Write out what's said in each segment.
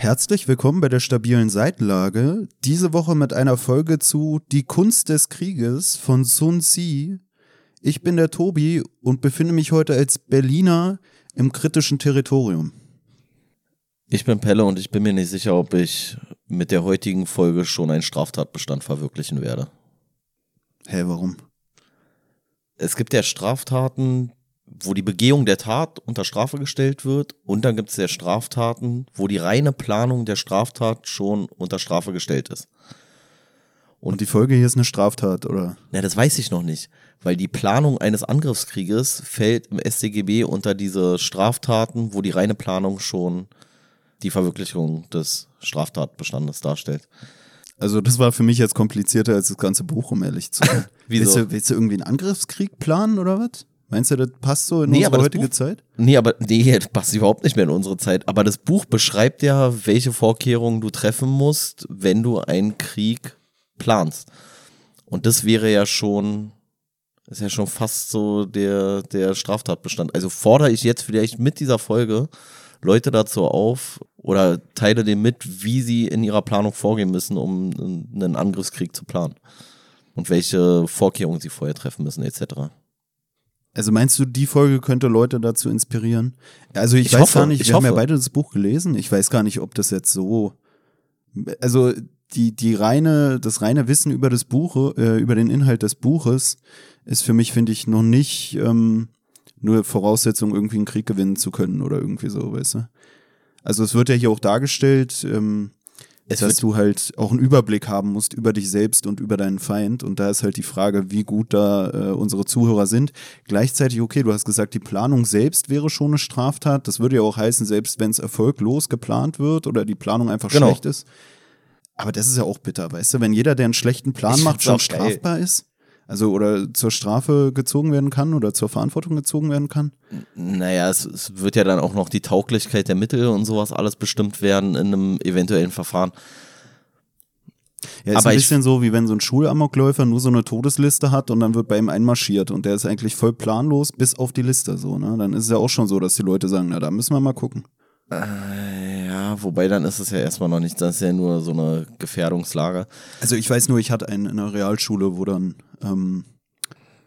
Herzlich willkommen bei der stabilen Seitenlage. Diese Woche mit einer Folge zu Die Kunst des Krieges von Sun Tzu. Ich bin der Tobi und befinde mich heute als Berliner im kritischen Territorium. Ich bin Pelle und ich bin mir nicht sicher, ob ich mit der heutigen Folge schon einen Straftatbestand verwirklichen werde. Hä, warum? Es gibt ja Straftaten, wo die Begehung der Tat unter Strafe gestellt wird und dann gibt es ja Straftaten, wo die reine Planung der Straftat schon unter Strafe gestellt ist. Und, und die Folge hier ist eine Straftat, oder? Na, das weiß ich noch nicht, weil die Planung eines Angriffskrieges fällt im StGB unter diese Straftaten, wo die reine Planung schon die Verwirklichung des Straftatbestandes darstellt. Also das war für mich jetzt komplizierter als das ganze Buch, um ehrlich zu sein. Wieso? Willst du, willst du irgendwie einen Angriffskrieg planen oder was? Meinst du, das passt so in nee, unsere heutige Buch, Zeit? Nee, aber nee, das passt überhaupt nicht mehr in unsere Zeit. Aber das Buch beschreibt ja, welche Vorkehrungen du treffen musst, wenn du einen Krieg planst. Und das wäre ja schon, ist ja schon fast so der, der Straftatbestand. Also fordere ich jetzt vielleicht mit dieser Folge Leute dazu auf oder teile dem mit, wie sie in ihrer Planung vorgehen müssen, um einen Angriffskrieg zu planen. Und welche Vorkehrungen sie vorher treffen müssen, etc. Also meinst du, die Folge könnte Leute dazu inspirieren? Also ich, ich weiß hoffe, gar nicht, wir hoffe. haben ja beide das Buch gelesen. Ich weiß gar nicht, ob das jetzt so. Also die, die reine, das reine Wissen über das Buch, äh, über den Inhalt des Buches ist für mich, finde ich, noch nicht ähm, nur Voraussetzung, irgendwie einen Krieg gewinnen zu können oder irgendwie so, weißt du? Also es wird ja hier auch dargestellt, ähm, es dass du halt auch einen Überblick haben musst über dich selbst und über deinen Feind. Und da ist halt die Frage, wie gut da äh, unsere Zuhörer sind. Gleichzeitig, okay, du hast gesagt, die Planung selbst wäre schon eine Straftat. Das würde ja auch heißen, selbst wenn es erfolglos geplant wird oder die Planung einfach genau. schlecht ist. Aber das ist ja auch bitter, weißt du, wenn jeder, der einen schlechten Plan ich macht, schon strafbar geil. ist. Also oder zur Strafe gezogen werden kann oder zur Verantwortung gezogen werden kann? Naja, es, es wird ja dann auch noch die Tauglichkeit der Mittel und sowas alles bestimmt werden in einem eventuellen Verfahren. Ja, ist aber ein bisschen so, wie wenn so ein Schulamokläufer nur so eine Todesliste hat und dann wird bei ihm einmarschiert und der ist eigentlich voll planlos bis auf die Liste so, ne? Dann ist es ja auch schon so, dass die Leute sagen, na, da müssen wir mal gucken. Äh, ja, wobei dann ist es ja erstmal noch nicht, das ist ja nur so eine Gefährdungslage. Also ich weiß nur, ich hatte einen in einer Realschule, wo dann ähm,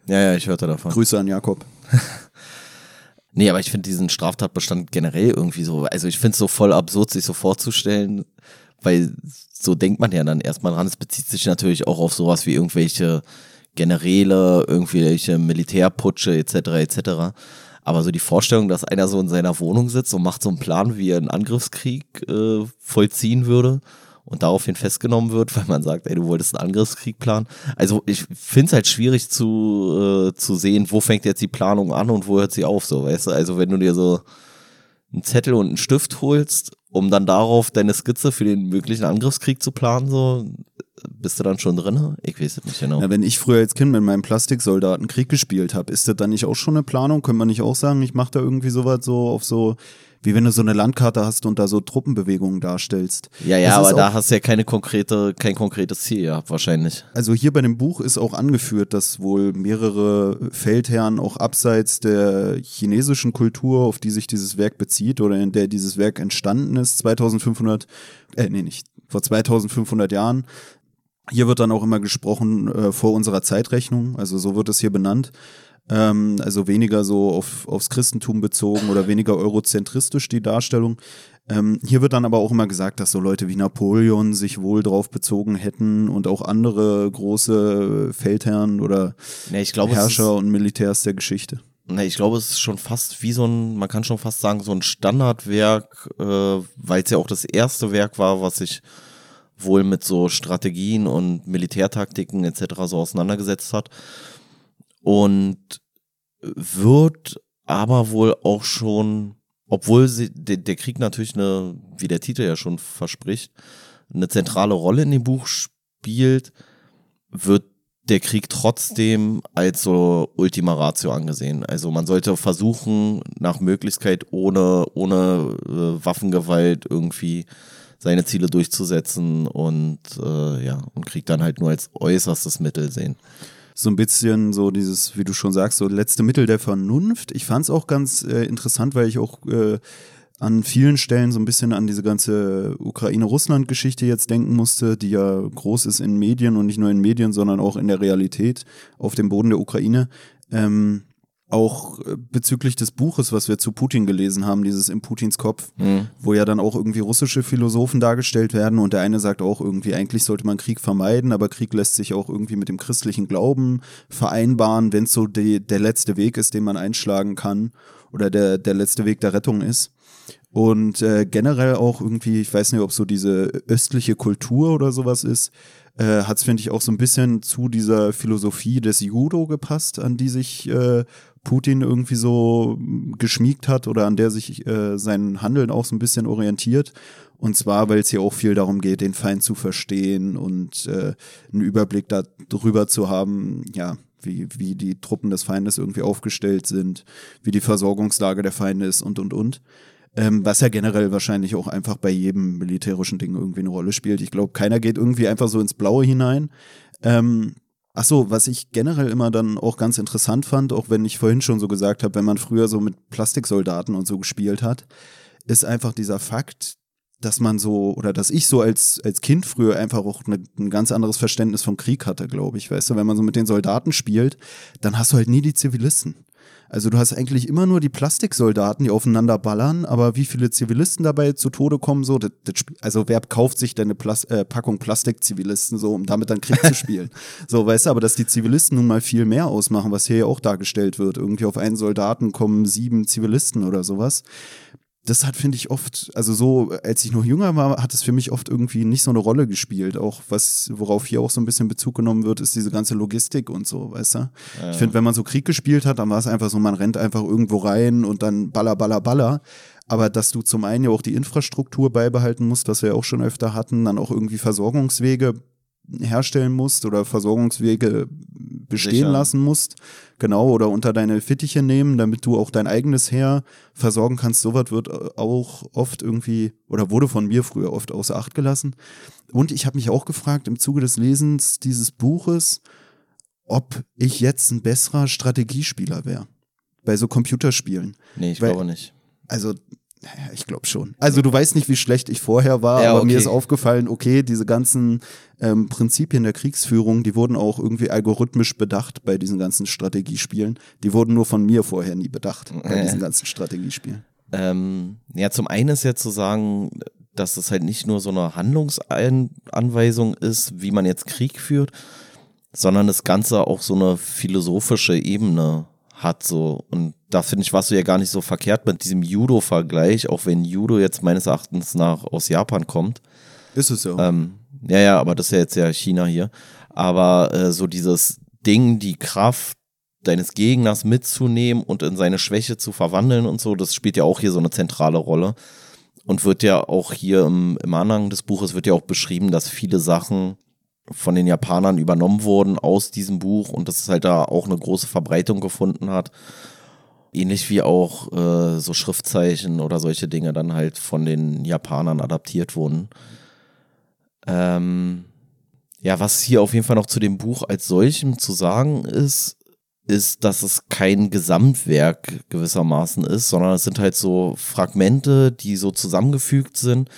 Ja, ja, ich hörte davon. Grüße an Jakob. nee, aber ich finde diesen Straftatbestand generell irgendwie so, also ich finde es so voll absurd, sich so vorzustellen, weil so denkt man ja dann erstmal dran. Es bezieht sich natürlich auch auf sowas wie irgendwelche Generäle, irgendwelche Militärputsche etc. etc. Aber so die Vorstellung, dass einer so in seiner Wohnung sitzt und macht so einen Plan, wie er einen Angriffskrieg äh, vollziehen würde und daraufhin festgenommen wird, weil man sagt, ey, du wolltest einen Angriffskrieg planen. Also ich finde es halt schwierig zu, äh, zu sehen, wo fängt jetzt die Planung an und wo hört sie auf, so, weißt du? Also wenn du dir so einen Zettel und einen Stift holst, um dann darauf deine Skizze für den möglichen Angriffskrieg zu planen, so, bist du dann schon drin? Ich weiß es nicht genau. Ja, wenn ich früher als Kind mit meinem Plastiksoldaten Krieg gespielt habe, ist das dann nicht auch schon eine Planung? Können wir nicht auch sagen, ich mache da irgendwie sowas so auf so wie wenn du so eine Landkarte hast und da so Truppenbewegungen darstellst. Ja, ja, aber da hast du ja keine konkrete, kein konkretes Ziel gehabt, wahrscheinlich. Also hier bei dem Buch ist auch angeführt, dass wohl mehrere Feldherren auch abseits der chinesischen Kultur, auf die sich dieses Werk bezieht oder in der dieses Werk entstanden ist, 2500, äh, nee, nicht, vor 2500 Jahren, hier wird dann auch immer gesprochen äh, vor unserer Zeitrechnung, also so wird es hier benannt. Ähm, also weniger so auf, aufs Christentum bezogen oder weniger eurozentristisch die Darstellung. Ähm, hier wird dann aber auch immer gesagt, dass so Leute wie Napoleon sich wohl drauf bezogen hätten und auch andere große Feldherren oder nee, glaub, Herrscher und Militärs der Geschichte. Nee, ich glaube, es ist schon fast wie so ein, man kann schon fast sagen, so ein Standardwerk, äh, weil es ja auch das erste Werk war, was sich wohl mit so Strategien und Militärtaktiken etc. so auseinandergesetzt hat. Und wird aber wohl auch schon, obwohl sie, der, der Krieg natürlich eine, wie der Titel ja schon verspricht, eine zentrale Rolle in dem Buch spielt, wird der Krieg trotzdem als so Ultima Ratio angesehen. Also man sollte versuchen, nach Möglichkeit ohne, ohne äh, Waffengewalt irgendwie seine Ziele durchzusetzen und äh, ja, und Krieg dann halt nur als äußerstes Mittel sehen so ein bisschen so dieses, wie du schon sagst, so letzte Mittel der Vernunft. Ich fand es auch ganz äh, interessant, weil ich auch äh, an vielen Stellen so ein bisschen an diese ganze Ukraine-Russland-Geschichte jetzt denken musste, die ja groß ist in Medien und nicht nur in Medien, sondern auch in der Realität auf dem Boden der Ukraine. Ähm, auch äh, bezüglich des Buches, was wir zu Putin gelesen haben, dieses In Putins Kopf, mhm. wo ja dann auch irgendwie russische Philosophen dargestellt werden und der eine sagt auch irgendwie, eigentlich sollte man Krieg vermeiden, aber Krieg lässt sich auch irgendwie mit dem christlichen Glauben vereinbaren, wenn es so die, der letzte Weg ist, den man einschlagen kann oder der, der letzte Weg der Rettung ist. Und äh, generell auch irgendwie, ich weiß nicht, ob so diese östliche Kultur oder sowas ist, äh, hat es, finde ich, auch so ein bisschen zu dieser Philosophie des Judo gepasst, an die sich äh, Putin irgendwie so geschmiegt hat oder an der sich äh, sein Handeln auch so ein bisschen orientiert. Und zwar, weil es hier auch viel darum geht, den Feind zu verstehen und äh, einen Überblick darüber zu haben, ja, wie, wie die Truppen des Feindes irgendwie aufgestellt sind, wie die Versorgungslage der Feinde ist und, und, und. Ähm, was ja generell wahrscheinlich auch einfach bei jedem militärischen Ding irgendwie eine Rolle spielt. Ich glaube, keiner geht irgendwie einfach so ins Blaue hinein. Ähm, Ach so, was ich generell immer dann auch ganz interessant fand, auch wenn ich vorhin schon so gesagt habe, wenn man früher so mit Plastiksoldaten und so gespielt hat, ist einfach dieser Fakt, dass man so, oder dass ich so als, als Kind früher einfach auch eine, ein ganz anderes Verständnis vom Krieg hatte, glaube ich. Weißt du, wenn man so mit den Soldaten spielt, dann hast du halt nie die Zivilisten. Also du hast eigentlich immer nur die Plastiksoldaten, die aufeinander ballern, aber wie viele Zivilisten dabei zu Tode kommen, so, das, das, also wer kauft sich denn eine Plas äh, Packung Plastikzivilisten so, um damit dann Krieg zu spielen? So, weißt du, aber dass die Zivilisten nun mal viel mehr ausmachen, was hier ja auch dargestellt wird. Irgendwie auf einen Soldaten kommen sieben Zivilisten oder sowas das hat, finde ich, oft, also so, als ich noch jünger war, hat es für mich oft irgendwie nicht so eine Rolle gespielt. Auch was, worauf hier auch so ein bisschen Bezug genommen wird, ist diese ganze Logistik und so, weißt du? Ja. Ich finde, wenn man so Krieg gespielt hat, dann war es einfach so, man rennt einfach irgendwo rein und dann baller, baller, baller. Aber dass du zum einen ja auch die Infrastruktur beibehalten musst, was wir ja auch schon öfter hatten, dann auch irgendwie Versorgungswege herstellen musst oder Versorgungswege bestehen Sicher. lassen musst, genau, oder unter deine Fittiche nehmen, damit du auch dein eigenes Heer versorgen kannst. Sowas wird auch oft irgendwie oder wurde von mir früher oft außer Acht gelassen. Und ich habe mich auch gefragt im Zuge des Lesens dieses Buches, ob ich jetzt ein besserer Strategiespieler wäre bei so Computerspielen. Nee, ich Weil, glaube nicht. Also naja, ich glaube schon. Also du weißt nicht, wie schlecht ich vorher war, ja, aber okay. mir ist aufgefallen, okay, diese ganzen ähm, Prinzipien der Kriegsführung, die wurden auch irgendwie algorithmisch bedacht bei diesen ganzen Strategiespielen. Die wurden nur von mir vorher nie bedacht bei äh. diesen ganzen Strategiespielen. Ähm, ja, zum einen ist ja zu sagen, dass es halt nicht nur so eine Handlungsanweisung ist, wie man jetzt Krieg führt, sondern das Ganze auch so eine philosophische Ebene hat so und da finde ich, warst du ja gar nicht so verkehrt mit diesem Judo-Vergleich, auch wenn Judo jetzt meines Erachtens nach aus Japan kommt. Ist es ja. Ähm, ja, ja, aber das ist ja jetzt ja China hier. Aber äh, so dieses Ding, die Kraft deines Gegners mitzunehmen und in seine Schwäche zu verwandeln und so, das spielt ja auch hier so eine zentrale Rolle. Und wird ja auch hier im, im Anhang des Buches wird ja auch beschrieben, dass viele Sachen von den Japanern übernommen wurden aus diesem Buch und dass es halt da auch eine große Verbreitung gefunden hat. Ähnlich wie auch äh, so Schriftzeichen oder solche Dinge dann halt von den Japanern adaptiert wurden. Ähm, ja, was hier auf jeden Fall noch zu dem Buch als solchem zu sagen ist, ist, dass es kein Gesamtwerk gewissermaßen ist, sondern es sind halt so Fragmente, die so zusammengefügt sind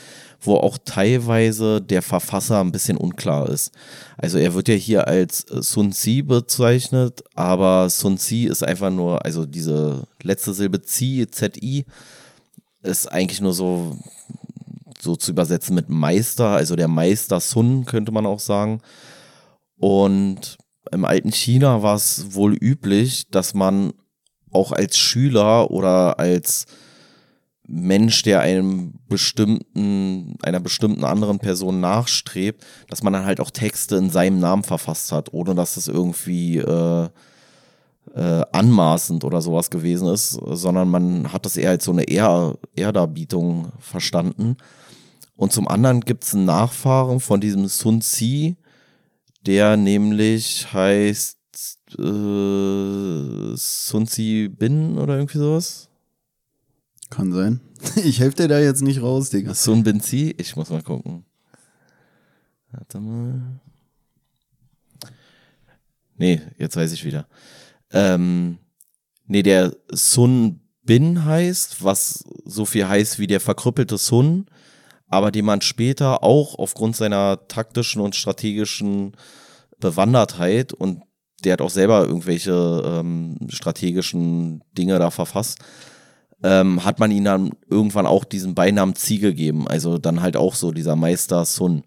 wo auch teilweise der Verfasser ein bisschen unklar ist. Also er wird ja hier als Sun Tzu bezeichnet, aber Sun Tzu ist einfach nur, also diese letzte Silbe Zi, Z-I, ist eigentlich nur so, so zu übersetzen mit Meister, also der Meister Sun könnte man auch sagen. Und im alten China war es wohl üblich, dass man auch als Schüler oder als Mensch, der einem bestimmten, einer bestimmten anderen Person nachstrebt, dass man dann halt auch Texte in seinem Namen verfasst hat, ohne dass es irgendwie äh, äh, anmaßend oder sowas gewesen ist, sondern man hat das eher als so eine Ehr Ehrdarbietung verstanden. Und zum anderen gibt es einen Nachfahren von diesem Sun Tzu, der nämlich heißt äh, Sun Tzu Bin oder irgendwie sowas. Kann sein. Ich helfe dir da jetzt nicht raus, Digga. So ein Benzi? Ich muss mal gucken. Warte mal. Nee, jetzt weiß ich wieder. Ähm, nee, der Sun Bin heißt, was so viel heißt wie der verkrüppelte Sun, aber den man später auch aufgrund seiner taktischen und strategischen Bewandertheit und der hat auch selber irgendwelche ähm, strategischen Dinge da verfasst, ähm, hat man ihm dann irgendwann auch diesen Beinamen Ziege gegeben. Also dann halt auch so dieser Meister Sun.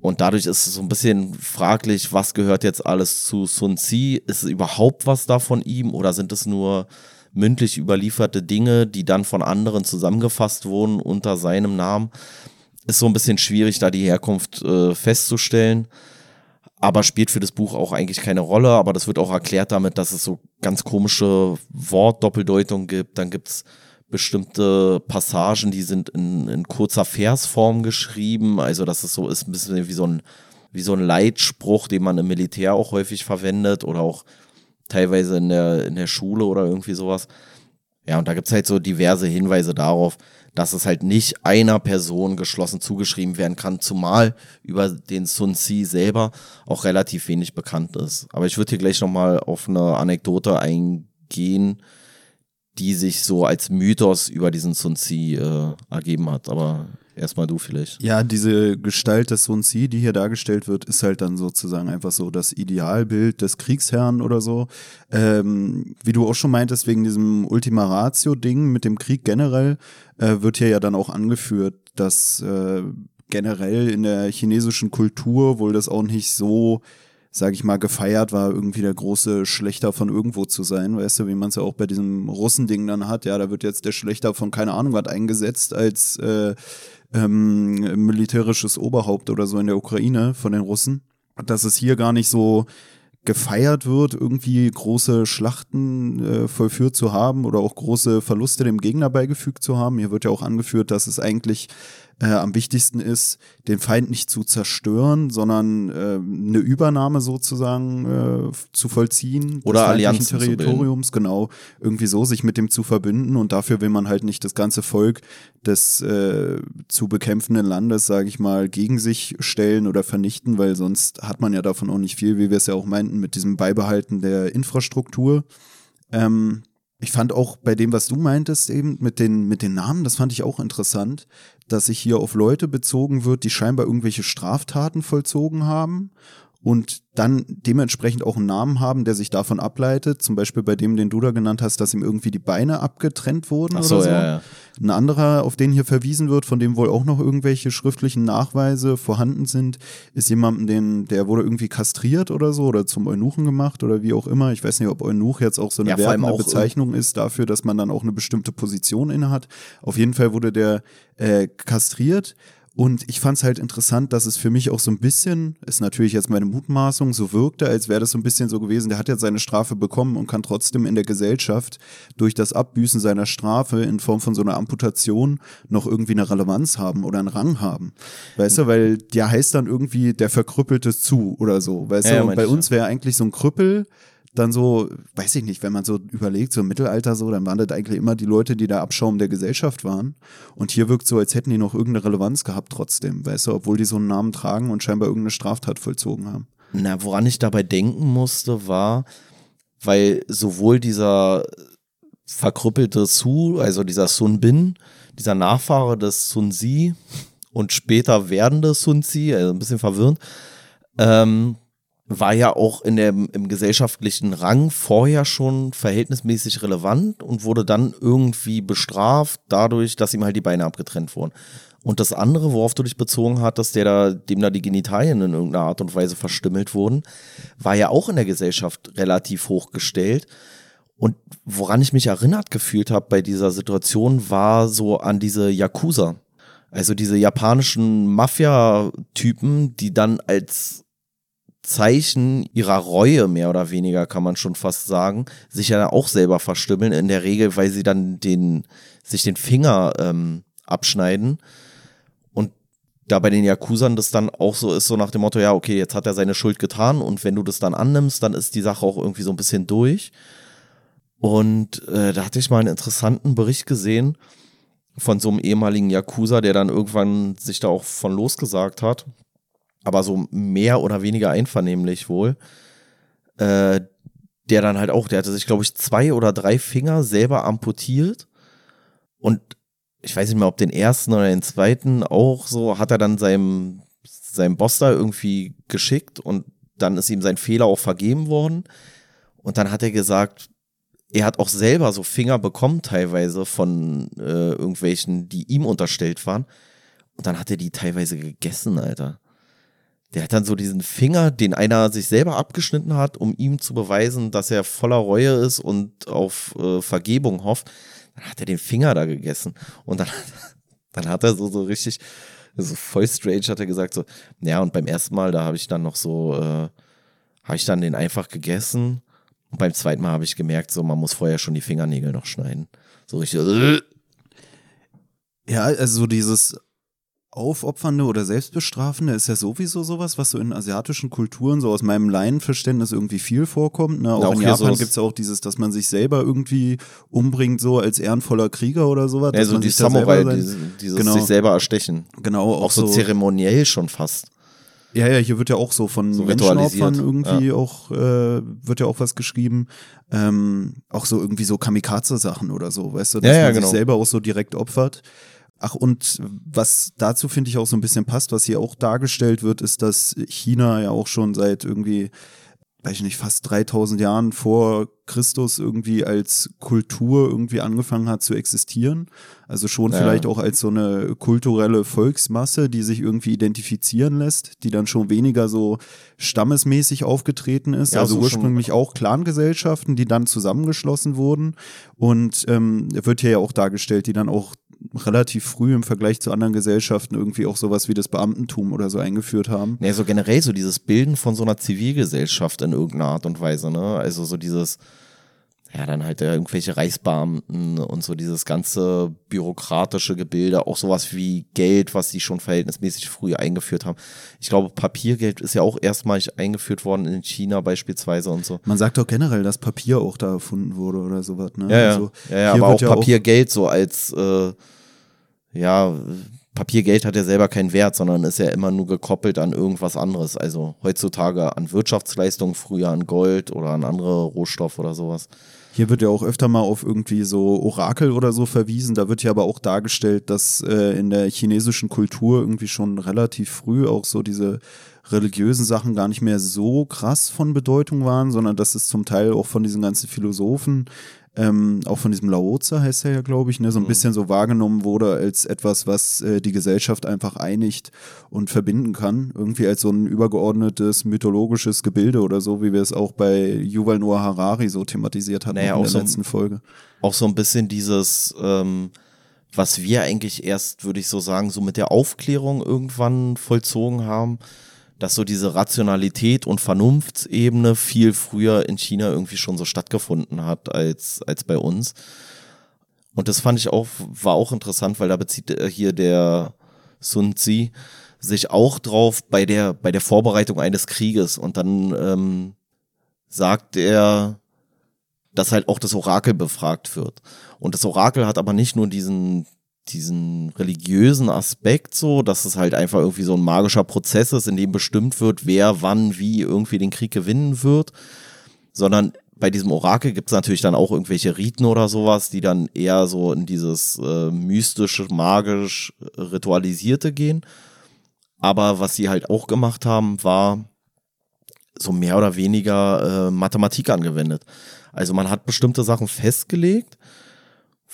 Und dadurch ist es so ein bisschen fraglich, was gehört jetzt alles zu Sun Tzu? Ist überhaupt was da von ihm oder sind es nur mündlich überlieferte Dinge, die dann von anderen zusammengefasst wurden unter seinem Namen? Ist so ein bisschen schwierig, da die Herkunft äh, festzustellen. Aber spielt für das Buch auch eigentlich keine Rolle. Aber das wird auch erklärt damit, dass es so ganz komische Wortdoppeldeutungen gibt. Dann gibt es bestimmte Passagen, die sind in, in kurzer Versform geschrieben. Also, dass es so ist, ein bisschen wie so ein, wie so ein Leitspruch, den man im Militär auch häufig verwendet oder auch teilweise in der, in der Schule oder irgendwie sowas. Ja, und da gibt es halt so diverse Hinweise darauf, dass es halt nicht einer Person geschlossen zugeschrieben werden kann, zumal über den Sun Tzu selber auch relativ wenig bekannt ist. Aber ich würde hier gleich nochmal auf eine Anekdote eingehen, die sich so als Mythos über diesen Sun Tzu äh, ergeben hat. Aber erstmal du vielleicht. Ja, diese Gestalt des Sun Tzu, die hier dargestellt wird, ist halt dann sozusagen einfach so das Idealbild des Kriegsherrn oder so. Ähm, wie du auch schon meintest, wegen diesem Ultima Ratio-Ding mit dem Krieg generell, äh, wird hier ja dann auch angeführt, dass äh, generell in der chinesischen Kultur wohl das auch nicht so sage ich mal, gefeiert war, irgendwie der große Schlechter von irgendwo zu sein. Weißt du, wie man es ja auch bei diesem Russending dann hat. Ja, da wird jetzt der Schlechter von keine Ahnung was eingesetzt als äh, ähm, militärisches Oberhaupt oder so in der Ukraine von den Russen. Dass es hier gar nicht so gefeiert wird, irgendwie große Schlachten äh, vollführt zu haben oder auch große Verluste dem Gegner beigefügt zu haben. Hier wird ja auch angeführt, dass es eigentlich äh, am wichtigsten ist, den Feind nicht zu zerstören, sondern äh, eine Übernahme sozusagen äh, zu vollziehen. Oder Allianzen Territoriums, genau, irgendwie so, sich mit dem zu verbünden und dafür will man halt nicht das ganze Volk des äh, zu bekämpfenden Landes, sage ich mal, gegen sich stellen oder vernichten, weil sonst hat man ja davon auch nicht viel, wie wir es ja auch meinten, mit diesem Beibehalten der Infrastruktur. Ähm, ich fand auch bei dem, was du meintest, eben mit den, mit den Namen, das fand ich auch interessant, dass sich hier auf Leute bezogen wird, die scheinbar irgendwelche Straftaten vollzogen haben und dann dementsprechend auch einen Namen haben, der sich davon ableitet. Zum Beispiel bei dem, den du da genannt hast, dass ihm irgendwie die Beine abgetrennt wurden so, oder so. Ja, ja. Ein anderer, auf den hier verwiesen wird, von dem wohl auch noch irgendwelche schriftlichen Nachweise vorhanden sind, ist jemand, den, der wurde irgendwie kastriert oder so oder zum Eunuchen gemacht oder wie auch immer. Ich weiß nicht, ob Eunuch jetzt auch so eine ja, wertende Bezeichnung ist dafür, dass man dann auch eine bestimmte Position innehat. Auf jeden Fall wurde der äh, kastriert und ich fand es halt interessant, dass es für mich auch so ein bisschen, ist natürlich jetzt meine Mutmaßung, so wirkte, als wäre das so ein bisschen so gewesen, der hat jetzt seine Strafe bekommen und kann trotzdem in der Gesellschaft durch das Abbüßen seiner Strafe in Form von so einer Amputation noch irgendwie eine Relevanz haben oder einen Rang haben. Weißt du, weil der heißt dann irgendwie der Verkrüppelte zu oder so. Weißt ja, du, und bei uns wäre eigentlich so ein Krüppel, dann so, weiß ich nicht, wenn man so überlegt, so im Mittelalter so, dann waren das eigentlich immer die Leute, die da Abschaum der Gesellschaft waren. Und hier wirkt so, als hätten die noch irgendeine Relevanz gehabt trotzdem, weißt du, obwohl die so einen Namen tragen und scheinbar irgendeine Straftat vollzogen haben. Na, woran ich dabei denken musste, war, weil sowohl dieser verkrüppelte Su, also dieser Sun Bin, dieser Nachfahre des Sun Si und später werdende Sun Si, also ein bisschen verwirrend, ähm, war ja auch in dem, im gesellschaftlichen Rang vorher schon verhältnismäßig relevant und wurde dann irgendwie bestraft dadurch, dass ihm halt die Beine abgetrennt wurden. Und das andere, worauf du dich bezogen hattest, der da, dem da die Genitalien in irgendeiner Art und Weise verstümmelt wurden, war ja auch in der Gesellschaft relativ hochgestellt. Und woran ich mich erinnert gefühlt habe bei dieser Situation, war so an diese Yakuza. Also diese japanischen Mafia-Typen, die dann als Zeichen ihrer Reue, mehr oder weniger, kann man schon fast sagen, sich ja auch selber verstümmeln. In der Regel, weil sie dann den, sich den Finger ähm, abschneiden. Und da bei den Yakuzern das dann auch so ist, so nach dem Motto, ja, okay, jetzt hat er seine Schuld getan und wenn du das dann annimmst, dann ist die Sache auch irgendwie so ein bisschen durch. Und äh, da hatte ich mal einen interessanten Bericht gesehen von so einem ehemaligen Yakuza, der dann irgendwann sich da auch von losgesagt hat aber so mehr oder weniger einvernehmlich wohl, äh, der dann halt auch, der hatte sich, glaube ich, zwei oder drei Finger selber amputiert und ich weiß nicht mehr, ob den ersten oder den zweiten auch so, hat er dann seinem, seinem Boss da irgendwie geschickt und dann ist ihm sein Fehler auch vergeben worden. Und dann hat er gesagt, er hat auch selber so Finger bekommen, teilweise von äh, irgendwelchen, die ihm unterstellt waren. Und dann hat er die teilweise gegessen, Alter. Der hat dann so diesen Finger, den einer sich selber abgeschnitten hat, um ihm zu beweisen, dass er voller Reue ist und auf äh, Vergebung hofft. Dann hat er den Finger da gegessen. Und dann, dann hat er so, so richtig, so voll strange hat er gesagt, so, ja, und beim ersten Mal, da habe ich dann noch so, äh, habe ich dann den einfach gegessen. Und beim zweiten Mal habe ich gemerkt, so, man muss vorher schon die Fingernägel noch schneiden. So richtig. Äh. Ja, also so dieses Aufopfernde oder Selbstbestrafende ist ja sowieso sowas, was so in asiatischen Kulturen so aus meinem Laienverständnis irgendwie viel vorkommt. Ne? Auch, ja, auch in Japan so gibt es auch dieses, dass man sich selber irgendwie umbringt, so als ehrenvoller Krieger oder sowas. Ja, so die Samurai, dieses, dieses genau. sich selber erstechen. Genau. Auch, auch so, zeremoniell schon fast. Ja, ja, hier wird ja auch so von so Menschenopfern irgendwie ja. auch, äh, wird ja auch was geschrieben. Ähm, auch so irgendwie so Kamikaze-Sachen oder so, weißt du, dass ja, ja, man genau. sich selber auch so direkt opfert. Ach, und was dazu finde ich auch so ein bisschen passt, was hier auch dargestellt wird, ist, dass China ja auch schon seit irgendwie, weiß ich nicht, fast 3000 Jahren vor Christus irgendwie als Kultur irgendwie angefangen hat zu existieren. Also schon ja. vielleicht auch als so eine kulturelle Volksmasse, die sich irgendwie identifizieren lässt, die dann schon weniger so stammesmäßig aufgetreten ist. Ja, also ursprünglich auch Clangesellschaften, die dann zusammengeschlossen wurden. Und ähm, wird hier ja auch dargestellt, die dann auch relativ früh im Vergleich zu anderen Gesellschaften irgendwie auch sowas wie das Beamtentum oder so eingeführt haben. Nee, so generell so dieses Bilden von so einer Zivilgesellschaft in irgendeiner Art und Weise, ne? Also so dieses, ja, dann halt irgendwelche Reichsbeamten und so dieses ganze bürokratische Gebilde, auch sowas wie Geld, was sie schon verhältnismäßig früh eingeführt haben. Ich glaube, Papiergeld ist ja auch erstmalig eingeführt worden in China beispielsweise und so. Man sagt doch generell, dass Papier auch da erfunden wurde oder sowas, ne? Ja, ja, also, ja, ja aber auch ja Papiergeld so als äh, ja, Papiergeld hat ja selber keinen Wert, sondern ist ja immer nur gekoppelt an irgendwas anderes. Also heutzutage an Wirtschaftsleistungen, früher an Gold oder an andere Rohstoffe oder sowas. Hier wird ja auch öfter mal auf irgendwie so Orakel oder so verwiesen. Da wird ja aber auch dargestellt, dass äh, in der chinesischen Kultur irgendwie schon relativ früh auch so diese religiösen Sachen gar nicht mehr so krass von Bedeutung waren, sondern dass es zum Teil auch von diesen ganzen Philosophen ähm, auch von diesem Laoze heißt er ja, glaube ich, ne, so ein mhm. bisschen so wahrgenommen wurde als etwas, was äh, die Gesellschaft einfach einigt und verbinden kann. Irgendwie als so ein übergeordnetes mythologisches Gebilde oder so, wie wir es auch bei Yuval Noah Harari so thematisiert hatten naja, in der so letzten Folge. Auch so ein bisschen dieses, ähm, was wir eigentlich erst, würde ich so sagen, so mit der Aufklärung irgendwann vollzogen haben dass so diese Rationalität und Vernunftsebene viel früher in China irgendwie schon so stattgefunden hat als, als bei uns. Und das fand ich auch, war auch interessant, weil da bezieht hier der Sun Tzu sich auch drauf bei der, bei der Vorbereitung eines Krieges. Und dann ähm, sagt er, dass halt auch das Orakel befragt wird. Und das Orakel hat aber nicht nur diesen, diesen religiösen Aspekt so, dass es halt einfach irgendwie so ein magischer Prozess ist, in dem bestimmt wird, wer wann wie irgendwie den Krieg gewinnen wird, sondern bei diesem Orakel gibt es natürlich dann auch irgendwelche Riten oder sowas, die dann eher so in dieses äh, mystische, magisch ritualisierte gehen. Aber was sie halt auch gemacht haben, war so mehr oder weniger äh, Mathematik angewendet. Also man hat bestimmte Sachen festgelegt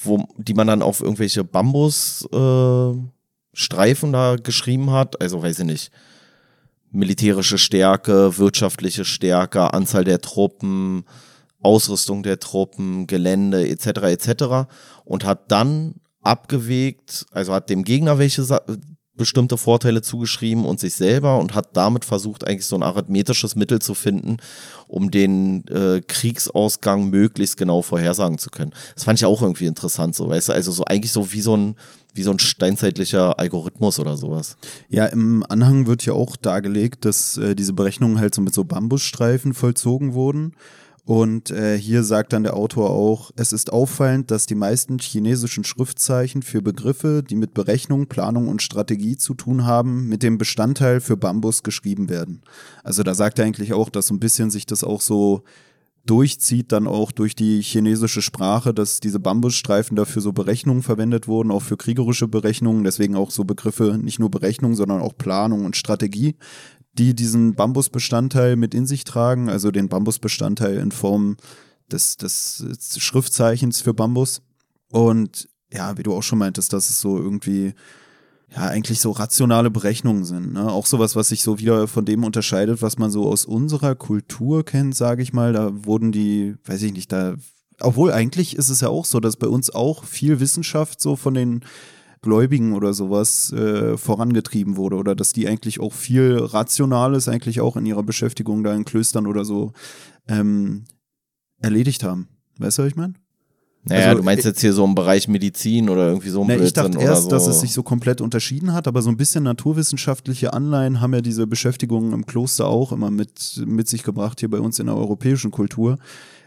wo, die man dann auf irgendwelche Bambusstreifen äh, da geschrieben hat. Also weiß ich nicht. Militärische Stärke, wirtschaftliche Stärke, Anzahl der Truppen, Ausrüstung der Truppen, Gelände etc. etc. und hat dann abgewegt, also hat dem Gegner welche bestimmte Vorteile zugeschrieben und sich selber und hat damit versucht, eigentlich so ein arithmetisches Mittel zu finden, um den äh, Kriegsausgang möglichst genau vorhersagen zu können. Das fand ich auch irgendwie interessant, so weißt du, also so eigentlich so wie so ein wie so ein steinzeitlicher Algorithmus oder sowas. Ja, im Anhang wird ja auch dargelegt, dass äh, diese Berechnungen halt so mit so Bambusstreifen vollzogen wurden und äh, hier sagt dann der Autor auch, es ist auffallend, dass die meisten chinesischen Schriftzeichen für Begriffe, die mit Berechnung, Planung und Strategie zu tun haben, mit dem Bestandteil für Bambus geschrieben werden. Also da sagt er eigentlich auch, dass so ein bisschen sich das auch so durchzieht, dann auch durch die chinesische Sprache, dass diese Bambusstreifen dafür so Berechnungen verwendet wurden, auch für kriegerische Berechnungen, deswegen auch so Begriffe, nicht nur Berechnung, sondern auch Planung und Strategie, die diesen Bambusbestandteil mit in sich tragen, also den Bambusbestandteil in Form des, des Schriftzeichens für Bambus. Und ja, wie du auch schon meintest, dass es so irgendwie ja eigentlich so rationale Berechnungen sind. Ne? Auch sowas, was sich so wieder von dem unterscheidet, was man so aus unserer Kultur kennt, sage ich mal. Da wurden die, weiß ich nicht, da, obwohl eigentlich ist es ja auch so, dass bei uns auch viel Wissenschaft so von den Gläubigen oder sowas äh, vorangetrieben wurde oder dass die eigentlich auch viel Rationales eigentlich auch in ihrer Beschäftigung da in Klöstern oder so ähm, erledigt haben. Weißt du, was ich meine? Naja, also, du meinst jetzt hier so im Bereich Medizin oder irgendwie so ein na, Ich dachte erst, so. dass es sich so komplett unterschieden hat, aber so ein bisschen naturwissenschaftliche Anleihen haben ja diese Beschäftigungen im Kloster auch immer mit, mit sich gebracht, hier bei uns in der europäischen Kultur.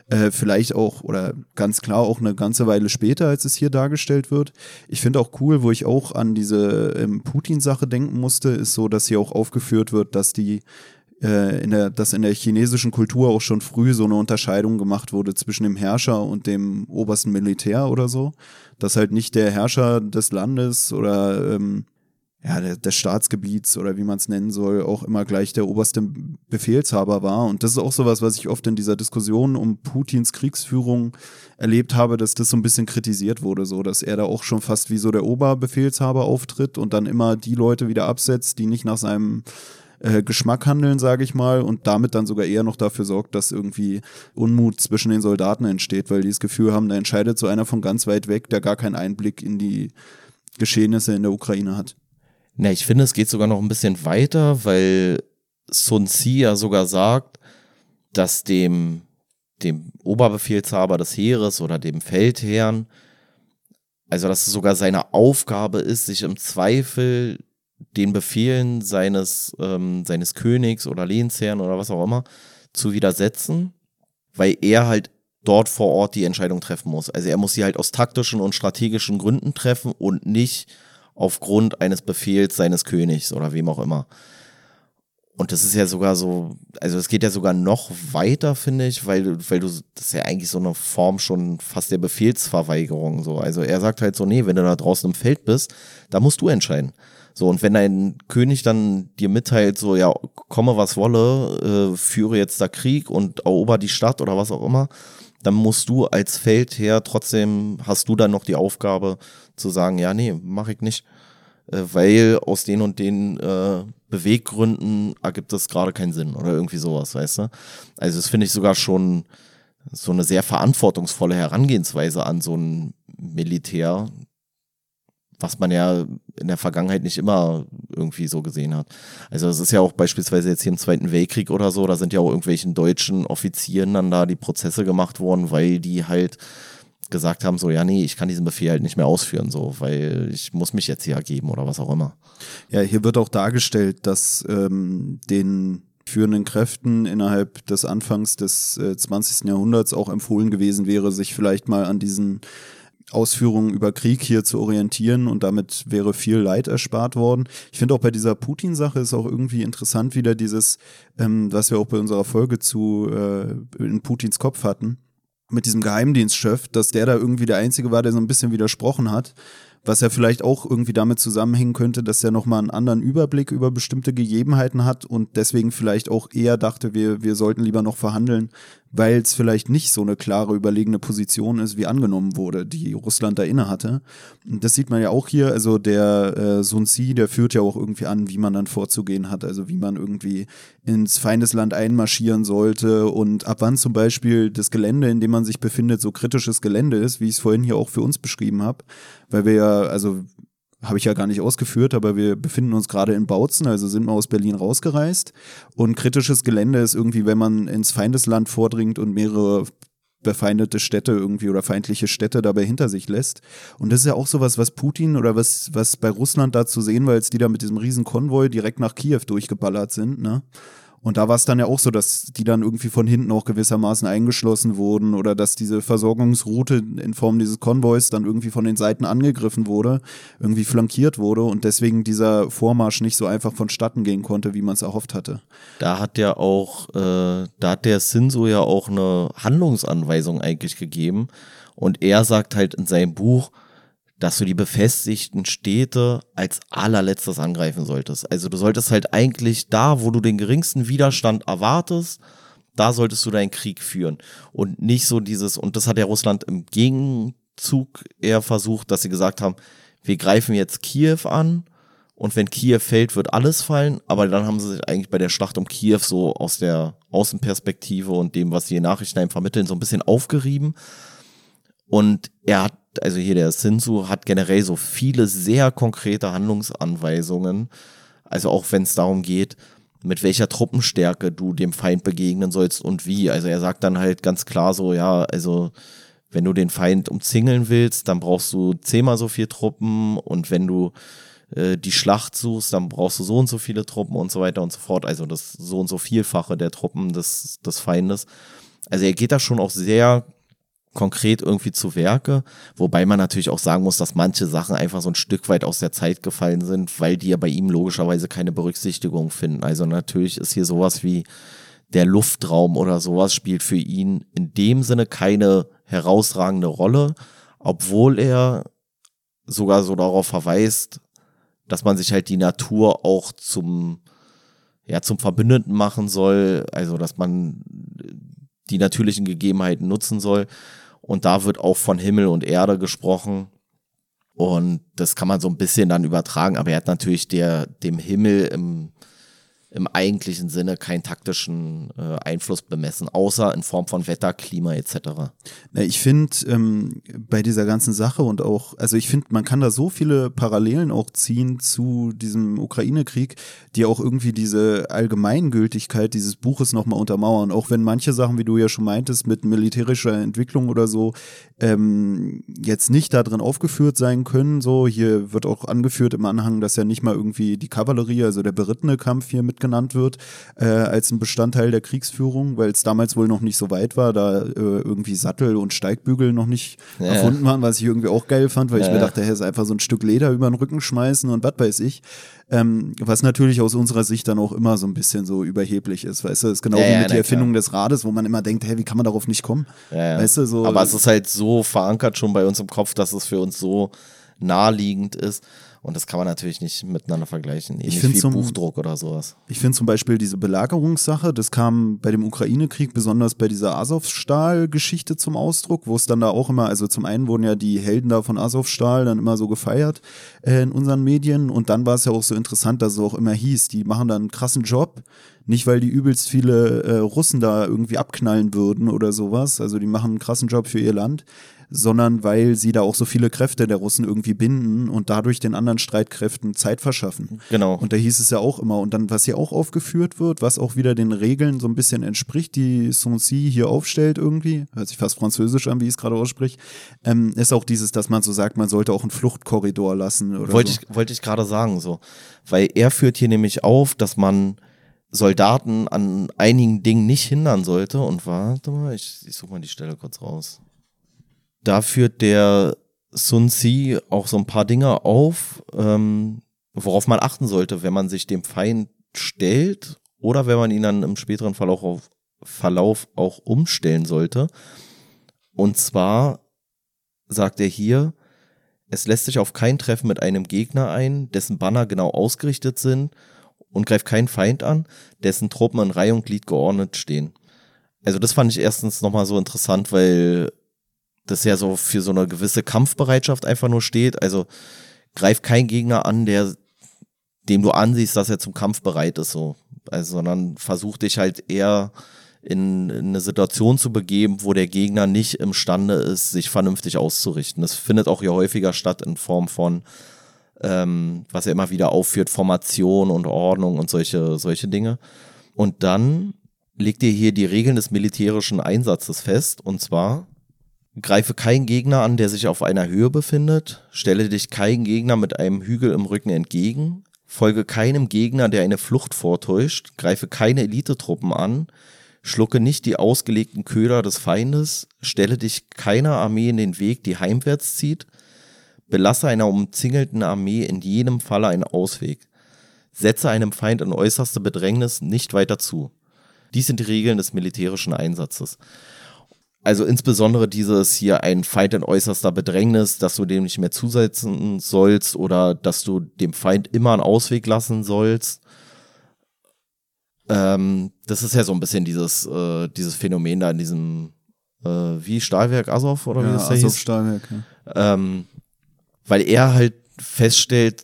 Äh, vielleicht auch oder ganz klar auch eine ganze Weile später, als es hier dargestellt wird. Ich finde auch cool, wo ich auch an diese ähm, Putin-Sache denken musste, ist so, dass hier auch aufgeführt wird, dass die äh, in der, dass in der chinesischen Kultur auch schon früh so eine Unterscheidung gemacht wurde zwischen dem Herrscher und dem obersten Militär oder so. Dass halt nicht der Herrscher des Landes oder ähm, ja, des Staatsgebiets oder wie man es nennen soll, auch immer gleich der oberste Befehlshaber war. Und das ist auch sowas, was ich oft in dieser Diskussion um Putins Kriegsführung erlebt habe, dass das so ein bisschen kritisiert wurde, so dass er da auch schon fast wie so der Oberbefehlshaber auftritt und dann immer die Leute wieder absetzt, die nicht nach seinem äh, Geschmack handeln, sage ich mal, und damit dann sogar eher noch dafür sorgt, dass irgendwie Unmut zwischen den Soldaten entsteht, weil die das Gefühl haben, da entscheidet so einer von ganz weit weg, der gar keinen Einblick in die Geschehnisse in der Ukraine hat. Na, ich finde, es geht sogar noch ein bisschen weiter, weil Sun Tzu ja sogar sagt, dass dem, dem Oberbefehlshaber des Heeres oder dem Feldherrn, also dass es sogar seine Aufgabe ist, sich im Zweifel den Befehlen seines, ähm, seines Königs oder Lehnsherrn oder was auch immer zu widersetzen, weil er halt dort vor Ort die Entscheidung treffen muss. Also er muss sie halt aus taktischen und strategischen Gründen treffen und nicht aufgrund eines Befehls seines Königs oder wem auch immer. Und das ist ja sogar so, also es geht ja sogar noch weiter, finde ich, weil, weil du, das ist ja eigentlich so eine Form schon fast der Befehlsverweigerung so. Also er sagt halt so, nee, wenn du da draußen im Feld bist, da musst du entscheiden. So, und wenn dein König dann dir mitteilt, so, ja, komme was wolle, äh, führe jetzt da Krieg und erober die Stadt oder was auch immer, dann musst du als Feldherr trotzdem, hast du dann noch die Aufgabe zu sagen, ja, nee, mach ich nicht. Äh, weil aus den und den äh, Beweggründen ergibt das gerade keinen Sinn oder irgendwie sowas, weißt du? Also das finde ich sogar schon so eine sehr verantwortungsvolle Herangehensweise an so ein Militär, was man ja in der Vergangenheit nicht immer irgendwie so gesehen hat. Also es ist ja auch beispielsweise jetzt hier im Zweiten Weltkrieg oder so, da sind ja auch irgendwelchen deutschen Offizieren dann da die Prozesse gemacht worden, weil die halt gesagt haben, so, ja, nee, ich kann diesen Befehl halt nicht mehr ausführen, so, weil ich muss mich jetzt hier ergeben oder was auch immer. Ja, hier wird auch dargestellt, dass ähm, den führenden Kräften innerhalb des Anfangs des äh, 20. Jahrhunderts auch empfohlen gewesen wäre, sich vielleicht mal an diesen Ausführungen über Krieg hier zu orientieren und damit wäre viel Leid erspart worden. Ich finde auch bei dieser Putin-Sache ist auch irgendwie interessant wieder dieses, ähm, was wir auch bei unserer Folge zu äh, in Putins Kopf hatten, mit diesem Geheimdienstchef, dass der da irgendwie der Einzige war, der so ein bisschen widersprochen hat was ja vielleicht auch irgendwie damit zusammenhängen könnte, dass er nochmal einen anderen Überblick über bestimmte Gegebenheiten hat und deswegen vielleicht auch eher dachte, wir, wir sollten lieber noch verhandeln, weil es vielleicht nicht so eine klare, überlegene Position ist, wie angenommen wurde, die Russland da inne hatte. Das sieht man ja auch hier, also der äh, Sun Tzu, der führt ja auch irgendwie an, wie man dann vorzugehen hat, also wie man irgendwie ins Feindesland einmarschieren sollte und ab wann zum Beispiel das Gelände, in dem man sich befindet, so kritisches Gelände ist, wie ich es vorhin hier auch für uns beschrieben habe, weil wir ja, also habe ich ja gar nicht ausgeführt, aber wir befinden uns gerade in Bautzen, also sind wir aus Berlin rausgereist. Und kritisches Gelände ist irgendwie, wenn man ins Feindesland vordringt und mehrere befeindete Städte irgendwie oder feindliche Städte dabei hinter sich lässt. Und das ist ja auch sowas, was Putin oder was, was bei Russland da zu sehen war, als die da mit diesem riesen Konvoi direkt nach Kiew durchgeballert sind, ne? Und da war es dann ja auch so, dass die dann irgendwie von hinten auch gewissermaßen eingeschlossen wurden oder dass diese Versorgungsroute in Form dieses Konvois dann irgendwie von den Seiten angegriffen wurde, irgendwie flankiert wurde und deswegen dieser Vormarsch nicht so einfach vonstatten gehen konnte, wie man es erhofft hatte. Da hat ja auch, äh, da hat der Sinso ja auch eine Handlungsanweisung eigentlich gegeben und er sagt halt in seinem Buch, dass du die befestigten Städte als allerletztes angreifen solltest. Also du solltest halt eigentlich da, wo du den geringsten Widerstand erwartest, da solltest du deinen Krieg führen. Und nicht so dieses, und das hat ja Russland im Gegenzug eher versucht, dass sie gesagt haben, wir greifen jetzt Kiew an und wenn Kiew fällt, wird alles fallen. Aber dann haben sie sich eigentlich bei der Schlacht um Kiew so aus der Außenperspektive und dem, was in Nachrichten vermitteln, so ein bisschen aufgerieben. Und er hat also hier der Sinsu hat generell so viele sehr konkrete Handlungsanweisungen. Also auch wenn es darum geht, mit welcher Truppenstärke du dem Feind begegnen sollst und wie. Also er sagt dann halt ganz klar so, ja, also wenn du den Feind umzingeln willst, dann brauchst du zehnmal so viele Truppen und wenn du äh, die Schlacht suchst, dann brauchst du so und so viele Truppen und so weiter und so fort. Also das so und so vielfache der Truppen des, des Feindes. Also er geht da schon auch sehr konkret irgendwie zu Werke, wobei man natürlich auch sagen muss, dass manche Sachen einfach so ein Stück weit aus der Zeit gefallen sind, weil die ja bei ihm logischerweise keine Berücksichtigung finden. Also natürlich ist hier sowas wie der Luftraum oder sowas spielt für ihn in dem Sinne keine herausragende Rolle, obwohl er sogar so darauf verweist, dass man sich halt die Natur auch zum ja zum Verbündeten machen soll, also dass man die natürlichen Gegebenheiten nutzen soll. Und da wird auch von Himmel und Erde gesprochen. Und das kann man so ein bisschen dann übertragen, aber er hat natürlich der, dem Himmel im im eigentlichen Sinne keinen taktischen äh, Einfluss bemessen, außer in Form von Wetter, Klima etc. Ich finde ähm, bei dieser ganzen Sache und auch, also ich finde, man kann da so viele Parallelen auch ziehen zu diesem Ukraine-Krieg, die auch irgendwie diese Allgemeingültigkeit dieses Buches nochmal untermauern. Auch wenn manche Sachen, wie du ja schon meintest, mit militärischer Entwicklung oder so, ähm, jetzt nicht da drin aufgeführt sein können. So, hier wird auch angeführt im Anhang, dass ja nicht mal irgendwie die Kavallerie, also der berittene Kampf hier mit genannt wird, äh, als ein Bestandteil der Kriegsführung, weil es damals wohl noch nicht so weit war, da äh, irgendwie Sattel und Steigbügel noch nicht ja. erfunden waren, was ich irgendwie auch geil fand, weil ja. ich mir dachte, hey, ist einfach so ein Stück Leder über den Rücken schmeißen und was weiß ich. Ähm, was natürlich aus unserer Sicht dann auch immer so ein bisschen so überheblich ist, weißt du, das ist genau ja, wie mit der Erfindung klar. des Rades, wo man immer denkt, hey, wie kann man darauf nicht kommen? Weißt du, so. Aber es ist halt so verankert schon bei uns im Kopf, dass es für uns so naheliegend ist. Und das kann man natürlich nicht miteinander vergleichen. Ähnlich ich wie zum, Buchdruck oder sowas. Ich finde zum Beispiel diese Belagerungssache, das kam bei dem Ukraine-Krieg besonders bei dieser Azovstal-Geschichte zum Ausdruck, wo es dann da auch immer, also zum einen wurden ja die Helden da von Azovstal dann immer so gefeiert äh, in unseren Medien und dann war es ja auch so interessant, dass es auch immer hieß, die machen da einen krassen Job, nicht weil die übelst viele äh, Russen da irgendwie abknallen würden oder sowas, also die machen einen krassen Job für ihr Land, sondern weil sie da auch so viele Kräfte der Russen irgendwie binden und dadurch den anderen Streitkräften Zeit verschaffen. Genau. Und da hieß es ja auch immer, und dann, was hier auch aufgeführt wird, was auch wieder den Regeln so ein bisschen entspricht, die Sancy hier aufstellt irgendwie, hört sich fast französisch an, wie ich es gerade ausspreche, ähm, ist auch dieses, dass man so sagt, man sollte auch einen Fluchtkorridor lassen. Oder wollte so. ich, wollte ich gerade sagen, so. Weil er führt hier nämlich auf, dass man Soldaten an einigen Dingen nicht hindern sollte. Und warte mal, ich, ich suche mal die Stelle kurz raus da führt der Sun Tzu auch so ein paar Dinge auf, ähm, worauf man achten sollte, wenn man sich dem Feind stellt oder wenn man ihn dann im späteren Verlauf, auf, Verlauf auch umstellen sollte. Und zwar sagt er hier, es lässt sich auf kein Treffen mit einem Gegner ein, dessen Banner genau ausgerichtet sind und greift keinen Feind an, dessen Truppen in Reihe und Glied geordnet stehen. Also das fand ich erstens nochmal so interessant, weil das ja so für so eine gewisse Kampfbereitschaft einfach nur steht. Also greif kein Gegner an, der dem du ansiehst, dass er zum Kampf bereit ist, so. Also, sondern versuch dich halt eher in, in eine Situation zu begeben, wo der Gegner nicht imstande ist, sich vernünftig auszurichten. Das findet auch hier häufiger statt in Form von, ähm, was er immer wieder aufführt, Formation und Ordnung und solche, solche Dinge. Und dann legt ihr hier die Regeln des militärischen Einsatzes fest, und zwar Greife keinen Gegner an, der sich auf einer Höhe befindet. Stelle dich keinen Gegner mit einem Hügel im Rücken entgegen. folge keinem Gegner, der eine Flucht vortäuscht, greife keine Elitetruppen an, schlucke nicht die ausgelegten Köder des Feindes, stelle dich keiner Armee in den Weg, die heimwärts zieht, belasse einer umzingelten Armee in jedem Falle einen Ausweg, setze einem Feind in äußerste Bedrängnis nicht weiter zu. Dies sind die Regeln des militärischen Einsatzes. Also insbesondere dieses hier ein Feind in äußerster Bedrängnis, dass du dem nicht mehr zusetzen sollst oder dass du dem Feind immer einen Ausweg lassen sollst. Ähm, das ist ja so ein bisschen dieses, äh, dieses Phänomen da in diesem, äh, wie Stahlwerk Azov oder ja, wie das da Azov hieß? Stahlwerk, ja. Ähm, weil er halt feststellt,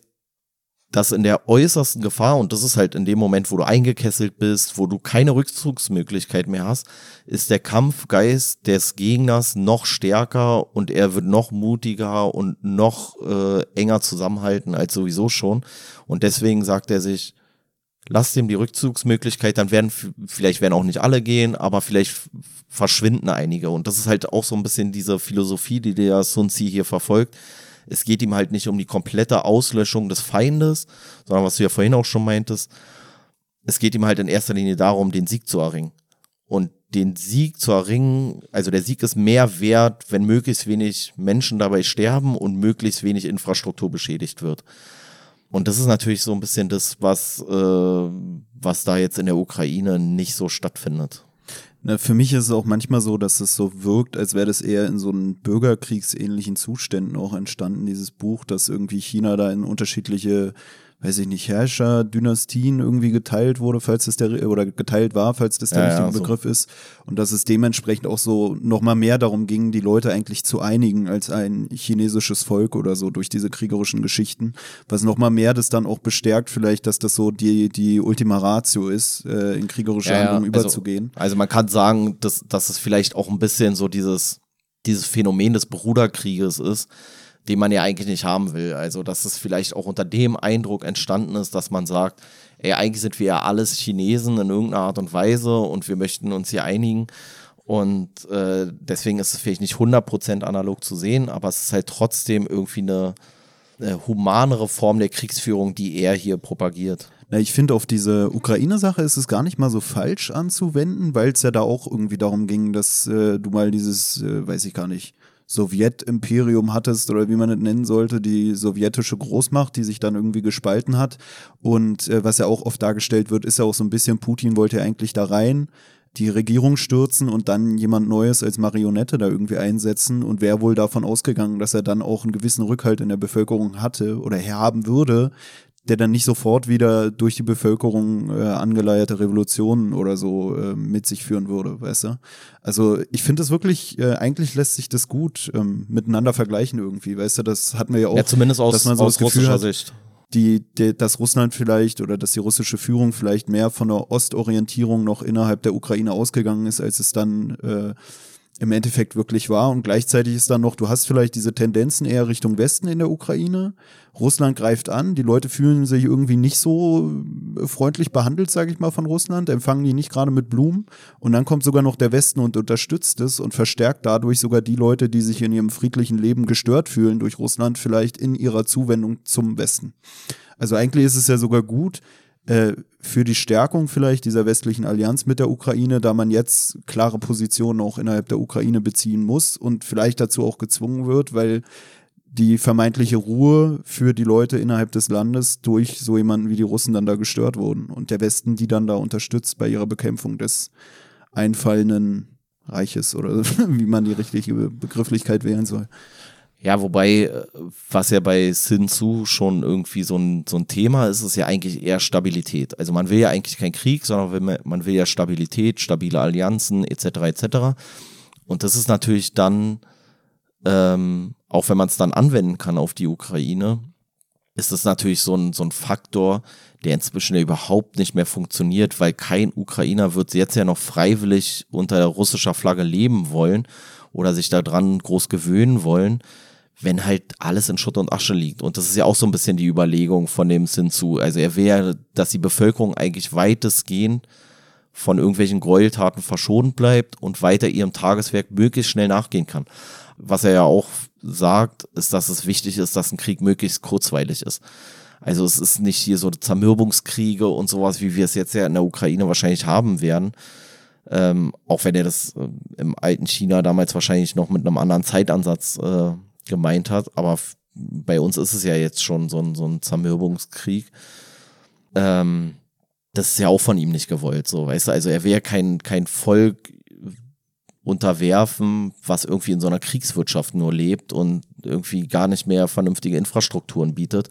dass in der äußersten Gefahr, und das ist halt in dem Moment, wo du eingekesselt bist, wo du keine Rückzugsmöglichkeit mehr hast, ist der Kampfgeist des Gegners noch stärker und er wird noch mutiger und noch äh, enger zusammenhalten als sowieso schon. Und deswegen sagt er sich, lass dem die Rückzugsmöglichkeit, dann werden vielleicht werden auch nicht alle gehen, aber vielleicht verschwinden einige. Und das ist halt auch so ein bisschen diese Philosophie, die der Sun Tzu hier verfolgt es geht ihm halt nicht um die komplette Auslöschung des Feindes, sondern was du ja vorhin auch schon meintest, es geht ihm halt in erster Linie darum, den Sieg zu erringen. Und den Sieg zu erringen, also der Sieg ist mehr wert, wenn möglichst wenig Menschen dabei sterben und möglichst wenig Infrastruktur beschädigt wird. Und das ist natürlich so ein bisschen das, was, äh, was da jetzt in der Ukraine nicht so stattfindet. Na, für mich ist es auch manchmal so, dass es so wirkt, als wäre das eher in so einen bürgerkriegsähnlichen Zuständen auch entstanden, dieses Buch, dass irgendwie China da in unterschiedliche weiß ich nicht, Herrscher, Dynastien irgendwie geteilt wurde, falls das der, oder geteilt war, falls das der ja, richtige ja, so. Begriff ist. Und dass es dementsprechend auch so nochmal mehr darum ging, die Leute eigentlich zu einigen als ein chinesisches Volk oder so durch diese kriegerischen Geschichten. Was nochmal mehr das dann auch bestärkt, vielleicht, dass das so die, die Ultima Ratio ist, äh, in kriegerische ja, Handlungen also, überzugehen. Also man kann sagen, dass, dass es vielleicht auch ein bisschen so dieses, dieses Phänomen des Bruderkrieges ist, den man ja eigentlich nicht haben will. Also, dass es vielleicht auch unter dem Eindruck entstanden ist, dass man sagt, ey, eigentlich sind wir ja alles Chinesen in irgendeiner Art und Weise und wir möchten uns hier einigen. Und äh, deswegen ist es vielleicht nicht 100% analog zu sehen, aber es ist halt trotzdem irgendwie eine, eine humanere Form der Kriegsführung, die er hier propagiert. Na, ich finde, auf diese Ukraine-Sache ist es gar nicht mal so falsch anzuwenden, weil es ja da auch irgendwie darum ging, dass äh, du mal dieses, äh, weiß ich gar nicht, Sowjetimperium hattest oder wie man es nennen sollte, die sowjetische Großmacht, die sich dann irgendwie gespalten hat. Und äh, was ja auch oft dargestellt wird, ist ja auch so ein bisschen, Putin wollte ja eigentlich da rein, die Regierung stürzen und dann jemand Neues als Marionette da irgendwie einsetzen und wäre wohl davon ausgegangen, dass er dann auch einen gewissen Rückhalt in der Bevölkerung hatte oder haben würde, der dann nicht sofort wieder durch die Bevölkerung äh, angeleierte Revolutionen oder so äh, mit sich führen würde, weißt du? Also ich finde es wirklich, äh, eigentlich lässt sich das gut ähm, miteinander vergleichen irgendwie, weißt du? Das hatten wir ja auch. Ja, zumindest aus, dass man so aus das Gefühl russischer hat, Sicht. Die, die, dass Russland vielleicht oder dass die russische Führung vielleicht mehr von der Ostorientierung noch innerhalb der Ukraine ausgegangen ist, als es dann äh, im Endeffekt wirklich war. Und gleichzeitig ist dann noch, du hast vielleicht diese Tendenzen eher Richtung Westen in der Ukraine. Russland greift an, die Leute fühlen sich irgendwie nicht so äh, freundlich behandelt, sage ich mal, von Russland, empfangen die nicht gerade mit Blumen. Und dann kommt sogar noch der Westen und unterstützt es und verstärkt dadurch sogar die Leute, die sich in ihrem friedlichen Leben gestört fühlen durch Russland, vielleicht in ihrer Zuwendung zum Westen. Also eigentlich ist es ja sogar gut, äh, für die Stärkung vielleicht dieser westlichen Allianz mit der Ukraine, da man jetzt klare Positionen auch innerhalb der Ukraine beziehen muss und vielleicht dazu auch gezwungen wird, weil die vermeintliche Ruhe für die Leute innerhalb des Landes durch so jemanden wie die Russen dann da gestört wurden und der Westen die dann da unterstützt bei ihrer Bekämpfung des einfallenden Reiches oder wie man die richtige Begrifflichkeit wählen soll. Ja, wobei, äh, was ja bei Sin Tzu schon irgendwie so ein, so ein Thema ist, ist ja eigentlich eher Stabilität. Also man will ja eigentlich keinen Krieg, sondern man will ja Stabilität, stabile Allianzen etc. etc. Und das ist natürlich dann, ähm, auch wenn man es dann anwenden kann auf die Ukraine, ist das natürlich so ein, so ein Faktor, der inzwischen überhaupt nicht mehr funktioniert, weil kein Ukrainer wird jetzt ja noch freiwillig unter russischer Flagge leben wollen oder sich daran groß gewöhnen wollen wenn halt alles in Schutt und Asche liegt. Und das ist ja auch so ein bisschen die Überlegung von dem Sinzu. Also er ja, dass die Bevölkerung eigentlich weitestgehend von irgendwelchen Gräueltaten verschont bleibt und weiter ihrem Tageswerk möglichst schnell nachgehen kann. Was er ja auch sagt, ist, dass es wichtig ist, dass ein Krieg möglichst kurzweilig ist. Also es ist nicht hier so Zermürbungskriege und sowas, wie wir es jetzt ja in der Ukraine wahrscheinlich haben werden. Ähm, auch wenn er das äh, im alten China damals wahrscheinlich noch mit einem anderen Zeitansatz äh, gemeint hat. Aber bei uns ist es ja jetzt schon so ein, so ein Zermürbungskrieg. Ähm, das ist ja auch von ihm nicht gewollt, so, weißt du, also er wäre kein, kein Volk unterwerfen, was irgendwie in so einer Kriegswirtschaft nur lebt und irgendwie gar nicht mehr vernünftige Infrastrukturen bietet,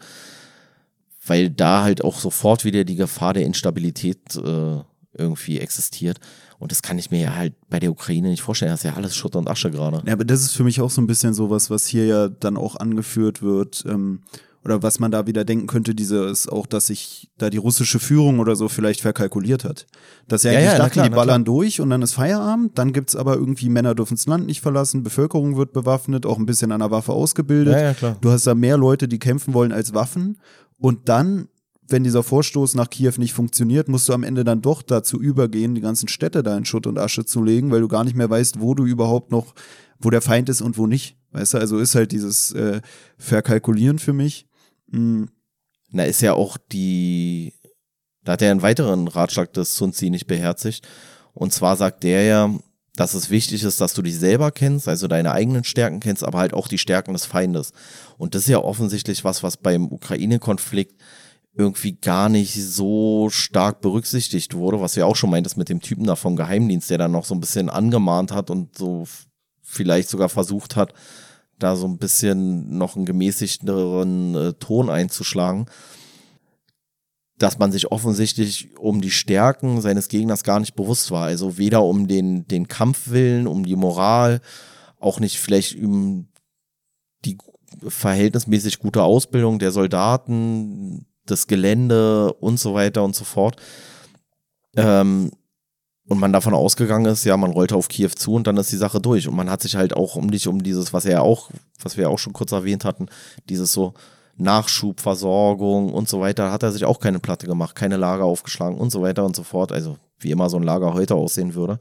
weil da halt auch sofort wieder die Gefahr der Instabilität äh, irgendwie existiert. Und das kann ich mir ja halt bei der Ukraine nicht vorstellen. Das ist ja alles Schutt und Asche gerade. Ja, aber das ist für mich auch so ein bisschen sowas, was hier ja dann auch angeführt wird. Ähm, oder was man da wieder denken könnte, dieses auch, dass sich da die russische Führung oder so vielleicht verkalkuliert hat. Dass er ja, eigentlich ja, dachte, klar, die ballern durch und dann ist Feierabend, dann gibt's aber irgendwie Männer dürfen das Land nicht verlassen, Bevölkerung wird bewaffnet, auch ein bisschen an der Waffe ausgebildet. Ja, ja, klar. Du hast da mehr Leute, die kämpfen wollen als Waffen und dann wenn dieser Vorstoß nach Kiew nicht funktioniert, musst du am Ende dann doch dazu übergehen, die ganzen Städte da in Schutt und Asche zu legen, weil du gar nicht mehr weißt, wo du überhaupt noch, wo der Feind ist und wo nicht. Weißt du, also ist halt dieses äh, Verkalkulieren für mich. Mhm. Na, ist ja auch die, da hat er einen weiteren Ratschlag des Sun Tzu nicht beherzigt. Und zwar sagt der ja, dass es wichtig ist, dass du dich selber kennst, also deine eigenen Stärken kennst, aber halt auch die Stärken des Feindes. Und das ist ja offensichtlich was, was beim Ukraine-Konflikt irgendwie gar nicht so stark berücksichtigt wurde, was ja auch schon meintest mit dem Typen da vom Geheimdienst, der dann noch so ein bisschen angemahnt hat und so vielleicht sogar versucht hat, da so ein bisschen noch einen gemäßigteren äh, Ton einzuschlagen, dass man sich offensichtlich um die Stärken seines Gegners gar nicht bewusst war. Also weder um den, den Kampfwillen, um die Moral, auch nicht vielleicht um die verhältnismäßig gute Ausbildung der Soldaten, das Gelände und so weiter und so fort. Ähm, und man davon ausgegangen ist, ja, man rollte auf Kiew zu und dann ist die Sache durch. Und man hat sich halt auch um nicht um dieses, was er auch, was wir auch schon kurz erwähnt hatten, dieses so Nachschubversorgung und so weiter, hat er sich auch keine Platte gemacht, keine Lager aufgeschlagen und so weiter und so fort. Also wie immer so ein Lager heute aussehen würde.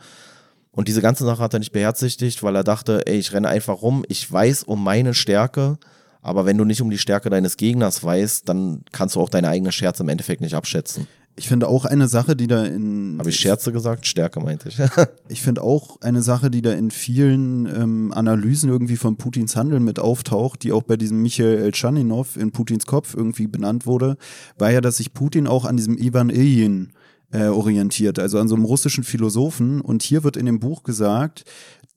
Und diese ganze Sache hat er nicht beherzigt, weil er dachte, ey, ich renne einfach rum, ich weiß um meine Stärke, aber wenn du nicht um die Stärke deines Gegners weißt, dann kannst du auch deine eigene Scherze im Endeffekt nicht abschätzen. Ich finde auch eine Sache, die da in. Habe ich Scherze gesagt? Stärke meinte ich. ich finde auch eine Sache, die da in vielen ähm, Analysen irgendwie von Putins Handeln mit auftaucht, die auch bei diesem Michael Elchaninov in Putins Kopf irgendwie benannt wurde, war ja, dass sich Putin auch an diesem Ivan Ilyin äh, orientiert, also an so einem russischen Philosophen. Und hier wird in dem Buch gesagt,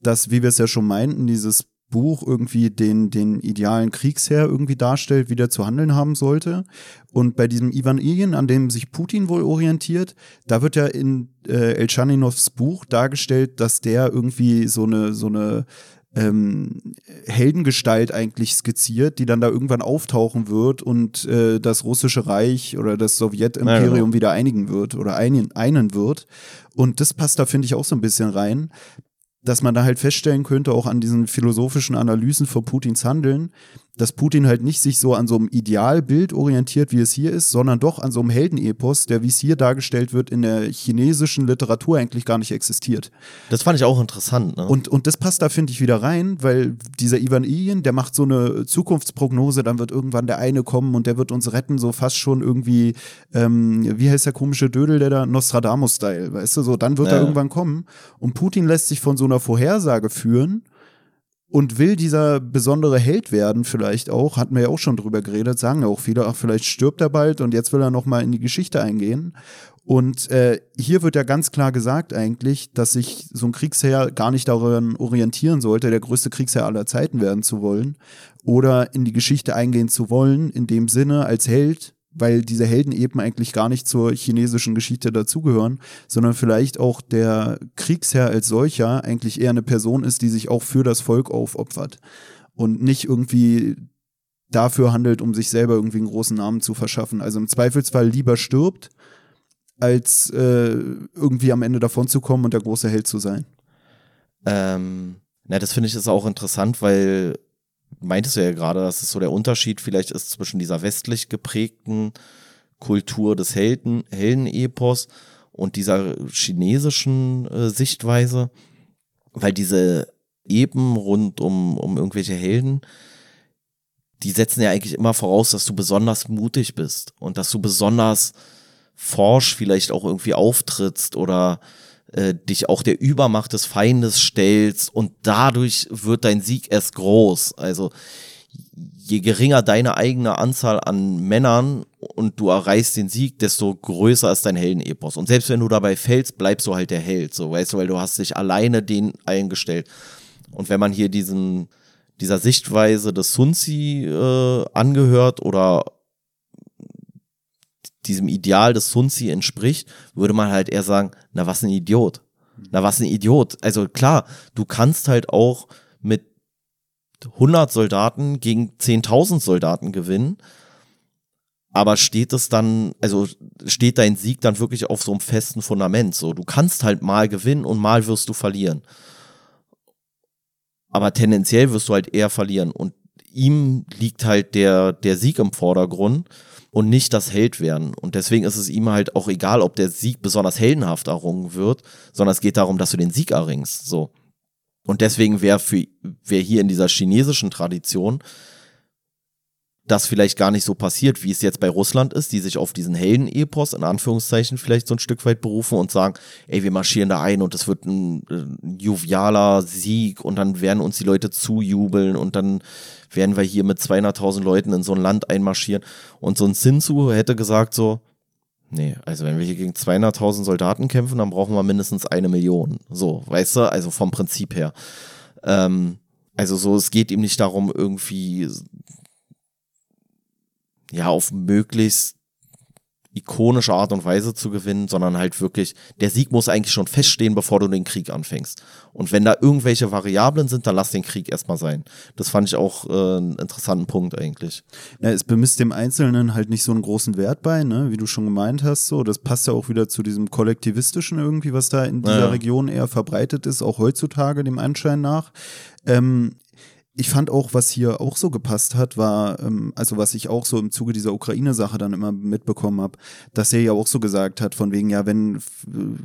dass, wie wir es ja schon meinten, dieses Buch irgendwie den, den idealen Kriegsherr irgendwie darstellt, wie der zu handeln haben sollte. Und bei diesem Ivan Ilyin, an dem sich Putin wohl orientiert, da wird ja in äh, Elchaninovs Buch dargestellt, dass der irgendwie so eine, so eine ähm, Heldengestalt eigentlich skizziert, die dann da irgendwann auftauchen wird und äh, das russische Reich oder das Sowjetimperium ja, genau. wieder einigen wird oder einen, einen wird. Und das passt da, finde ich, auch so ein bisschen rein dass man da halt feststellen könnte, auch an diesen philosophischen Analysen von Putins Handeln, dass Putin halt nicht sich so an so einem Idealbild orientiert, wie es hier ist, sondern doch an so einem Heldenepos, der, wie es hier dargestellt wird, in der chinesischen Literatur eigentlich gar nicht existiert. Das fand ich auch interessant. Ne? Und, und das passt da, finde ich, wieder rein, weil dieser Ivan Ilyin, der macht so eine Zukunftsprognose, dann wird irgendwann der eine kommen und der wird uns retten, so fast schon irgendwie, ähm, wie heißt der komische Dödel, der da, Nostradamus-Style, weißt du, so, dann wird ja. er irgendwann kommen. Und Putin lässt sich von so einer Vorhersage führen und will dieser besondere Held werden, vielleicht auch, hatten wir ja auch schon drüber geredet, sagen ja auch viele, ach, vielleicht stirbt er bald und jetzt will er nochmal in die Geschichte eingehen. Und äh, hier wird ja ganz klar gesagt eigentlich, dass sich so ein Kriegsherr gar nicht daran orientieren sollte, der größte Kriegsherr aller Zeiten werden zu wollen oder in die Geschichte eingehen zu wollen, in dem Sinne als Held, weil diese Helden eben eigentlich gar nicht zur chinesischen Geschichte dazugehören, sondern vielleicht auch der Kriegsherr als solcher eigentlich eher eine Person ist, die sich auch für das Volk aufopfert und nicht irgendwie dafür handelt, um sich selber irgendwie einen großen Namen zu verschaffen. Also im Zweifelsfall lieber stirbt, als äh, irgendwie am Ende davon zu kommen und der große Held zu sein. Ähm, na, das finde ich ist auch interessant, weil meintest du ja gerade, dass es so der Unterschied vielleicht ist zwischen dieser westlich geprägten Kultur des Helden, Heldenepos und dieser chinesischen äh, Sichtweise, weil diese Eben rund um, um irgendwelche Helden, die setzen ja eigentlich immer voraus, dass du besonders mutig bist und dass du besonders forsch vielleicht auch irgendwie auftrittst oder äh, dich auch der Übermacht des Feindes stellst und dadurch wird dein Sieg erst groß. Also je geringer deine eigene Anzahl an Männern und du erreichst den Sieg, desto größer ist dein Heldenepos. Und selbst wenn du dabei fällst, bleibst du halt der Held, so weißt du, weil du hast dich alleine den eingestellt. Und wenn man hier diesen, dieser Sichtweise des Sunzi äh, angehört oder diesem Ideal des Sunzi entspricht, würde man halt eher sagen, na was ein Idiot. Na was ein Idiot. Also klar, du kannst halt auch mit 100 Soldaten gegen 10.000 Soldaten gewinnen. Aber steht es dann, also steht dein Sieg dann wirklich auf so einem festen Fundament? So, du kannst halt mal gewinnen und mal wirst du verlieren. Aber tendenziell wirst du halt eher verlieren. Und ihm liegt halt der, der Sieg im Vordergrund und nicht das Heldwerden. Und deswegen ist es ihm halt auch egal, ob der Sieg besonders heldenhaft errungen wird, sondern es geht darum, dass du den Sieg erringst. So. Und deswegen wäre für wär hier in dieser chinesischen Tradition das vielleicht gar nicht so passiert, wie es jetzt bei Russland ist, die sich auf diesen Helden-Epos in Anführungszeichen vielleicht so ein Stück weit berufen und sagen, ey, wir marschieren da ein und es wird ein, ein jovialer Sieg und dann werden uns die Leute zujubeln und dann werden wir hier mit 200.000 Leuten in so ein Land einmarschieren. Und so ein Sinzu hätte gesagt so, Nee, also wenn wir hier gegen 200.000 Soldaten kämpfen, dann brauchen wir mindestens eine Million. So, weißt du, also vom Prinzip her. Ähm, also so, es geht ihm nicht darum, irgendwie ja auf möglichst ikonische Art und Weise zu gewinnen, sondern halt wirklich, der Sieg muss eigentlich schon feststehen, bevor du den Krieg anfängst. Und wenn da irgendwelche Variablen sind, dann lass den Krieg erstmal sein. Das fand ich auch äh, einen interessanten Punkt eigentlich. Ja, es bemisst dem Einzelnen halt nicht so einen großen Wert bei, ne? wie du schon gemeint hast. So, das passt ja auch wieder zu diesem kollektivistischen irgendwie, was da in dieser ja. Region eher verbreitet ist, auch heutzutage dem Anschein nach. Ähm, ich fand auch, was hier auch so gepasst hat, war, ähm, also was ich auch so im Zuge dieser Ukraine-Sache dann immer mitbekommen habe, dass er ja auch so gesagt hat, von wegen, ja, wenn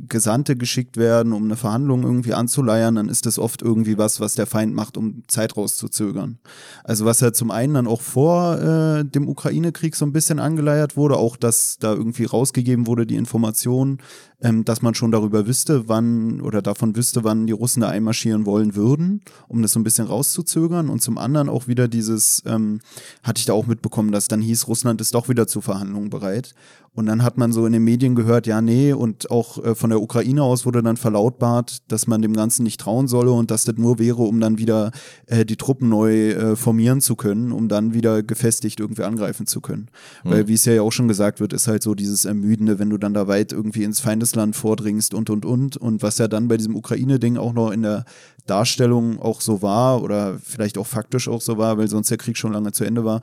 Gesandte geschickt werden, um eine Verhandlung irgendwie anzuleiern, dann ist das oft irgendwie was, was der Feind macht, um Zeit rauszuzögern. Also was ja zum einen dann auch vor äh, dem Ukraine-Krieg so ein bisschen angeleiert wurde, auch dass da irgendwie rausgegeben wurde, die Information, ähm, dass man schon darüber wüsste, wann oder davon wüsste, wann die Russen da einmarschieren wollen würden, um das so ein bisschen rauszuzögern. Und zum anderen auch wieder dieses, ähm, hatte ich da auch mitbekommen, dass dann hieß, Russland ist doch wieder zu Verhandlungen bereit. Und dann hat man so in den Medien gehört, ja, nee, und auch äh, von der Ukraine aus wurde dann verlautbart, dass man dem Ganzen nicht trauen solle und dass das nur wäre, um dann wieder äh, die Truppen neu äh, formieren zu können, um dann wieder gefestigt irgendwie angreifen zu können. Mhm. Weil, wie es ja auch schon gesagt wird, ist halt so dieses Ermüdende, wenn du dann da weit irgendwie ins Feindesland vordringst und, und, und. Und was ja dann bei diesem Ukraine-Ding auch noch in der Darstellung auch so war oder vielleicht auch faktisch auch so war, weil sonst der Krieg schon lange zu Ende war,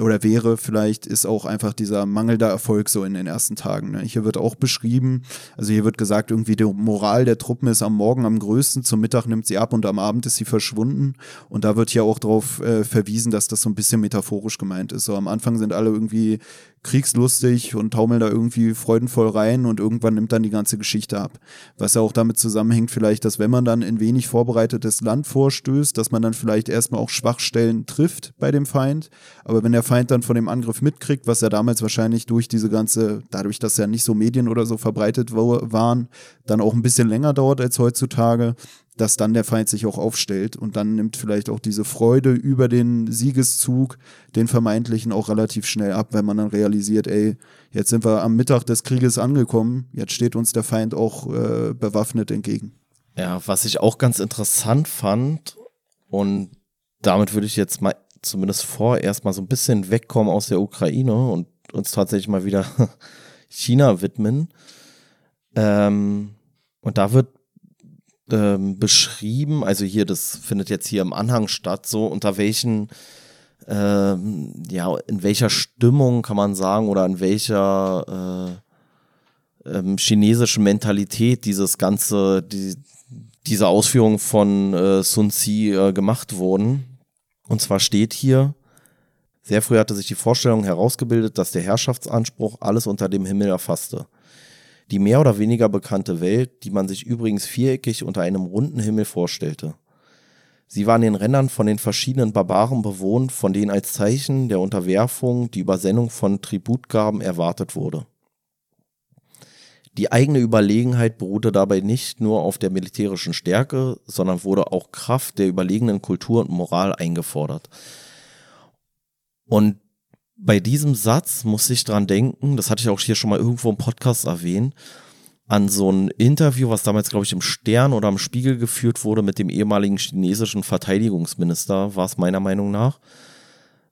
oder wäre vielleicht, ist auch einfach dieser mangelnder Erfolg so in den ersten Tagen. Ne? Hier wird auch beschrieben, also hier wird gesagt, irgendwie die Moral der Truppen ist am Morgen am größten, zum Mittag nimmt sie ab und am Abend ist sie verschwunden. Und da wird hier auch darauf äh, verwiesen, dass das so ein bisschen metaphorisch gemeint ist. So am Anfang sind alle irgendwie kriegslustig und taumeln da irgendwie freudenvoll rein und irgendwann nimmt dann die ganze Geschichte ab. Was ja auch damit zusammenhängt, vielleicht, dass wenn man dann in wenig vorbereitetes Land vorstößt, dass man dann vielleicht erstmal auch Schwachstellen trifft bei dem Feind. Aber wenn der Feind dann von dem Angriff mitkriegt, was ja damals wahrscheinlich durch diese ganze, dadurch, dass ja nicht so Medien oder so verbreitet waren, dann auch ein bisschen länger dauert als heutzutage, dass dann der Feind sich auch aufstellt und dann nimmt vielleicht auch diese Freude über den Siegeszug, den vermeintlichen, auch relativ schnell ab, wenn man dann realisiert, ey, jetzt sind wir am Mittag des Krieges angekommen, jetzt steht uns der Feind auch äh, bewaffnet entgegen. Ja, was ich auch ganz interessant fand und damit würde ich jetzt mal zumindest vorerst mal so ein bisschen wegkommen aus der Ukraine und uns tatsächlich mal wieder China widmen. Ähm, und da wird ähm, beschrieben, also hier, das findet jetzt hier im Anhang statt, so unter welchen, ähm, ja, in welcher Stimmung kann man sagen oder in welcher äh, ähm, chinesischen Mentalität dieses ganze, die, diese Ausführungen von äh, Sun Tzu äh, gemacht wurden. Und zwar steht hier, sehr früh hatte sich die Vorstellung herausgebildet, dass der Herrschaftsanspruch alles unter dem Himmel erfasste. Die mehr oder weniger bekannte Welt, die man sich übrigens viereckig unter einem runden Himmel vorstellte. Sie waren den Rändern von den verschiedenen Barbaren bewohnt, von denen als Zeichen der Unterwerfung die Übersendung von Tributgaben erwartet wurde. Die eigene Überlegenheit beruhte dabei nicht nur auf der militärischen Stärke, sondern wurde auch Kraft der überlegenen Kultur und Moral eingefordert. Und bei diesem Satz muss ich dran denken, das hatte ich auch hier schon mal irgendwo im Podcast erwähnt, an so ein Interview, was damals, glaube ich, im Stern oder im Spiegel geführt wurde mit dem ehemaligen chinesischen Verteidigungsminister, war es meiner Meinung nach.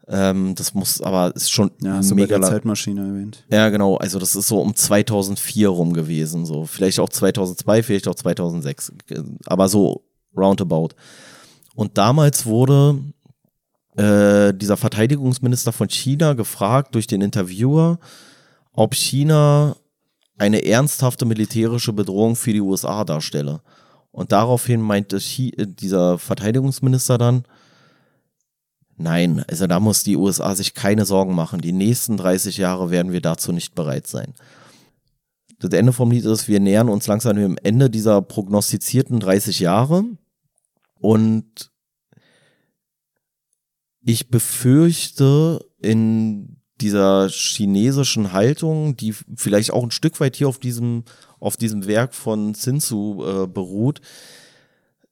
Ähm, das muss aber ist schon ja, hast mega bei der Zeitmaschine erwähnt. Ja, genau. Also das ist so um 2004 rum gewesen, so vielleicht auch 2002, vielleicht auch 2006, aber so roundabout. Und damals wurde äh, dieser Verteidigungsminister von China gefragt durch den Interviewer, ob China eine ernsthafte militärische Bedrohung für die USA darstelle. Und daraufhin meinte äh, dieser Verteidigungsminister dann, nein, also da muss die USA sich keine Sorgen machen. Die nächsten 30 Jahre werden wir dazu nicht bereit sein. Das Ende vom Lied ist, wir nähern uns langsam dem Ende dieser prognostizierten 30 Jahre. Und ich befürchte, in dieser chinesischen Haltung, die vielleicht auch ein Stück weit hier auf diesem, auf diesem Werk von Sinsu äh, beruht,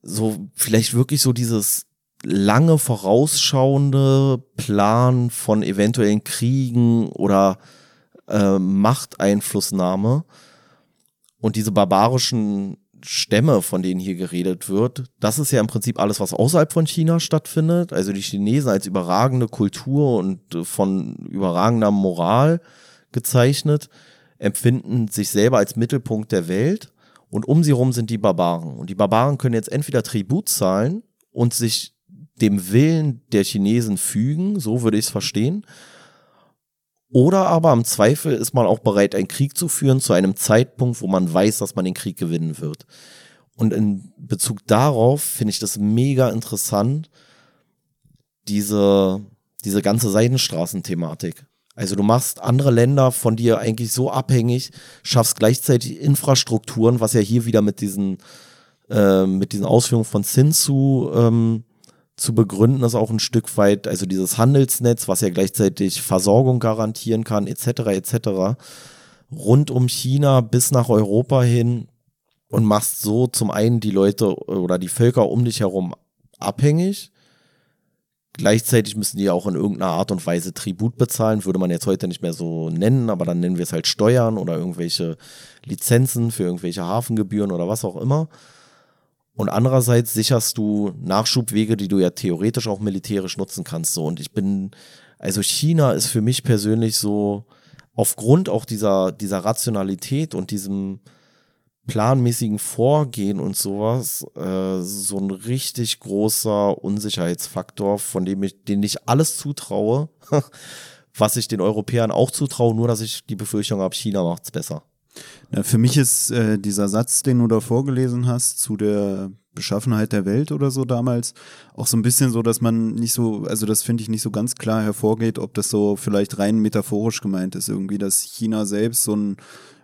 so vielleicht wirklich so dieses lange vorausschauende Plan von eventuellen Kriegen oder äh, Machteinflussnahme und diese barbarischen Stämme, von denen hier geredet wird, das ist ja im Prinzip alles, was außerhalb von China stattfindet. Also die Chinesen als überragende Kultur und äh, von überragender Moral gezeichnet, empfinden sich selber als Mittelpunkt der Welt und um sie herum sind die Barbaren. Und die Barbaren können jetzt entweder Tribut zahlen und sich dem Willen der Chinesen fügen, so würde ich es verstehen, oder aber im Zweifel ist man auch bereit, einen Krieg zu führen zu einem Zeitpunkt, wo man weiß, dass man den Krieg gewinnen wird. Und in Bezug darauf finde ich das mega interessant, diese, diese ganze Seidenstraßenthematik. Also du machst andere Länder von dir eigentlich so abhängig, schaffst gleichzeitig Infrastrukturen, was ja hier wieder mit diesen, äh, mit diesen Ausführungen von Sinsu ähm, zu begründen ist auch ein Stück weit, also dieses Handelsnetz, was ja gleichzeitig Versorgung garantieren kann, etc., etc., rund um China bis nach Europa hin und machst so zum einen die Leute oder die Völker um dich herum abhängig. Gleichzeitig müssen die auch in irgendeiner Art und Weise Tribut bezahlen, würde man jetzt heute nicht mehr so nennen, aber dann nennen wir es halt Steuern oder irgendwelche Lizenzen für irgendwelche Hafengebühren oder was auch immer. Und andererseits sicherst du Nachschubwege, die du ja theoretisch auch militärisch nutzen kannst. So. Und ich bin, also China ist für mich persönlich so, aufgrund auch dieser, dieser Rationalität und diesem planmäßigen Vorgehen und sowas, äh, so ein richtig großer Unsicherheitsfaktor, von dem ich, den ich alles zutraue, was ich den Europäern auch zutraue, nur dass ich die Befürchtung habe, China macht es besser. Na, für mich ist äh, dieser Satz, den du da vorgelesen hast, zu der Beschaffenheit der Welt oder so damals, auch so ein bisschen so, dass man nicht so, also das finde ich nicht so ganz klar hervorgeht, ob das so vielleicht rein metaphorisch gemeint ist, irgendwie, dass China selbst so ein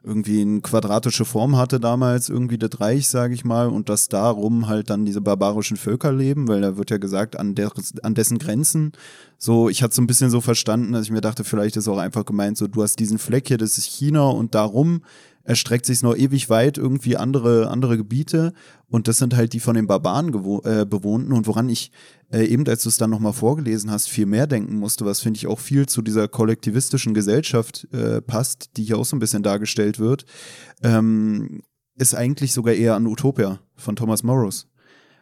irgendwie eine quadratische Form hatte damals, irgendwie das Reich, sage ich mal, und dass darum halt dann diese barbarischen Völker leben, weil da wird ja gesagt, an, der, an dessen Grenzen. So, ich hatte so ein bisschen so verstanden, dass ich mir dachte, vielleicht ist auch einfach gemeint, so, du hast diesen Fleck hier, das ist China und darum erstreckt sich noch ewig weit irgendwie andere, andere Gebiete und das sind halt die von den Barbaren äh, bewohnten und woran ich äh, eben, als du es dann nochmal vorgelesen hast, viel mehr denken musste, was finde ich auch viel zu dieser kollektivistischen Gesellschaft äh, passt, die hier auch so ein bisschen dargestellt wird, ähm, ist eigentlich sogar eher an Utopia von Thomas Morrows.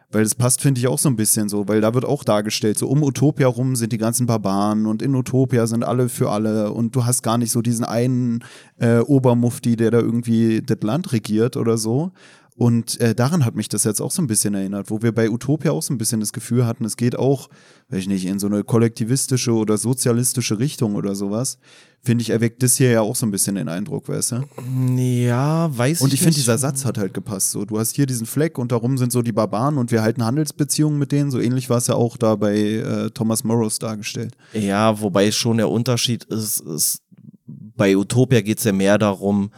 Weil das passt, finde ich, auch so ein bisschen so, weil da wird auch dargestellt, so um Utopia rum sind die ganzen Barbaren und in Utopia sind alle für alle und du hast gar nicht so diesen einen äh, Obermufti, der da irgendwie das Land regiert oder so. Und äh, daran hat mich das jetzt auch so ein bisschen erinnert, wo wir bei Utopia auch so ein bisschen das Gefühl hatten, es geht auch, weiß ich nicht, in so eine kollektivistische oder sozialistische Richtung oder sowas finde ich, erweckt das hier ja auch so ein bisschen den Eindruck, weißt du? Ja, weiß ich Und ich finde, dieser Satz hat halt gepasst. So, du hast hier diesen Fleck und darum sind so die Barbaren und wir halten Handelsbeziehungen mit denen. So ähnlich war es ja auch da bei äh, Thomas Morrows dargestellt. Ja, wobei schon der Unterschied ist, ist bei Utopia geht es ja mehr darum,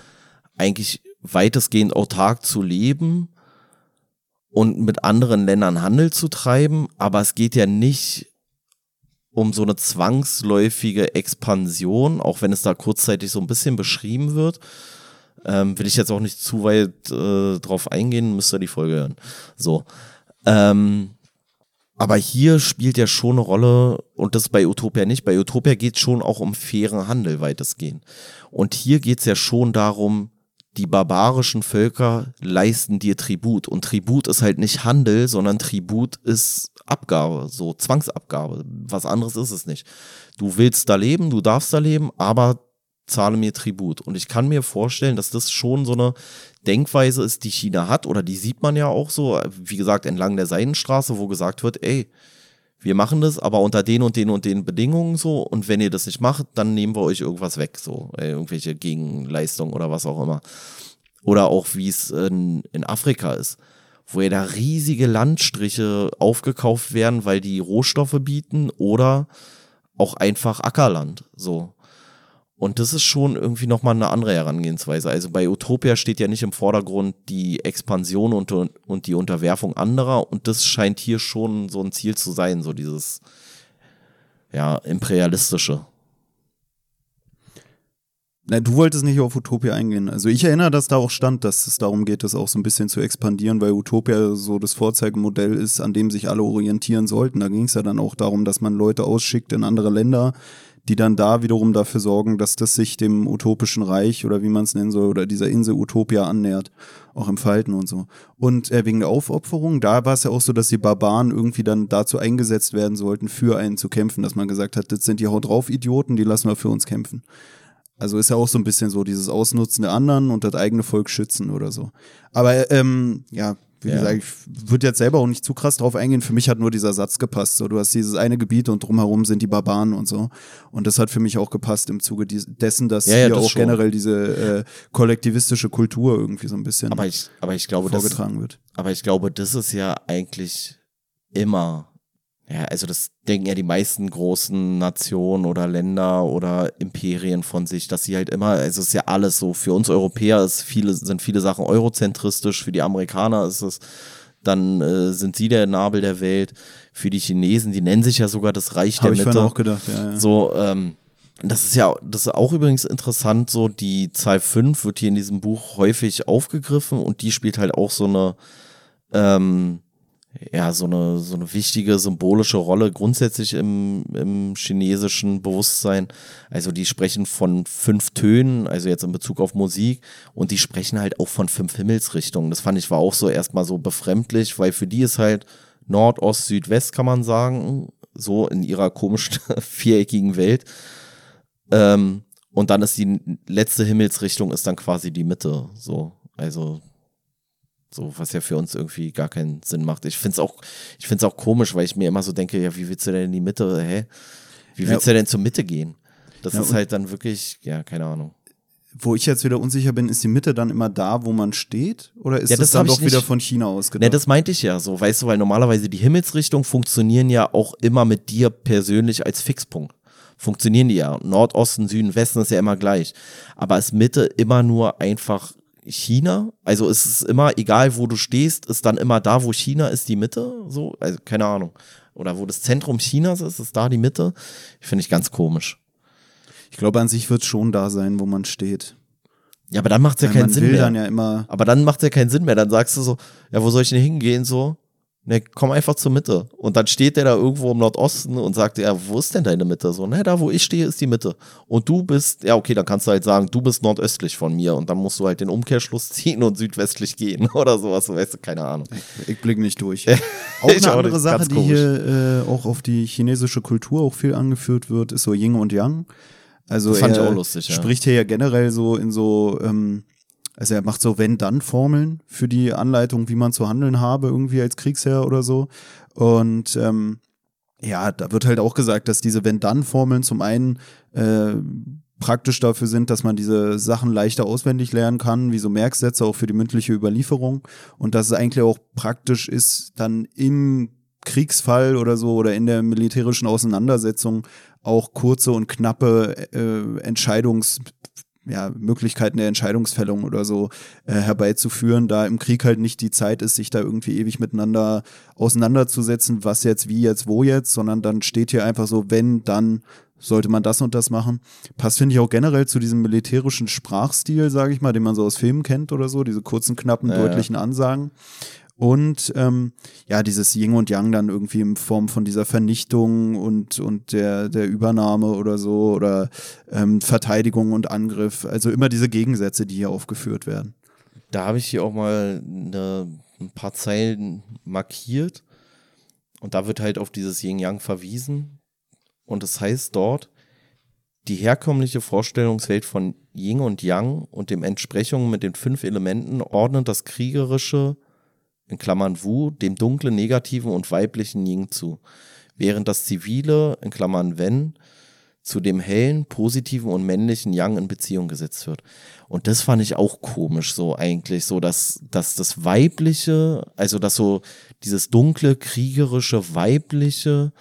eigentlich weitestgehend autark zu leben und mit anderen Ländern Handel zu treiben, aber es geht ja nicht um so eine zwangsläufige Expansion, auch wenn es da kurzzeitig so ein bisschen beschrieben wird. Ähm, will ich jetzt auch nicht zu weit äh, drauf eingehen, müsst ihr die Folge hören. So. Ähm, aber hier spielt ja schon eine Rolle, und das bei Utopia nicht. Bei Utopia geht es schon auch um fairen Handel weitestgehend. Und hier geht es ja schon darum, die barbarischen Völker leisten dir Tribut. Und Tribut ist halt nicht Handel, sondern Tribut ist Abgabe, so Zwangsabgabe. Was anderes ist es nicht. Du willst da leben, du darfst da leben, aber zahle mir Tribut. Und ich kann mir vorstellen, dass das schon so eine Denkweise ist, die China hat, oder die sieht man ja auch so, wie gesagt, entlang der Seidenstraße, wo gesagt wird, ey, wir machen das, aber unter den und den und den Bedingungen so. Und wenn ihr das nicht macht, dann nehmen wir euch irgendwas weg, so ey, irgendwelche Gegenleistungen oder was auch immer. Oder auch wie es in, in Afrika ist, wo ja da riesige Landstriche aufgekauft werden, weil die Rohstoffe bieten oder auch einfach Ackerland, so. Und das ist schon irgendwie nochmal eine andere Herangehensweise. Also bei Utopia steht ja nicht im Vordergrund die Expansion und, und die Unterwerfung anderer. Und das scheint hier schon so ein Ziel zu sein, so dieses, ja, imperialistische. Na, du wolltest nicht auf Utopia eingehen. Also ich erinnere, dass da auch stand, dass es darum geht, das auch so ein bisschen zu expandieren, weil Utopia so das Vorzeigemodell ist, an dem sich alle orientieren sollten. Da ging es ja dann auch darum, dass man Leute ausschickt in andere Länder, die dann da wiederum dafür sorgen, dass das sich dem utopischen Reich oder wie man es nennen soll, oder dieser Insel Utopia annähert, auch im Falten und so. Und äh, wegen der Aufopferung, da war es ja auch so, dass die Barbaren irgendwie dann dazu eingesetzt werden sollten, für einen zu kämpfen, dass man gesagt hat, das sind die Haut drauf Idioten, die lassen wir für uns kämpfen. Also ist ja auch so ein bisschen so dieses Ausnutzen der anderen und das eigene Volk schützen oder so. Aber ähm, ja, wie ja. gesagt, ich würde jetzt selber auch nicht zu krass drauf eingehen. Für mich hat nur dieser Satz gepasst. So, du hast dieses eine Gebiet und drumherum sind die Barbaren und so. Und das hat für mich auch gepasst im Zuge dessen, dass ja, ja, hier das auch schon. generell diese äh, kollektivistische Kultur irgendwie so ein bisschen aber ich, aber ich glaube, vorgetragen das, wird. Aber ich glaube, das ist ja eigentlich immer ja, also das denken ja die meisten großen Nationen oder Länder oder Imperien von sich, dass sie halt immer, also es ist ja alles so, für uns Europäer ist viele, sind viele Sachen eurozentristisch, für die Amerikaner ist es, dann äh, sind sie der Nabel der Welt, für die Chinesen, die nennen sich ja sogar das Reich Hab der Mitte. Ich auch gedacht, ja, ja. So, ähm, das ist ja, das ist auch übrigens interessant, so die Zahl 5 wird hier in diesem Buch häufig aufgegriffen und die spielt halt auch so eine, ähm, ja, so eine, so eine wichtige symbolische Rolle grundsätzlich im, im chinesischen Bewusstsein. Also die sprechen von fünf Tönen, also jetzt in Bezug auf Musik, und die sprechen halt auch von fünf Himmelsrichtungen. Das fand ich war auch so erstmal so befremdlich, weil für die ist halt Nord, Ost, Süd, West, kann man sagen, so in ihrer komischen viereckigen Welt. Ähm, und dann ist die letzte Himmelsrichtung ist dann quasi die Mitte, so. Also so, was ja für uns irgendwie gar keinen Sinn macht. Ich finde es auch, ich finde es auch komisch, weil ich mir immer so denke, ja, wie willst du denn in die Mitte, hä? Wie willst ja. du denn zur Mitte gehen? Das ja, ist halt dann wirklich, ja, keine Ahnung. Wo ich jetzt wieder unsicher bin, ist die Mitte dann immer da, wo man steht? Oder ist ja, das, das dann doch wieder von China ausgedacht? Ne, das meinte ich ja so, weißt du, weil normalerweise die Himmelsrichtungen funktionieren ja auch immer mit dir persönlich als Fixpunkt. Funktionieren die ja. Nordosten, Süden, Westen ist ja immer gleich. Aber ist Mitte immer nur einfach China. Also es ist immer, egal wo du stehst, ist dann immer da, wo China ist, die Mitte. So, also keine Ahnung. Oder wo das Zentrum Chinas ist, ist da die Mitte. Finde ich ganz komisch. Ich glaube, an sich wird es schon da sein, wo man steht. Ja, aber dann macht es ja keinen Sinn mehr. Dann ja immer aber dann macht es ja keinen Sinn mehr. Dann sagst du so, ja, wo soll ich denn hingehen? So, Ne, komm einfach zur Mitte. Und dann steht der da irgendwo im Nordosten und sagt, ja, wo ist denn deine Mitte? So, ne, da wo ich stehe, ist die Mitte. Und du bist, ja, okay, dann kannst du halt sagen, du bist nordöstlich von mir und dann musst du halt den Umkehrschluss ziehen und südwestlich gehen oder sowas, weißt du, keine Ahnung. Ich, ich blicke nicht durch. auch eine andere nicht, Sache, die hier äh, auch auf die chinesische Kultur auch viel angeführt wird, ist so Yin und Yang. Also das fand er ich auch lustig, ja. spricht hier ja generell so in so ähm, also er macht so Wenn-Dann-Formeln für die Anleitung, wie man zu handeln habe, irgendwie als Kriegsherr oder so. Und ähm, ja, da wird halt auch gesagt, dass diese Wenn-Dann-Formeln zum einen äh, praktisch dafür sind, dass man diese Sachen leichter auswendig lernen kann, wie so Merksätze auch für die mündliche Überlieferung. Und dass es eigentlich auch praktisch ist, dann im Kriegsfall oder so oder in der militärischen Auseinandersetzung auch kurze und knappe äh, Entscheidungs ja, Möglichkeiten der Entscheidungsfällung oder so äh, herbeizuführen, da im Krieg halt nicht die Zeit ist, sich da irgendwie ewig miteinander auseinanderzusetzen, was jetzt, wie jetzt, wo jetzt, sondern dann steht hier einfach so, wenn, dann sollte man das und das machen. Passt, finde ich, auch generell zu diesem militärischen Sprachstil, sage ich mal, den man so aus Filmen kennt oder so, diese kurzen, knappen, ja, deutlichen Ansagen. Und ähm, ja, dieses Yin und Yang dann irgendwie in Form von dieser Vernichtung und, und der, der Übernahme oder so oder ähm, Verteidigung und Angriff. Also immer diese Gegensätze, die hier aufgeführt werden. Da habe ich hier auch mal eine, ein paar Zeilen markiert. Und da wird halt auf dieses Yin-Yang verwiesen. Und es das heißt dort, die herkömmliche Vorstellungswelt von Yin und Yang und dem Entsprechung mit den fünf Elementen ordnet das kriegerische, in Klammern Wu, dem dunklen, negativen und weiblichen Yin zu, während das zivile, in Klammern Wen, zu dem hellen, positiven und männlichen Yang in Beziehung gesetzt wird. Und das fand ich auch komisch, so eigentlich, so dass, dass das weibliche, also dass so dieses dunkle, kriegerische, weibliche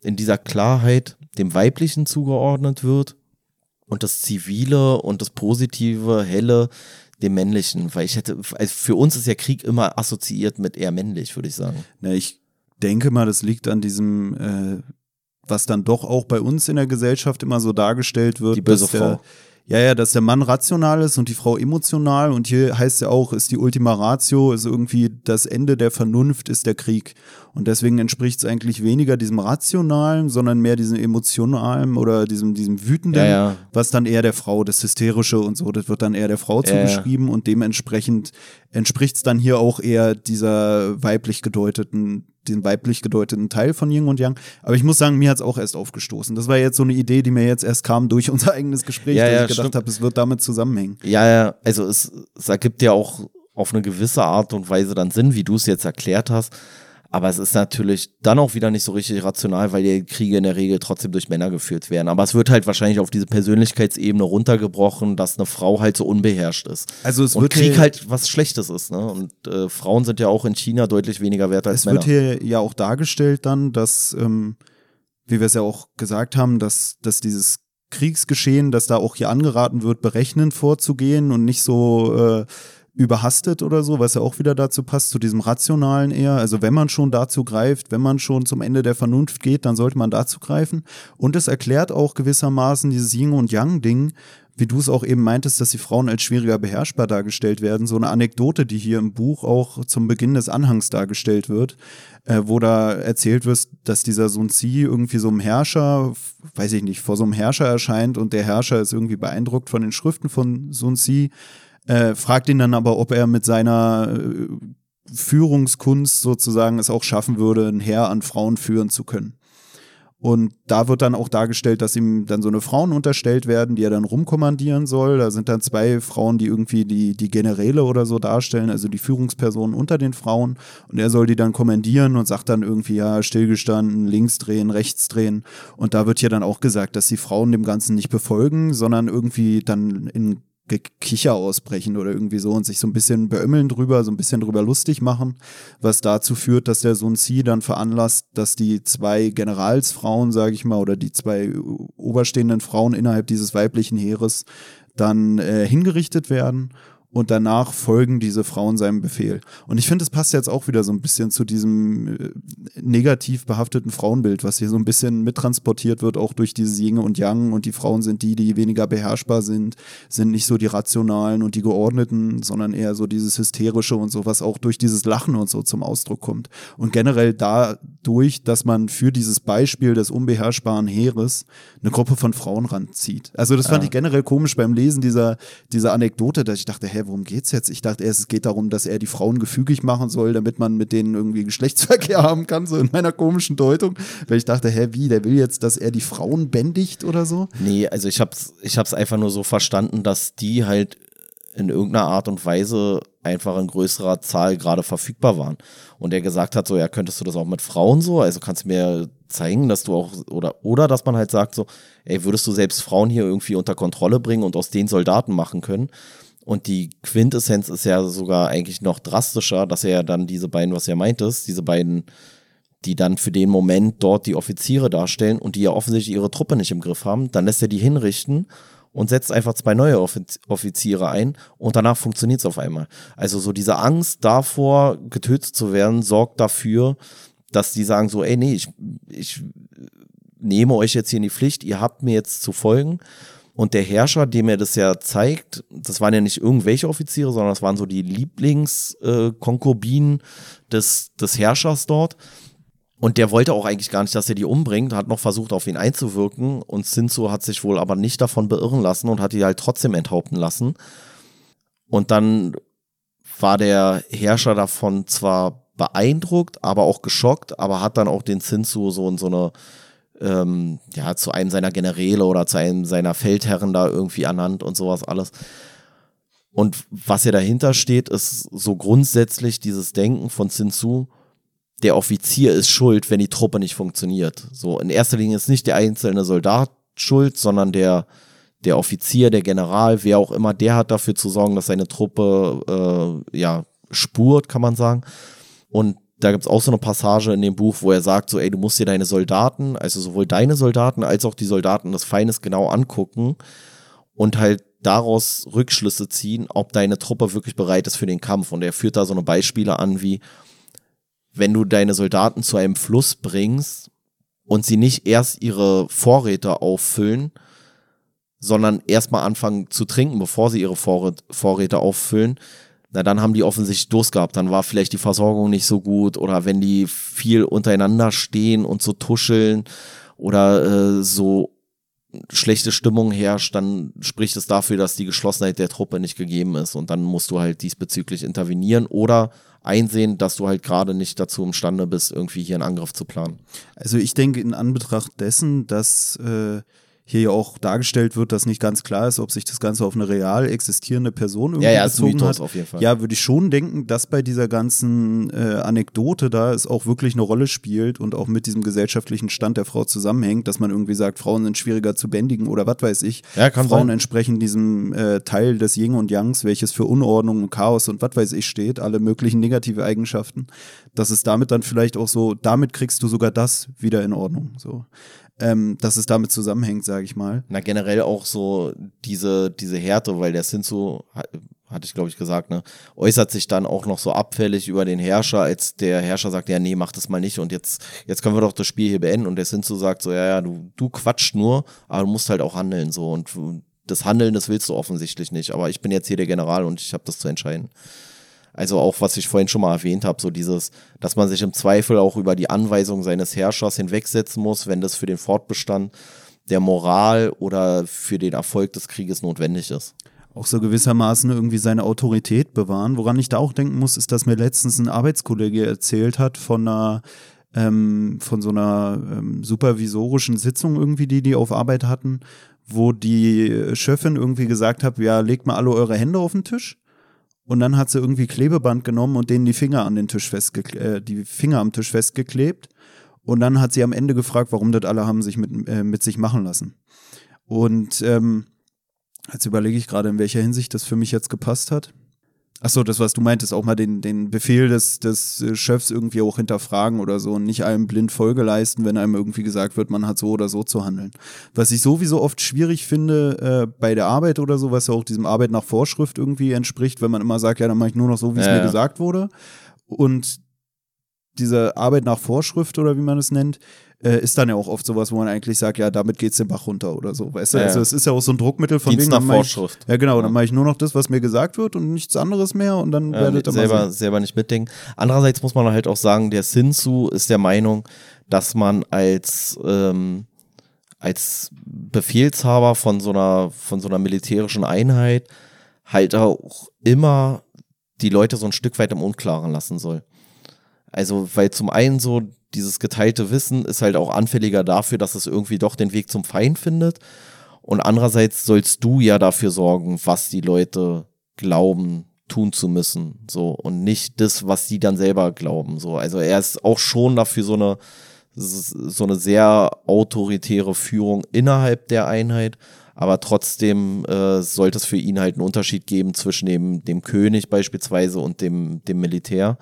in dieser Klarheit dem weiblichen zugeordnet wird und das zivile und das positive, helle dem männlichen, weil ich hätte, also für uns ist ja Krieg immer assoziiert mit eher männlich, würde ich sagen. Na, ich denke mal, das liegt an diesem, äh, was dann doch auch bei uns in der Gesellschaft immer so dargestellt wird. Die böse Frau. Der, ja, ja, dass der Mann rational ist und die Frau emotional. Und hier heißt ja auch, ist die Ultima Ratio, ist irgendwie das Ende der Vernunft, ist der Krieg. Und deswegen entspricht es eigentlich weniger diesem Rationalen, sondern mehr diesem Emotionalen oder diesem, diesem Wütenden, ja, ja. was dann eher der Frau, das Hysterische und so, das wird dann eher der Frau zugeschrieben und dementsprechend entspricht es dann hier auch eher dieser weiblich gedeuteten den weiblich gedeuteten Teil von Yin und Yang. Aber ich muss sagen, mir hat es auch erst aufgestoßen. Das war jetzt so eine Idee, die mir jetzt erst kam durch unser eigenes Gespräch, ja, dass ja, ich gedacht habe, es wird damit zusammenhängen. Ja, ja, also es, es ergibt ja auch auf eine gewisse Art und Weise dann Sinn, wie du es jetzt erklärt hast. Aber es ist natürlich dann auch wieder nicht so richtig rational, weil die Kriege in der Regel trotzdem durch Männer geführt werden. Aber es wird halt wahrscheinlich auf diese Persönlichkeitsebene runtergebrochen, dass eine Frau halt so unbeherrscht ist. Also es Und wird Krieg halt was Schlechtes ist. Ne? Und äh, Frauen sind ja auch in China deutlich weniger wert als es Männer. Es wird hier ja auch dargestellt dann, dass, ähm, wie wir es ja auch gesagt haben, dass, dass dieses Kriegsgeschehen, dass da auch hier angeraten wird, berechnend vorzugehen und nicht so äh, überhastet oder so, was ja auch wieder dazu passt, zu diesem Rationalen eher. Also wenn man schon dazu greift, wenn man schon zum Ende der Vernunft geht, dann sollte man dazu greifen. Und es erklärt auch gewissermaßen dieses Yin und Yang-Ding, wie du es auch eben meintest, dass die Frauen als schwieriger beherrschbar dargestellt werden. So eine Anekdote, die hier im Buch auch zum Beginn des Anhangs dargestellt wird, äh, wo da erzählt wird, dass dieser Sun Tzu irgendwie so einem Herrscher, weiß ich nicht, vor so einem Herrscher erscheint und der Herrscher ist irgendwie beeindruckt von den Schriften von Sun Tzu äh, fragt ihn dann aber, ob er mit seiner äh, Führungskunst sozusagen es auch schaffen würde, ein Heer an Frauen führen zu können. Und da wird dann auch dargestellt, dass ihm dann so eine Frauen unterstellt werden, die er dann rumkommandieren soll. Da sind dann zwei Frauen, die irgendwie die, die Generäle oder so darstellen, also die Führungspersonen unter den Frauen. Und er soll die dann kommandieren und sagt dann irgendwie, ja, stillgestanden, links drehen, rechts drehen. Und da wird hier dann auch gesagt, dass die Frauen dem Ganzen nicht befolgen, sondern irgendwie dann in Gekicher ausbrechen oder irgendwie so und sich so ein bisschen beömmeln drüber, so ein bisschen drüber lustig machen, was dazu führt, dass der Sun Tzu dann veranlasst, dass die zwei Generalsfrauen, sage ich mal, oder die zwei oberstehenden Frauen innerhalb dieses weiblichen Heeres dann äh, hingerichtet werden und danach folgen diese Frauen seinem Befehl. Und ich finde, es passt jetzt auch wieder so ein bisschen zu diesem äh, negativ behafteten Frauenbild, was hier so ein bisschen mittransportiert wird, auch durch dieses Yin und Yang. Und die Frauen sind die, die weniger beherrschbar sind, sind nicht so die rationalen und die geordneten, sondern eher so dieses hysterische und so, was auch durch dieses Lachen und so zum Ausdruck kommt. Und generell dadurch, dass man für dieses Beispiel des unbeherrschbaren Heeres eine Gruppe von Frauen ranzieht. Also das fand ja. ich generell komisch beim Lesen dieser, dieser Anekdote, dass ich dachte, hä, worum geht's jetzt? Ich dachte erst, es geht darum, dass er die Frauen gefügig machen soll, damit man mit denen irgendwie Geschlechtsverkehr haben kann, so in meiner komischen Deutung. Weil ich dachte, hä, wie, der will jetzt, dass er die Frauen bändigt oder so? Nee, also ich hab's, ich hab's einfach nur so verstanden, dass die halt in irgendeiner Art und Weise einfach in größerer Zahl gerade verfügbar waren. Und er gesagt hat, so, ja, könntest du das auch mit Frauen so? Also kannst du mir zeigen, dass du auch, oder, oder dass man halt sagt, so, ey, würdest du selbst Frauen hier irgendwie unter Kontrolle bringen und aus denen Soldaten machen können? Und die Quintessenz ist ja sogar eigentlich noch drastischer, dass er ja dann diese beiden, was er meintest, diese beiden, die dann für den Moment dort die Offiziere darstellen und die ja offensichtlich ihre Truppe nicht im Griff haben, dann lässt er die hinrichten und setzt einfach zwei neue Offiziere ein und danach funktioniert es auf einmal. Also so diese Angst davor, getötet zu werden, sorgt dafür, dass die sagen so, ey, nee, ich, ich nehme euch jetzt hier in die Pflicht, ihr habt mir jetzt zu folgen. Und der Herrscher, dem er das ja zeigt, das waren ja nicht irgendwelche Offiziere, sondern das waren so die Lieblingskonkubinen äh, des, des Herrschers dort. Und der wollte auch eigentlich gar nicht, dass er die umbringt, hat noch versucht, auf ihn einzuwirken. Und Sinzo hat sich wohl aber nicht davon beirren lassen und hat die halt trotzdem enthaupten lassen. Und dann war der Herrscher davon zwar beeindruckt, aber auch geschockt, aber hat dann auch den Zinsu so in so eine, ähm, ja, zu einem seiner Generäle oder zu einem seiner Feldherren da irgendwie ernannt und sowas alles. Und was ja dahinter steht, ist so grundsätzlich dieses Denken von Zinsu, der Offizier ist schuld, wenn die Truppe nicht funktioniert. So, in erster Linie ist nicht der einzelne Soldat schuld, sondern der, der Offizier, der General, wer auch immer, der hat dafür zu sorgen, dass seine Truppe äh, ja spurt, kann man sagen. Und da gibt es auch so eine Passage in dem Buch, wo er sagt, so, ey, du musst dir deine Soldaten, also sowohl deine Soldaten als auch die Soldaten des Feindes genau angucken und halt daraus Rückschlüsse ziehen, ob deine Truppe wirklich bereit ist für den Kampf. Und er führt da so eine Beispiele an, wie wenn du deine Soldaten zu einem Fluss bringst und sie nicht erst ihre Vorräte auffüllen, sondern erstmal anfangen zu trinken, bevor sie ihre Vorräte auffüllen, na dann haben die offensichtlich Durst gehabt, dann war vielleicht die Versorgung nicht so gut oder wenn die viel untereinander stehen und so tuscheln oder äh, so schlechte Stimmung herrscht, dann spricht es dafür, dass die Geschlossenheit der Truppe nicht gegeben ist und dann musst du halt diesbezüglich intervenieren oder einsehen, dass du halt gerade nicht dazu imstande bist, irgendwie hier einen Angriff zu planen. Also ich denke in Anbetracht dessen, dass äh, hier ja auch dargestellt wird, dass nicht ganz klar ist, ob sich das Ganze auf eine real existierende Person irgendwie ja, ja, bezogen hat. Auf jeden Fall. Ja, würde ich schon denken, dass bei dieser ganzen äh, Anekdote da es auch wirklich eine Rolle spielt und auch mit diesem gesellschaftlichen Stand der Frau zusammenhängt, dass man irgendwie sagt, Frauen sind schwieriger zu bändigen oder was weiß ich. Ja, kann Frauen sein. entsprechen diesem äh, Teil des Yin und Yangs, welches für Unordnung und Chaos und was weiß ich steht, alle möglichen negative Eigenschaften. Dass es damit dann vielleicht auch so, damit kriegst du sogar das wieder in Ordnung. So ähm, dass es damit zusammenhängt, sage ich mal. Na, generell auch so diese, diese Härte, weil der Sinzu, hatte ich glaube ich gesagt, ne, äußert sich dann auch noch so abfällig über den Herrscher, als der Herrscher sagt, ja, nee, mach das mal nicht und jetzt, jetzt können wir doch das Spiel hier beenden und der Sinzu sagt so, ja, ja, du, du quatscht nur, aber du musst halt auch handeln so und das Handeln, das willst du offensichtlich nicht, aber ich bin jetzt hier der General und ich habe das zu entscheiden. Also auch, was ich vorhin schon mal erwähnt habe, so dieses, dass man sich im Zweifel auch über die Anweisung seines Herrschers hinwegsetzen muss, wenn das für den Fortbestand der Moral oder für den Erfolg des Krieges notwendig ist. Auch so gewissermaßen irgendwie seine Autorität bewahren. Woran ich da auch denken muss, ist, dass mir letztens ein Arbeitskollege erzählt hat von einer ähm, von so einer ähm, supervisorischen Sitzung irgendwie, die die auf Arbeit hatten, wo die Chefin irgendwie gesagt hat, ja, legt mal alle eure Hände auf den Tisch. Und dann hat sie irgendwie Klebeband genommen und denen die Finger an den Tisch festgeklebt, äh, die Finger am Tisch festgeklebt. Und dann hat sie am Ende gefragt, warum das alle haben sich mit, äh, mit sich machen lassen. Und ähm, jetzt überlege ich gerade, in welcher Hinsicht das für mich jetzt gepasst hat. Ach so, das, was du meintest, auch mal den, den Befehl des, des äh, Chefs irgendwie auch hinterfragen oder so und nicht einem blind Folge leisten, wenn einem irgendwie gesagt wird, man hat so oder so zu handeln. Was ich sowieso oft schwierig finde äh, bei der Arbeit oder so, was ja auch diesem Arbeit nach Vorschrift irgendwie entspricht, wenn man immer sagt, ja, dann mache ich nur noch so, wie es ja, mir ja. gesagt wurde. Und diese Arbeit nach Vorschrift oder wie man es nennt, äh, ist dann ja auch oft sowas, wo man eigentlich sagt, ja, damit geht's den Bach runter oder so. Weißt du? Ja, also es ist ja auch so ein Druckmittel von Dienst wegen, nach Vorschrift. Ich, ja, genau, dann mache ich nur noch das, was mir gesagt wird und nichts anderes mehr und dann ja, werdet ihr selber, selber nicht mitdenken. Andererseits muss man halt auch sagen, der Sinsu ist der Meinung, dass man als ähm, als Befehlshaber von so einer von so einer militärischen Einheit halt auch immer die Leute so ein Stück weit im Unklaren lassen soll. Also, weil zum einen so dieses geteilte Wissen ist halt auch anfälliger dafür, dass es irgendwie doch den Weg zum Feind findet. Und andererseits sollst du ja dafür sorgen, was die Leute glauben, tun zu müssen. So. Und nicht das, was sie dann selber glauben. So. Also er ist auch schon dafür so eine, so eine sehr autoritäre Führung innerhalb der Einheit. Aber trotzdem äh, sollte es für ihn halt einen Unterschied geben zwischen dem, dem König beispielsweise und dem, dem Militär.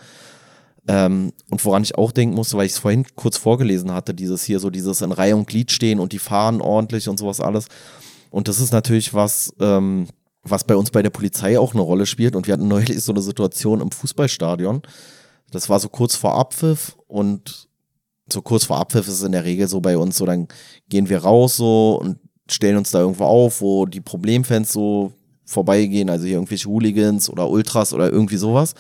Ähm, und woran ich auch denken musste, weil ich es vorhin kurz vorgelesen hatte, dieses hier so dieses in Reihe und Glied stehen und die fahren ordentlich und sowas alles. Und das ist natürlich was, ähm, was bei uns bei der Polizei auch eine Rolle spielt. Und wir hatten neulich so eine Situation im Fußballstadion. Das war so kurz vor Abpfiff und so kurz vor Abpfiff ist es in der Regel so bei uns so, dann gehen wir raus so und stellen uns da irgendwo auf, wo die Problemfans so vorbeigehen, also hier irgendwelche Hooligans oder Ultras oder irgendwie sowas.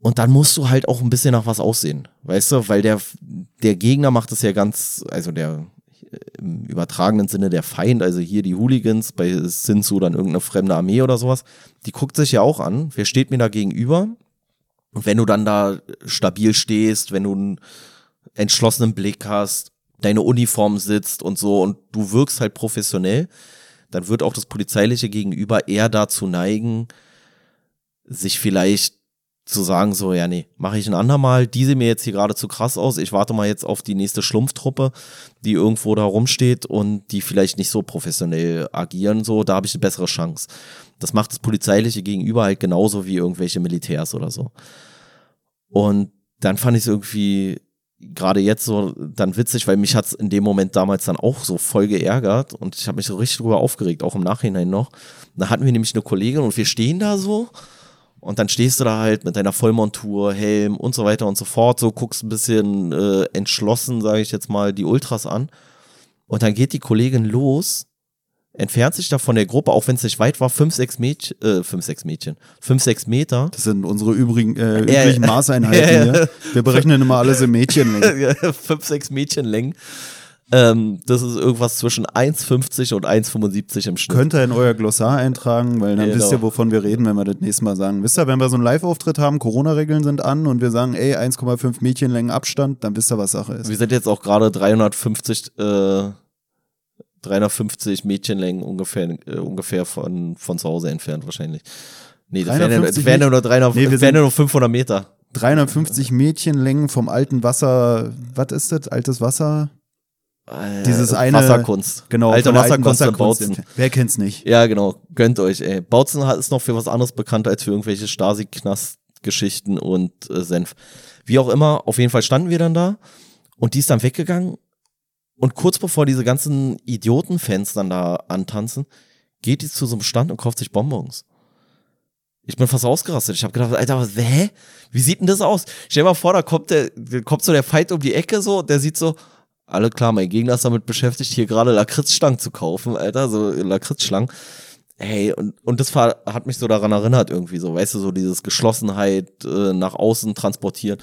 Und dann musst du halt auch ein bisschen nach was aussehen, weißt du, weil der, der Gegner macht es ja ganz, also der im übertragenen Sinne der Feind, also hier die Hooligans, bei Sinsu dann irgendeine fremde Armee oder sowas, die guckt sich ja auch an, wer steht mir da gegenüber? Und wenn du dann da stabil stehst, wenn du einen entschlossenen Blick hast, deine Uniform sitzt und so und du wirkst halt professionell, dann wird auch das polizeiliche Gegenüber eher dazu neigen, sich vielleicht zu sagen, so, ja, nee, mache ich ein andermal, die sehen mir jetzt hier gerade zu krass aus, ich warte mal jetzt auf die nächste Schlumpftruppe, die irgendwo da rumsteht und die vielleicht nicht so professionell agieren, so, da habe ich eine bessere Chance. Das macht das polizeiliche Gegenüber halt genauso wie irgendwelche Militärs oder so. Und dann fand ich es irgendwie gerade jetzt so dann witzig, weil mich hat es in dem Moment damals dann auch so voll geärgert und ich habe mich so richtig drüber aufgeregt, auch im Nachhinein noch. Da hatten wir nämlich eine Kollegin und wir stehen da so und dann stehst du da halt mit deiner Vollmontur, Helm und so weiter und so fort, so guckst ein bisschen äh, entschlossen, sage ich jetzt mal, die Ultras an und dann geht die Kollegin los entfernt sich da von der Gruppe, auch wenn es nicht weit war, fünf, sechs Mädchen, äh, fünf, sechs Mädchen, fünf, sechs Meter. Das sind unsere übrigen, äh, üblichen Maßeinheiten hier. Wir berechnen immer alles in Mädchenlängen. fünf, sechs Mädchenlängen. Ähm, das ist irgendwas zwischen 1,50 und 1,75 im Schnitt. Könnt ihr in euer Glossar eintragen, weil dann genau. wisst ihr, wovon wir reden, wenn wir das nächste Mal sagen. Wisst ihr, wenn wir so einen Live-Auftritt haben, Corona-Regeln sind an und wir sagen, ey, 1,5 Mädchenlängen Abstand, dann wisst ihr, was Sache ist. Wir sind jetzt auch gerade 350 äh, 350 Mädchenlängen ungefähr, äh, ungefähr von, von zu Hause entfernt wahrscheinlich. Nee, das wären ja, wär nur, 300, nee, wären nur 500 Meter. 350 Mädchenlängen vom alten Wasser, was ist das? Altes Wasser? Äh, Dieses eine Wasserkunst. Genau, alte Wasserkunst, Wasserkunst Bautzen. Wer kennt's nicht? Ja, genau. Gönnt euch, ey. Bautzen ist noch für was anderes bekannt als für irgendwelche Stasi-Knast-Geschichten und äh, Senf. Wie auch immer, auf jeden Fall standen wir dann da und die ist dann weggegangen und kurz bevor diese ganzen Idiotenfans dann da antanzen, geht die zu so einem Stand und kauft sich Bonbons. Ich bin fast ausgerastet. Ich habe gedacht, Alter, was, hä? Wie sieht denn das aus? Stell dir mal vor, da kommt, der, kommt so der Fight um die Ecke so, der sieht so, alle klar, mein Gegner ist damit beschäftigt, hier gerade Lakritzschlangen zu kaufen, Alter, so Lakritzschlangen. Hey, und, und das hat mich so daran erinnert irgendwie so, weißt du, so dieses Geschlossenheit äh, nach außen transportieren.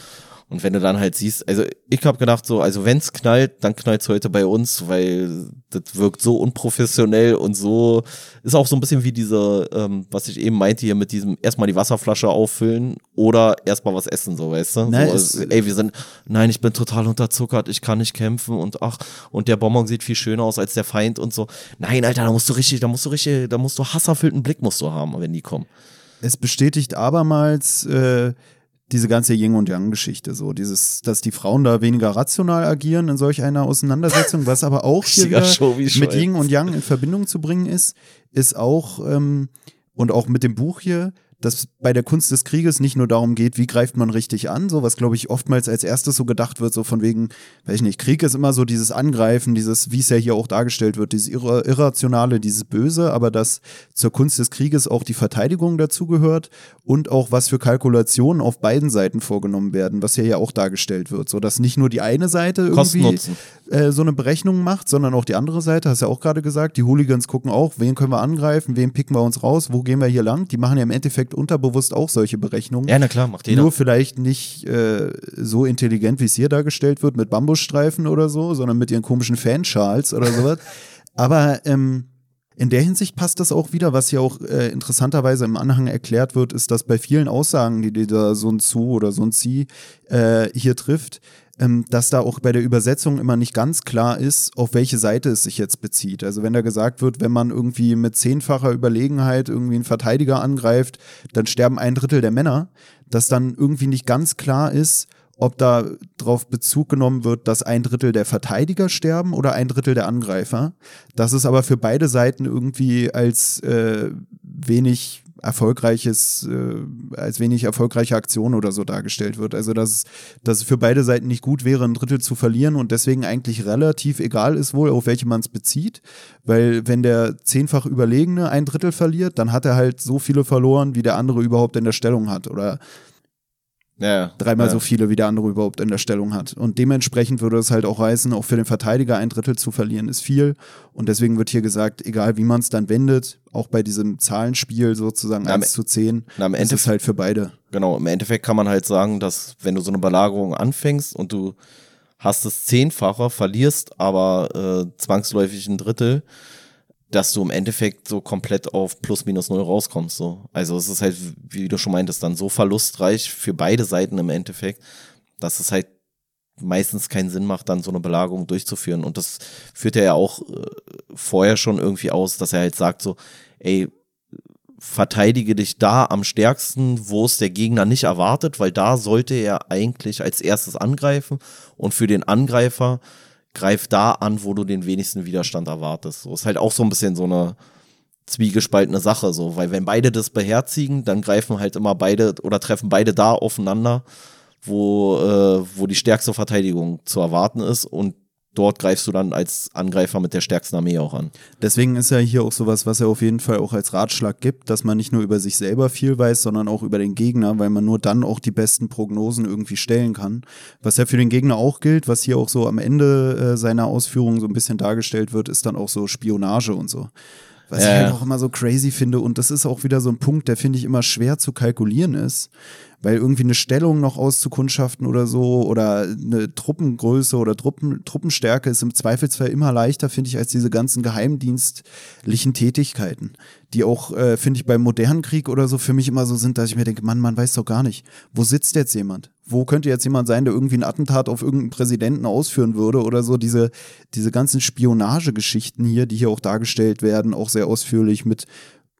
Und wenn du dann halt siehst, also ich habe gedacht so, also wenn's knallt, dann knallt's heute bei uns, weil das wirkt so unprofessionell und so ist auch so ein bisschen wie diese, ähm, was ich eben meinte hier mit diesem erstmal die Wasserflasche auffüllen oder erstmal was essen, so weißt du? Nein, so, also, ey, wir sind, nein, ich bin total unterzuckert, ich kann nicht kämpfen und ach, und der Bonbon sieht viel schöner aus als der Feind und so. Nein, Alter, da musst du richtig, da musst du richtig, da musst du hasserfüllten Blick musst du haben, wenn die kommen. Es bestätigt abermals, äh, diese ganze Yin und Yang-Geschichte, so dieses, dass die Frauen da weniger rational agieren in solch einer Auseinandersetzung, was aber auch hier mit Yin und Yang in Verbindung zu bringen ist, ist auch ähm, und auch mit dem Buch hier, dass bei der Kunst des Krieges nicht nur darum geht, wie greift man richtig an, so was glaube ich oftmals als erstes so gedacht wird, so von wegen, weiß ich nicht, Krieg ist immer so dieses Angreifen, dieses, wie es ja hier auch dargestellt wird, dieses Irra Irrationale, dieses Böse, aber dass zur Kunst des Krieges auch die Verteidigung dazugehört und auch was für Kalkulationen auf beiden Seiten vorgenommen werden, was ja hier auch dargestellt wird, so dass nicht nur die eine Seite irgendwie äh, so eine Berechnung macht, sondern auch die andere Seite, hast ja auch gerade gesagt, die Hooligans gucken auch, wen können wir angreifen, wen picken wir uns raus, wo gehen wir hier lang, die machen ja im Endeffekt Endeffekt unterbewusst auch solche Berechnungen. Ja, na klar, macht jeder. Nur vielleicht nicht äh, so intelligent, wie es hier dargestellt wird, mit Bambusstreifen oder so, sondern mit ihren komischen Fanschals oder sowas. Aber ähm, in der Hinsicht passt das auch wieder, was ja auch äh, interessanterweise im Anhang erklärt wird, ist, dass bei vielen Aussagen, die dieser Sun Tzu oder Sun Tzu äh, hier trifft, ähm, dass da auch bei der Übersetzung immer nicht ganz klar ist, auf welche Seite es sich jetzt bezieht. Also wenn da gesagt wird, wenn man irgendwie mit zehnfacher Überlegenheit irgendwie einen Verteidiger angreift, dann sterben ein Drittel der Männer, dass dann irgendwie nicht ganz klar ist, ob da drauf Bezug genommen wird, dass ein Drittel der Verteidiger sterben oder ein Drittel der Angreifer. Das ist aber für beide Seiten irgendwie als äh, wenig erfolgreiches, äh, als wenig erfolgreiche Aktion oder so dargestellt wird. Also dass, dass es für beide Seiten nicht gut wäre, ein Drittel zu verlieren und deswegen eigentlich relativ egal ist wohl, auf welche man es bezieht. Weil wenn der zehnfach Überlegene ein Drittel verliert, dann hat er halt so viele verloren, wie der andere überhaupt in der Stellung hat. Oder ja, dreimal ja. so viele, wie der andere überhaupt in der Stellung hat. Und dementsprechend würde es halt auch heißen, auch für den Verteidiger ein Drittel zu verlieren ist viel. Und deswegen wird hier gesagt, egal wie man es dann wendet, auch bei diesem Zahlenspiel sozusagen na, 1 zu 10, na, ist es halt für beide. Genau, im Endeffekt kann man halt sagen, dass wenn du so eine Belagerung anfängst und du hast es zehnfacher, verlierst aber äh, zwangsläufig ein Drittel, dass du im Endeffekt so komplett auf plus minus null rauskommst. So. Also es ist halt, wie du schon meintest, dann so verlustreich für beide Seiten im Endeffekt, dass es halt meistens keinen Sinn macht, dann so eine Belagerung durchzuführen. Und das führt er ja auch äh, vorher schon irgendwie aus, dass er halt sagt so, ey, verteidige dich da am stärksten, wo es der Gegner nicht erwartet, weil da sollte er eigentlich als erstes angreifen und für den Angreifer greif da an, wo du den wenigsten Widerstand erwartest. So ist halt auch so ein bisschen so eine zwiegespaltene Sache, so, weil wenn beide das beherzigen, dann greifen halt immer beide oder treffen beide da aufeinander, wo, äh, wo die stärkste Verteidigung zu erwarten ist und dort greifst du dann als Angreifer mit der stärksten Armee auch an. Deswegen ist ja hier auch sowas, was er auf jeden Fall auch als Ratschlag gibt, dass man nicht nur über sich selber viel weiß, sondern auch über den Gegner, weil man nur dann auch die besten Prognosen irgendwie stellen kann. Was ja für den Gegner auch gilt, was hier auch so am Ende äh, seiner Ausführungen so ein bisschen dargestellt wird, ist dann auch so Spionage und so. Was ja. ich halt auch immer so crazy finde. Und das ist auch wieder so ein Punkt, der finde ich immer schwer zu kalkulieren ist weil irgendwie eine Stellung noch auszukundschaften oder so oder eine Truppengröße oder Truppen, Truppenstärke ist im Zweifelsfall immer leichter, finde ich, als diese ganzen geheimdienstlichen Tätigkeiten, die auch, äh, finde ich, beim modernen Krieg oder so für mich immer so sind, dass ich mir denke, Mann, man weiß doch gar nicht, wo sitzt jetzt jemand? Wo könnte jetzt jemand sein, der irgendwie ein Attentat auf irgendeinen Präsidenten ausführen würde oder so? Diese, diese ganzen Spionagegeschichten hier, die hier auch dargestellt werden, auch sehr ausführlich mit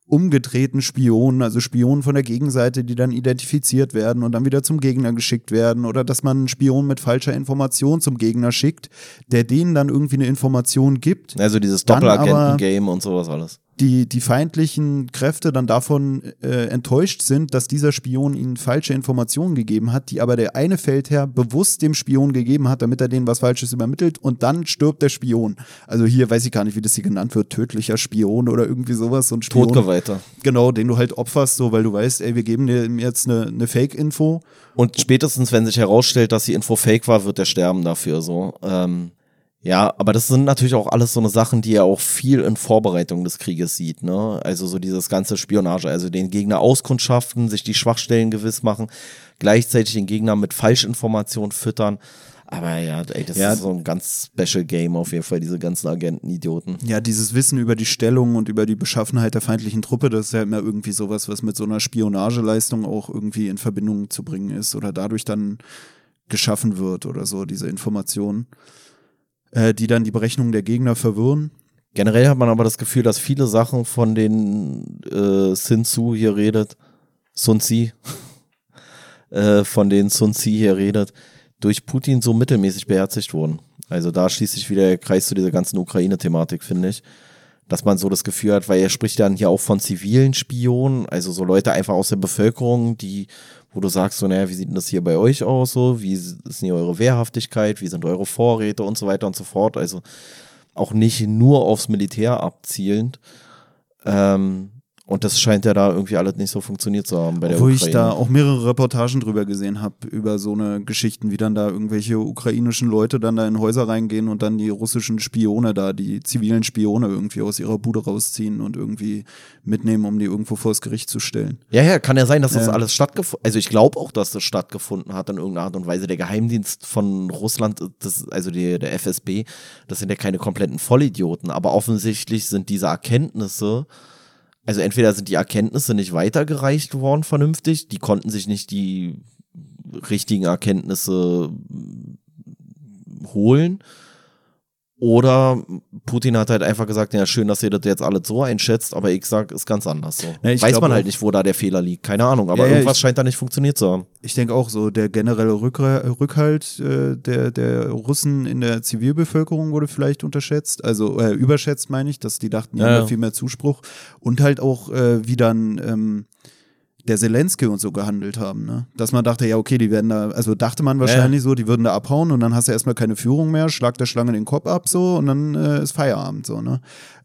umgedrehten Spionen, also Spionen von der Gegenseite, die dann identifiziert werden und dann wieder zum Gegner geschickt werden oder dass man einen Spion mit falscher Information zum Gegner schickt, der denen dann irgendwie eine Information gibt. Also dieses Doppelagenten-Game und sowas alles die, die feindlichen Kräfte dann davon äh, enttäuscht sind, dass dieser Spion ihnen falsche Informationen gegeben hat, die aber der eine Feldherr bewusst dem Spion gegeben hat, damit er denen was Falsches übermittelt und dann stirbt der Spion. Also hier weiß ich gar nicht, wie das hier genannt wird, tödlicher Spion oder irgendwie sowas. So ein Spion, Todgeweihter. Genau, den du halt opferst, so weil du weißt, ey, wir geben dir jetzt eine, eine Fake-Info. Und spätestens, wenn sich herausstellt, dass die Info fake war, wird der sterben dafür so. Ähm ja, aber das sind natürlich auch alles so eine Sachen, die er auch viel in Vorbereitung des Krieges sieht, ne? Also so dieses ganze Spionage, also den Gegner auskundschaften, sich die Schwachstellen gewiss machen, gleichzeitig den Gegner mit Falschinformationen füttern. Aber ja, ey, das ja. ist so ein ganz Special Game auf jeden Fall, diese ganzen Agenten-Idioten. Ja, dieses Wissen über die Stellung und über die Beschaffenheit der feindlichen Truppe, das ist ja immer irgendwie sowas, was mit so einer Spionageleistung auch irgendwie in Verbindung zu bringen ist oder dadurch dann geschaffen wird oder so, diese Informationen äh, die dann die Berechnungen der Gegner verwirren. Generell hat man aber das Gefühl, dass viele Sachen von denen äh, Sun Tzu hier redet, Sun Tzu, äh, von denen Sun Tzu hier redet, durch Putin so mittelmäßig beherzigt wurden. Also da schließt sich wieder der Kreis zu dieser ganzen Ukraine-Thematik, finde ich. Dass man so das Gefühl hat, weil er spricht dann hier auch von zivilen Spionen, also so Leute einfach aus der Bevölkerung, die wo du sagst, so, naja, wie sieht denn das hier bei euch aus? So, wie ist denn hier eure Wehrhaftigkeit? Wie sind eure Vorräte und so weiter und so fort? Also auch nicht nur aufs Militär abzielend. Ähm, und das scheint ja da irgendwie alles nicht so funktioniert zu haben bei der Wo Ukraine. ich da auch mehrere Reportagen drüber gesehen habe, über so eine Geschichten, wie dann da irgendwelche ukrainischen Leute dann da in Häuser reingehen und dann die russischen Spione da, die zivilen Spione irgendwie aus ihrer Bude rausziehen und irgendwie mitnehmen, um die irgendwo vors Gericht zu stellen. Ja, ja, kann ja sein, dass das alles stattgefunden Also ich glaube auch, dass das stattgefunden hat in irgendeiner Art und Weise. Der Geheimdienst von Russland, das, also die, der FSB, das sind ja keine kompletten Vollidioten, aber offensichtlich sind diese Erkenntnisse also entweder sind die Erkenntnisse nicht weitergereicht worden vernünftig, die konnten sich nicht die richtigen Erkenntnisse holen oder Putin hat halt einfach gesagt, ja, schön, dass ihr das jetzt alles so einschätzt, aber ich sag, ist ganz anders so. Ja, Weiß man halt nicht, wo da der Fehler liegt. Keine Ahnung, aber ja, irgendwas ich, scheint da nicht funktioniert zu haben. Ich denke auch so, der generelle Rückhalt äh, der, der Russen in der Zivilbevölkerung wurde vielleicht unterschätzt, also äh, überschätzt meine ich, dass die dachten, die ja, haben viel mehr Zuspruch. Und halt auch, äh, wie dann ähm, der Zelensky und so gehandelt haben, ne? Dass man dachte, ja, okay, die werden da, also dachte man wahrscheinlich ja. so, die würden da abhauen und dann hast du erstmal keine Führung mehr, schlag der Schlange den Kopf ab so und dann äh, ist Feierabend so, ne?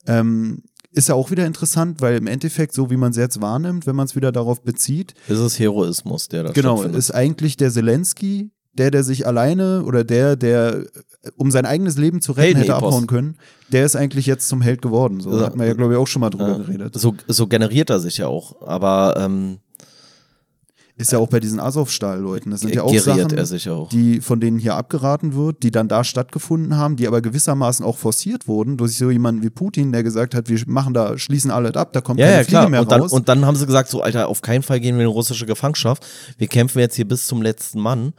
Ähm, ist ja auch wieder interessant, weil im Endeffekt, so wie man es jetzt wahrnimmt, wenn man es wieder darauf bezieht. Ist es Heroismus, der da Genau, ist eigentlich der Zelensky, der, der sich alleine oder der, der um sein eigenes Leben zu retten hätte abhauen können, der ist eigentlich jetzt zum Held geworden. So ja. hat man ja, glaube ich, auch schon mal drüber ja. geredet. So, so generiert er sich ja auch. Aber ähm, ist ja auch bei diesen Azov-Stahl-Leuten. Das sind ja auch Sachen, auch. die von denen hier abgeraten wird, die dann da stattgefunden haben, die aber gewissermaßen auch forciert wurden durch so jemanden wie Putin, der gesagt hat, wir machen da, schließen alles ab, da kommt ja, keine ja, klar. mehr und dann, raus. Und dann haben sie gesagt, so Alter, auf keinen Fall gehen wir in russische Gefangenschaft. Wir kämpfen jetzt hier bis zum letzten Mann.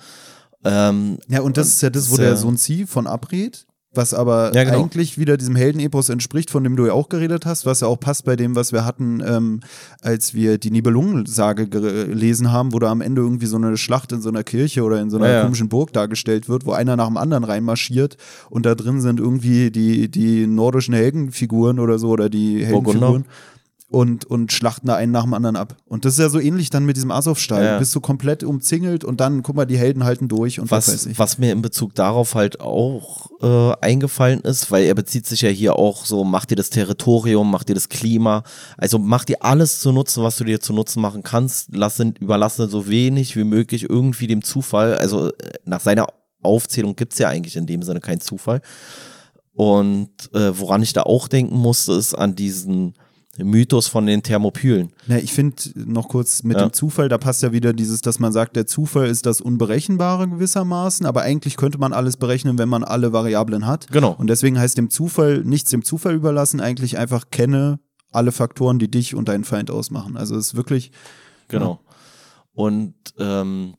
Ähm, ja, und das ist ja das, wo der Sohn Zieh von abrät was aber ja, genau. eigentlich wieder diesem Heldenepos entspricht, von dem du ja auch geredet hast, was ja auch passt bei dem, was wir hatten, ähm, als wir die Nibelungensage gelesen haben, wo da am Ende irgendwie so eine Schlacht in so einer Kirche oder in so einer ja, komischen Burg dargestellt wird, wo einer nach dem anderen reinmarschiert und da drin sind irgendwie die, die nordischen Heldenfiguren oder so oder die Heldenfiguren und, und schlachten da einen nach dem anderen ab. Und das ist ja so ähnlich dann mit diesem Azov-Stall. Ja. Du bist so komplett umzingelt und dann, guck mal, die Helden halten durch und was, was weiß ich. Was mir in Bezug darauf halt auch äh, eingefallen ist, weil er bezieht sich ja hier auch so, mach dir das Territorium, mach dir das Klima, also mach dir alles zu nutzen, was du dir zu nutzen machen kannst, lass, überlasse so wenig wie möglich irgendwie dem Zufall, also äh, nach seiner Aufzählung gibt's ja eigentlich in dem Sinne keinen Zufall. Und äh, woran ich da auch denken musste, ist an diesen Mythos von den Thermopylen. Ja, ich finde noch kurz mit ja. dem Zufall, da passt ja wieder dieses, dass man sagt, der Zufall ist das Unberechenbare gewissermaßen, aber eigentlich könnte man alles berechnen, wenn man alle Variablen hat. Genau. Und deswegen heißt dem Zufall, nichts dem Zufall überlassen, eigentlich einfach kenne alle Faktoren, die dich und deinen Feind ausmachen. Also es ist wirklich. Genau. Ja. Und, ähm,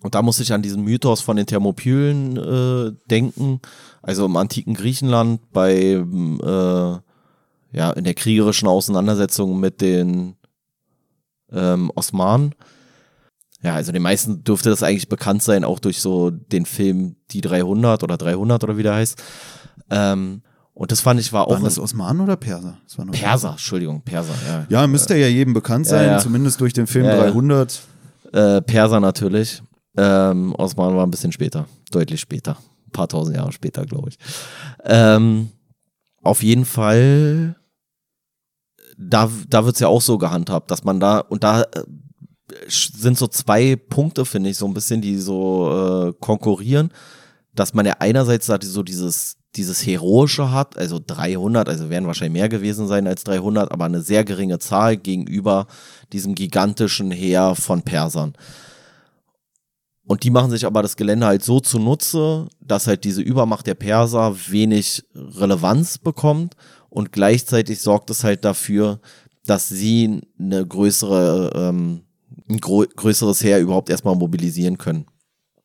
und da muss ich an diesen Mythos von den Thermopylen äh, denken. Also im antiken Griechenland bei äh, ja, in der kriegerischen Auseinandersetzung mit den ähm, Osmanen. Ja, also den meisten dürfte das eigentlich bekannt sein, auch durch so den Film Die 300 oder 300 oder wie der heißt. Ähm, und das fand ich war auch. Waren das Osmanen oder Perser? Perser, Perser, Entschuldigung, Perser, ja. Ja, müsste ja jedem bekannt sein, ja, ja. zumindest durch den Film ja, 300. Äh, Perser natürlich. Ähm, Osmanen war ein bisschen später, deutlich später. Ein paar tausend Jahre später, glaube ich. Ähm, auf jeden Fall da, da wird es ja auch so gehandhabt, dass man da, und da äh, sind so zwei Punkte, finde ich, so ein bisschen, die so äh, konkurrieren, dass man ja einerseits so dieses, dieses Heroische hat, also 300, also werden wahrscheinlich mehr gewesen sein als 300, aber eine sehr geringe Zahl gegenüber diesem gigantischen Heer von Persern. Und die machen sich aber das Gelände halt so zunutze, dass halt diese Übermacht der Perser wenig Relevanz bekommt und gleichzeitig sorgt es halt dafür, dass sie eine größere, ähm, ein größeres Heer überhaupt erstmal mobilisieren können.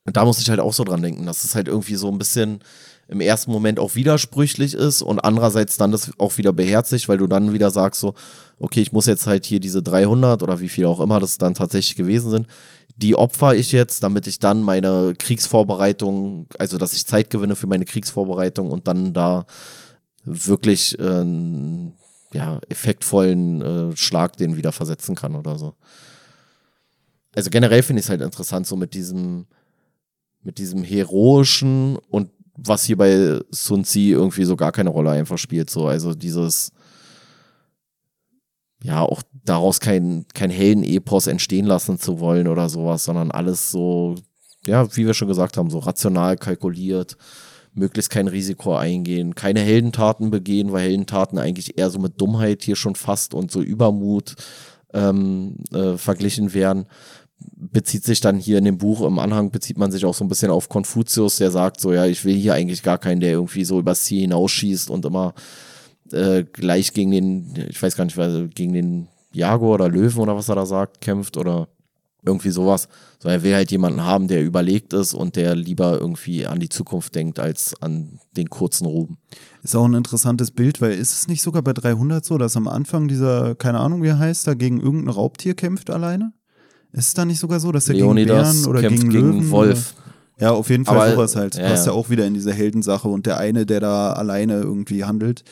Und da muss ich halt auch so dran denken, dass es halt irgendwie so ein bisschen im ersten Moment auch widersprüchlich ist und andererseits dann das auch wieder beherzigt, weil du dann wieder sagst so, okay, ich muss jetzt halt hier diese 300 oder wie viel auch immer das dann tatsächlich gewesen sind, die opfer ich jetzt, damit ich dann meine Kriegsvorbereitung, also dass ich Zeit gewinne für meine Kriegsvorbereitung und dann da wirklich äh, ja, effektvollen äh, Schlag den wieder versetzen kann oder so. Also generell finde ich es halt interessant, so mit diesem, mit diesem heroischen und was hier bei Sun Tzu irgendwie so gar keine Rolle einfach spielt. So, also dieses, ja, auch daraus kein, kein Helden-Epos entstehen lassen zu wollen oder sowas, sondern alles so, ja, wie wir schon gesagt haben, so rational kalkuliert möglichst kein Risiko eingehen, keine Heldentaten begehen, weil Heldentaten eigentlich eher so mit Dummheit hier schon fast und so Übermut ähm, äh, verglichen werden. Bezieht sich dann hier in dem Buch im Anhang, bezieht man sich auch so ein bisschen auf Konfuzius, der sagt so, ja, ich will hier eigentlich gar keinen, der irgendwie so übers Ziel hinausschießt und immer äh, gleich gegen den, ich weiß gar nicht, gegen den Jaguar oder Löwen oder was er da sagt, kämpft oder irgendwie sowas. So, er will halt jemanden haben, der überlegt ist und der lieber irgendwie an die Zukunft denkt, als an den kurzen Ruben. Ist auch ein interessantes Bild, weil ist es nicht sogar bei 300 so, dass am Anfang dieser, keine Ahnung wie er heißt, da gegen irgendein Raubtier kämpft alleine? Ist es da nicht sogar so, dass er gegen Bären oder gegen Löwen gegen Wolf. Oder? Ja, auf jeden Fall Aber, sowas halt. Ja, Passt ja. ja auch wieder in diese Heldensache und der eine, der da alleine irgendwie handelt.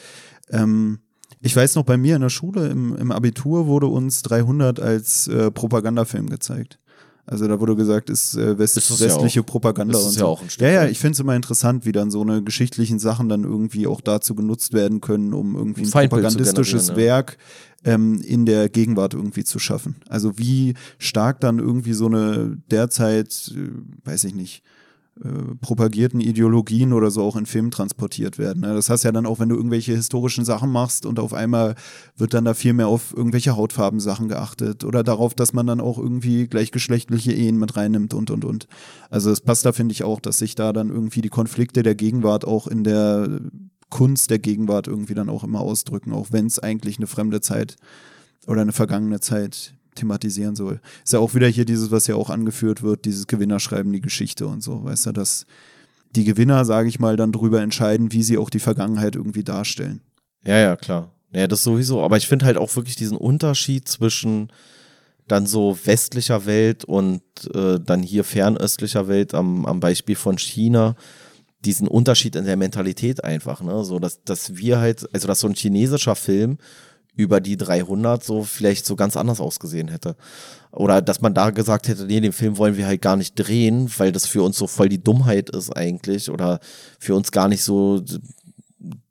Ähm, Ich weiß noch, bei mir in der Schule im, im Abitur wurde uns 300 als äh, Propagandafilm gezeigt. Also da wurde gesagt, ist äh, west ist westliche ja Propaganda ist und so. Ja, auch ein ja, ja, ich finde es immer interessant, wie dann so eine geschichtlichen Sachen dann irgendwie auch dazu genutzt werden können, um irgendwie ein Feindbild propagandistisches Werk ähm, in der Gegenwart irgendwie zu schaffen. Also wie stark dann irgendwie so eine derzeit, äh, weiß ich nicht, propagierten Ideologien oder so auch in Filmen transportiert werden. Ne? Das heißt ja dann auch, wenn du irgendwelche historischen Sachen machst und auf einmal wird dann da viel mehr auf irgendwelche Hautfarben-Sachen geachtet oder darauf, dass man dann auch irgendwie gleichgeschlechtliche Ehen mit reinnimmt und und und. Also es passt da, finde ich, auch, dass sich da dann irgendwie die Konflikte der Gegenwart auch in der Kunst der Gegenwart irgendwie dann auch immer ausdrücken, auch wenn es eigentlich eine fremde Zeit oder eine vergangene Zeit thematisieren soll. Ist ja auch wieder hier dieses, was ja auch angeführt wird, dieses Gewinner schreiben die Geschichte und so, weißt du, dass die Gewinner, sage ich mal, dann darüber entscheiden, wie sie auch die Vergangenheit irgendwie darstellen. Ja, ja, klar. Ja, das sowieso. Aber ich finde halt auch wirklich diesen Unterschied zwischen dann so westlicher Welt und äh, dann hier fernöstlicher Welt am, am Beispiel von China, diesen Unterschied in der Mentalität einfach, ne? So, dass, dass wir halt, also dass so ein chinesischer Film über die 300 so vielleicht so ganz anders ausgesehen hätte. Oder dass man da gesagt hätte, nee, den Film wollen wir halt gar nicht drehen, weil das für uns so voll die Dummheit ist eigentlich oder für uns gar nicht so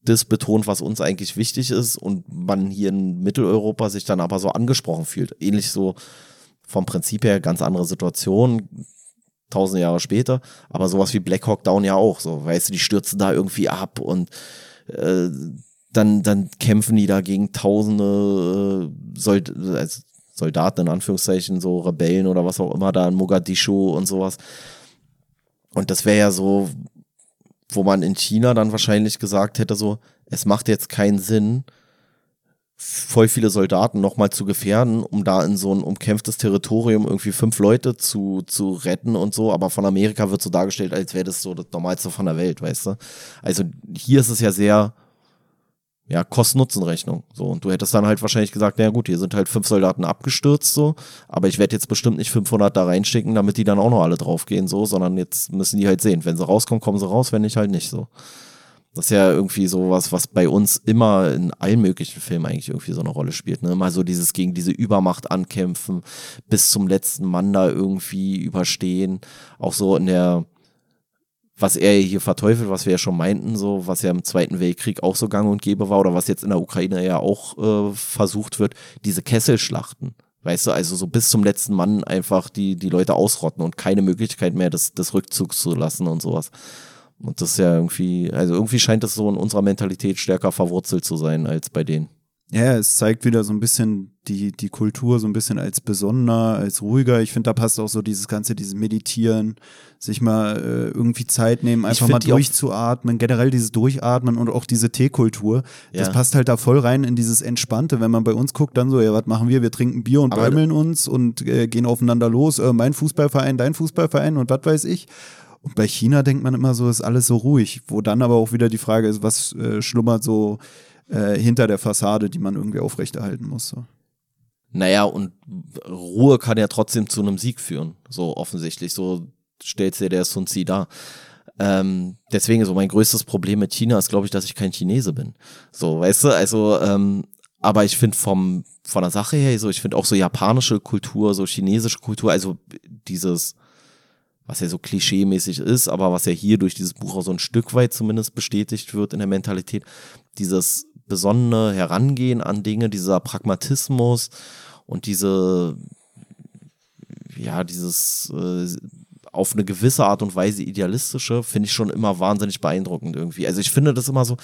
das betont, was uns eigentlich wichtig ist und man hier in Mitteleuropa sich dann aber so angesprochen fühlt. Ähnlich so vom Prinzip her ganz andere Situation, tausend Jahre später, aber sowas wie Black Hawk Down ja auch so, weißt du, die stürzen da irgendwie ab und äh, dann, dann kämpfen die da gegen tausende äh, Sold also Soldaten in Anführungszeichen, so Rebellen oder was auch immer da in Mogadischu und sowas. Und das wäre ja so, wo man in China dann wahrscheinlich gesagt hätte, so, es macht jetzt keinen Sinn, voll viele Soldaten nochmal zu gefährden, um da in so ein umkämpftes Territorium irgendwie fünf Leute zu, zu retten und so. Aber von Amerika wird so dargestellt, als wäre das so das Normalste von der Welt, weißt du? Also hier ist es ja sehr ja, Kosten-Nutzen-Rechnung. So, und du hättest dann halt wahrscheinlich gesagt, na gut, hier sind halt fünf Soldaten abgestürzt, so, aber ich werde jetzt bestimmt nicht 500 da reinstecken, damit die dann auch noch alle draufgehen, so, sondern jetzt müssen die halt sehen. Wenn sie rauskommen, kommen sie raus, wenn nicht, halt nicht, so. Das ist ja irgendwie sowas, was bei uns immer in allen möglichen Filmen eigentlich irgendwie so eine Rolle spielt. Ne? Mal so dieses gegen diese Übermacht ankämpfen, bis zum letzten Mann da irgendwie überstehen. Auch so in der, was er hier verteufelt, was wir ja schon meinten, so was ja im Zweiten Weltkrieg auch so gang und gäbe war oder was jetzt in der Ukraine ja auch äh, versucht wird, diese Kesselschlachten. Weißt du, also so bis zum letzten Mann einfach die, die Leute ausrotten und keine Möglichkeit mehr des, des Rückzugs zu lassen und sowas. Und das ist ja irgendwie, also irgendwie scheint das so in unserer Mentalität stärker verwurzelt zu sein als bei denen. Ja, es zeigt wieder so ein bisschen die, die Kultur so ein bisschen als besonderer, als ruhiger. Ich finde, da passt auch so dieses ganze, dieses Meditieren, sich mal äh, irgendwie Zeit nehmen, einfach mal durchzuatmen, generell dieses Durchatmen und auch diese Teekultur. Ja. Das passt halt da voll rein in dieses Entspannte. Wenn man bei uns guckt, dann so, ja, was machen wir? Wir trinken Bier und bäumeln uns und äh, gehen aufeinander los. Äh, mein Fußballverein, dein Fußballverein und was weiß ich. Und bei China denkt man immer so, ist alles so ruhig. Wo dann aber auch wieder die Frage ist, was äh, schlummert so äh, hinter der Fassade, die man irgendwie aufrechterhalten muss. So. Naja, und Ruhe kann ja trotzdem zu einem Sieg führen, so offensichtlich. So stellt dir der Sun Tzu dar. Ähm, deswegen so mein größtes Problem mit China ist, glaube ich, dass ich kein Chinese bin. So, weißt du, also, ähm, aber ich finde vom, von der Sache her, so, ich finde auch so japanische Kultur, so chinesische Kultur, also dieses, was ja so klischee-mäßig ist, aber was ja hier durch dieses Buch auch so ein Stück weit zumindest bestätigt wird in der Mentalität, dieses besonnene Herangehen an Dinge, dieser Pragmatismus und diese, ja, dieses äh, auf eine gewisse Art und Weise idealistische, finde ich schon immer wahnsinnig beeindruckend irgendwie. Also ich finde das immer so,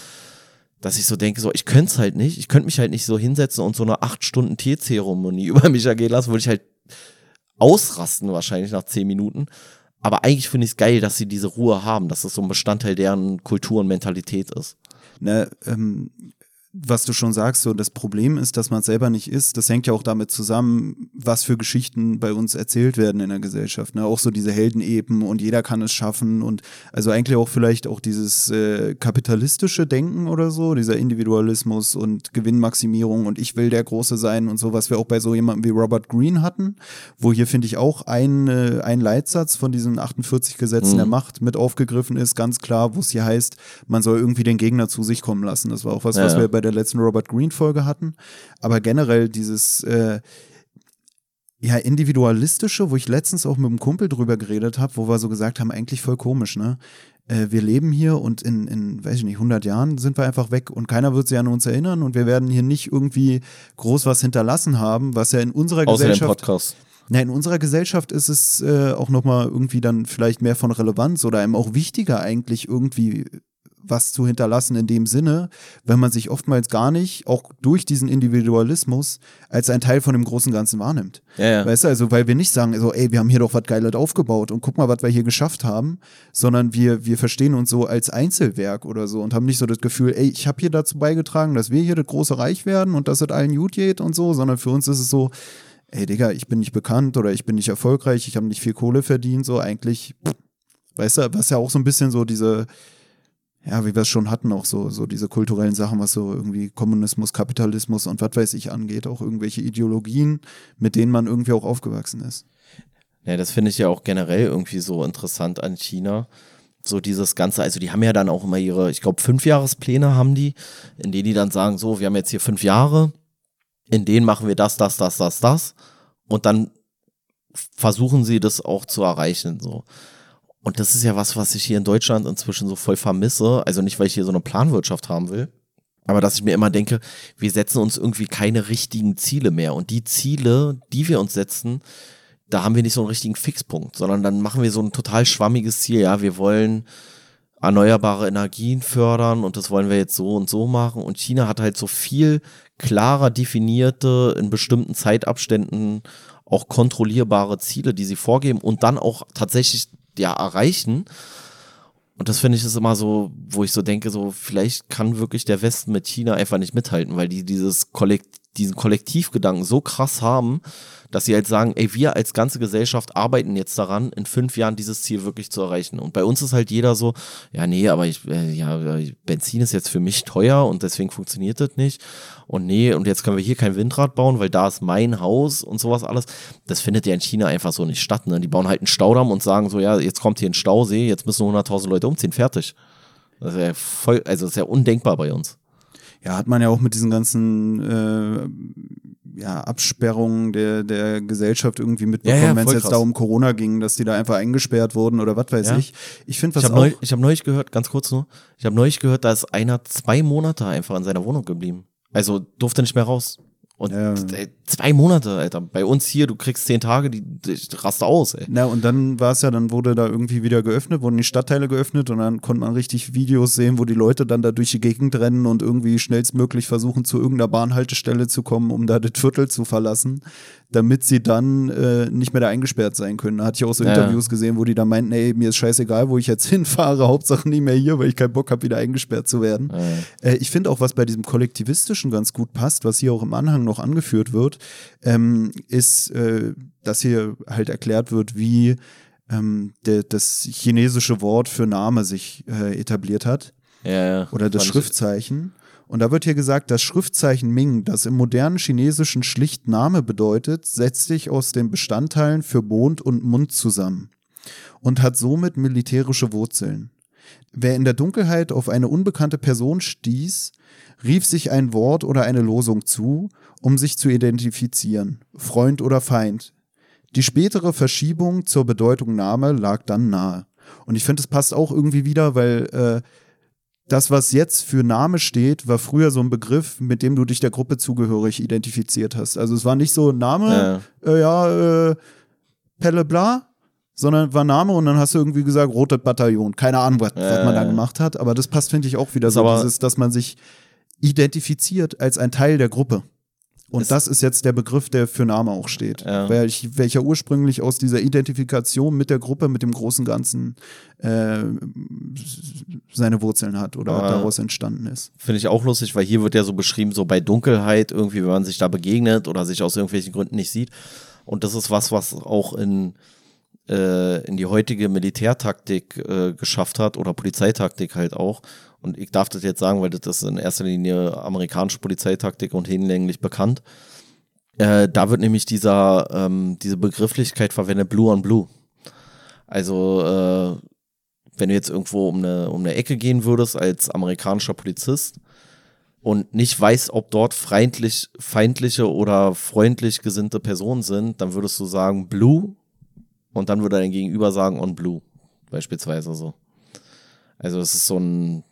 dass ich so denke, so, ich könnte es halt nicht, ich könnte mich halt nicht so hinsetzen und so eine acht Stunden Teezeremonie über mich ergehen lassen, würde ich halt ausrasten wahrscheinlich nach zehn Minuten. Aber eigentlich finde ich es geil, dass sie diese Ruhe haben, dass das so ein Bestandteil deren Kultur und Mentalität ist. Ne, ähm, was du schon sagst, so das Problem ist, dass man es selber nicht ist. Das hängt ja auch damit zusammen, was für Geschichten bei uns erzählt werden in der Gesellschaft. Ne? Auch so diese Heldenepen und jeder kann es schaffen und also eigentlich auch vielleicht auch dieses äh, kapitalistische Denken oder so, dieser Individualismus und Gewinnmaximierung und ich will der Große sein und so, was wir auch bei so jemandem wie Robert Greene hatten, wo hier finde ich auch ein, äh, ein Leitsatz von diesen 48 Gesetzen mhm. der Macht mit aufgegriffen ist, ganz klar, wo es hier heißt, man soll irgendwie den Gegner zu sich kommen lassen. Das war auch was, ja. was wir bei bei der letzten Robert Green Folge hatten. Aber generell dieses äh, ja, individualistische, wo ich letztens auch mit einem Kumpel drüber geredet habe, wo wir so gesagt haben, eigentlich voll komisch, ne? Äh, wir leben hier und in, in, weiß ich nicht, 100 Jahren sind wir einfach weg und keiner wird sich an uns erinnern und wir werden hier nicht irgendwie groß was hinterlassen haben, was ja in unserer Außer Gesellschaft. Podcast. Na, in unserer Gesellschaft ist es äh, auch nochmal irgendwie dann vielleicht mehr von Relevanz oder einem auch wichtiger eigentlich irgendwie was zu hinterlassen in dem Sinne, wenn man sich oftmals gar nicht, auch durch diesen Individualismus, als ein Teil von dem großen Ganzen wahrnimmt. Ja, ja. Weißt du, also weil wir nicht sagen, so, ey, wir haben hier doch was Geiles aufgebaut und guck mal, was wir hier geschafft haben, sondern wir, wir verstehen uns so als Einzelwerk oder so und haben nicht so das Gefühl, ey, ich habe hier dazu beigetragen, dass wir hier das große Reich werden und dass es allen gut geht und so, sondern für uns ist es so, ey, Digga, ich bin nicht bekannt oder ich bin nicht erfolgreich, ich habe nicht viel Kohle verdient, so eigentlich, weißt du, was ja auch so ein bisschen so diese, ja, wie wir es schon hatten, auch so, so diese kulturellen Sachen, was so irgendwie Kommunismus, Kapitalismus und was weiß ich angeht, auch irgendwelche Ideologien, mit denen man irgendwie auch aufgewachsen ist. Ja, das finde ich ja auch generell irgendwie so interessant an China. So dieses Ganze, also die haben ja dann auch immer ihre, ich glaube, Fünfjahrespläne haben die, in denen die dann sagen, so, wir haben jetzt hier fünf Jahre, in denen machen wir das, das, das, das, das. Und dann versuchen sie das auch zu erreichen. So. Und das ist ja was, was ich hier in Deutschland inzwischen so voll vermisse. Also nicht, weil ich hier so eine Planwirtschaft haben will, aber dass ich mir immer denke, wir setzen uns irgendwie keine richtigen Ziele mehr. Und die Ziele, die wir uns setzen, da haben wir nicht so einen richtigen Fixpunkt, sondern dann machen wir so ein total schwammiges Ziel. Ja, wir wollen erneuerbare Energien fördern und das wollen wir jetzt so und so machen. Und China hat halt so viel klarer definierte, in bestimmten Zeitabständen auch kontrollierbare Ziele, die sie vorgeben und dann auch tatsächlich ja erreichen. Und das finde ich ist immer so, wo ich so denke, so vielleicht kann wirklich der Westen mit China einfach nicht mithalten, weil die dieses Kollekt diesen Kollektivgedanken so krass haben, dass sie halt sagen, ey, wir als ganze Gesellschaft arbeiten jetzt daran, in fünf Jahren dieses Ziel wirklich zu erreichen. Und bei uns ist halt jeder so, ja, nee, aber ich, äh, ja, Benzin ist jetzt für mich teuer und deswegen funktioniert das nicht. Und nee, und jetzt können wir hier kein Windrad bauen, weil da ist mein Haus und sowas alles. Das findet ja in China einfach so nicht statt. Ne? Die bauen halt einen Staudamm und sagen so, ja, jetzt kommt hier ein Stausee, jetzt müssen 100.000 Leute umziehen, fertig. Das ist ja voll, also das ist ja undenkbar bei uns ja, hat man ja auch mit diesen ganzen äh, ja, Absperrungen der, der Gesellschaft irgendwie mitbekommen, ja, ja, wenn es jetzt da um Corona ging, dass die da einfach eingesperrt wurden oder was weiß ich. Ich finde was ich hab Neu, ich habe neulich gehört, ganz kurz nur, ich habe neulich gehört, da ist einer zwei Monate einfach in seiner Wohnung geblieben. Also durfte nicht mehr raus. Und ey, zwei Monate, Alter. Bei uns hier, du kriegst zehn Tage, die, die raste aus, ey. Na, und dann war es ja, dann wurde da irgendwie wieder geöffnet, wurden die Stadtteile geöffnet und dann konnte man richtig Videos sehen, wo die Leute dann da durch die Gegend rennen und irgendwie schnellstmöglich versuchen, zu irgendeiner Bahnhaltestelle zu kommen, um da das Viertel zu verlassen damit sie dann äh, nicht mehr da eingesperrt sein können. Da hatte ich auch so ja. Interviews gesehen, wo die dann meinten, ey, mir ist scheißegal, wo ich jetzt hinfahre, Hauptsache nicht mehr hier, weil ich keinen Bock habe, wieder eingesperrt zu werden. Ja. Äh, ich finde auch, was bei diesem Kollektivistischen ganz gut passt, was hier auch im Anhang noch angeführt wird, ähm, ist, äh, dass hier halt erklärt wird, wie ähm, der, das chinesische Wort für Name sich äh, etabliert hat. Ja, ja. Oder das Schriftzeichen. Und da wird hier gesagt, das Schriftzeichen Ming, das im modernen Chinesischen schlicht Name bedeutet, setzt sich aus den Bestandteilen für Mond und Mund zusammen und hat somit militärische Wurzeln. Wer in der Dunkelheit auf eine unbekannte Person stieß, rief sich ein Wort oder eine Losung zu, um sich zu identifizieren, Freund oder Feind. Die spätere Verschiebung zur Bedeutung Name lag dann nahe. Und ich finde, es passt auch irgendwie wieder, weil äh, das, was jetzt für Name steht, war früher so ein Begriff, mit dem du dich der Gruppe zugehörig identifiziert hast. Also es war nicht so Name, ja, äh, ja äh, Pelle bla, sondern war Name und dann hast du irgendwie gesagt, rotes Bataillon. Keine Ahnung, was, ja, was man da gemacht hat, aber das passt, finde ich, auch wieder so, dieses, dass man sich identifiziert als ein Teil der Gruppe. Und das ist jetzt der Begriff, der für Name auch steht. Ja. Welch, welcher ursprünglich aus dieser Identifikation mit der Gruppe, mit dem großen Ganzen äh, seine Wurzeln hat oder ja. daraus entstanden ist. Finde ich auch lustig, weil hier wird ja so beschrieben, so bei Dunkelheit irgendwie, wenn man sich da begegnet oder sich aus irgendwelchen Gründen nicht sieht. Und das ist was, was auch in, äh, in die heutige Militärtaktik äh, geschafft hat oder Polizeitaktik halt auch und ich darf das jetzt sagen, weil das ist in erster Linie amerikanische Polizeitaktik und hinlänglich bekannt. Äh, da wird nämlich dieser, ähm, diese Begrifflichkeit verwendet, Blue on Blue. Also, äh, wenn du jetzt irgendwo um eine, um eine Ecke gehen würdest als amerikanischer Polizist und nicht weiß, ob dort feindlich, feindliche oder freundlich gesinnte Personen sind, dann würdest du sagen Blue und dann würde dein Gegenüber sagen on Blue, beispielsweise so. Also es ist so ein,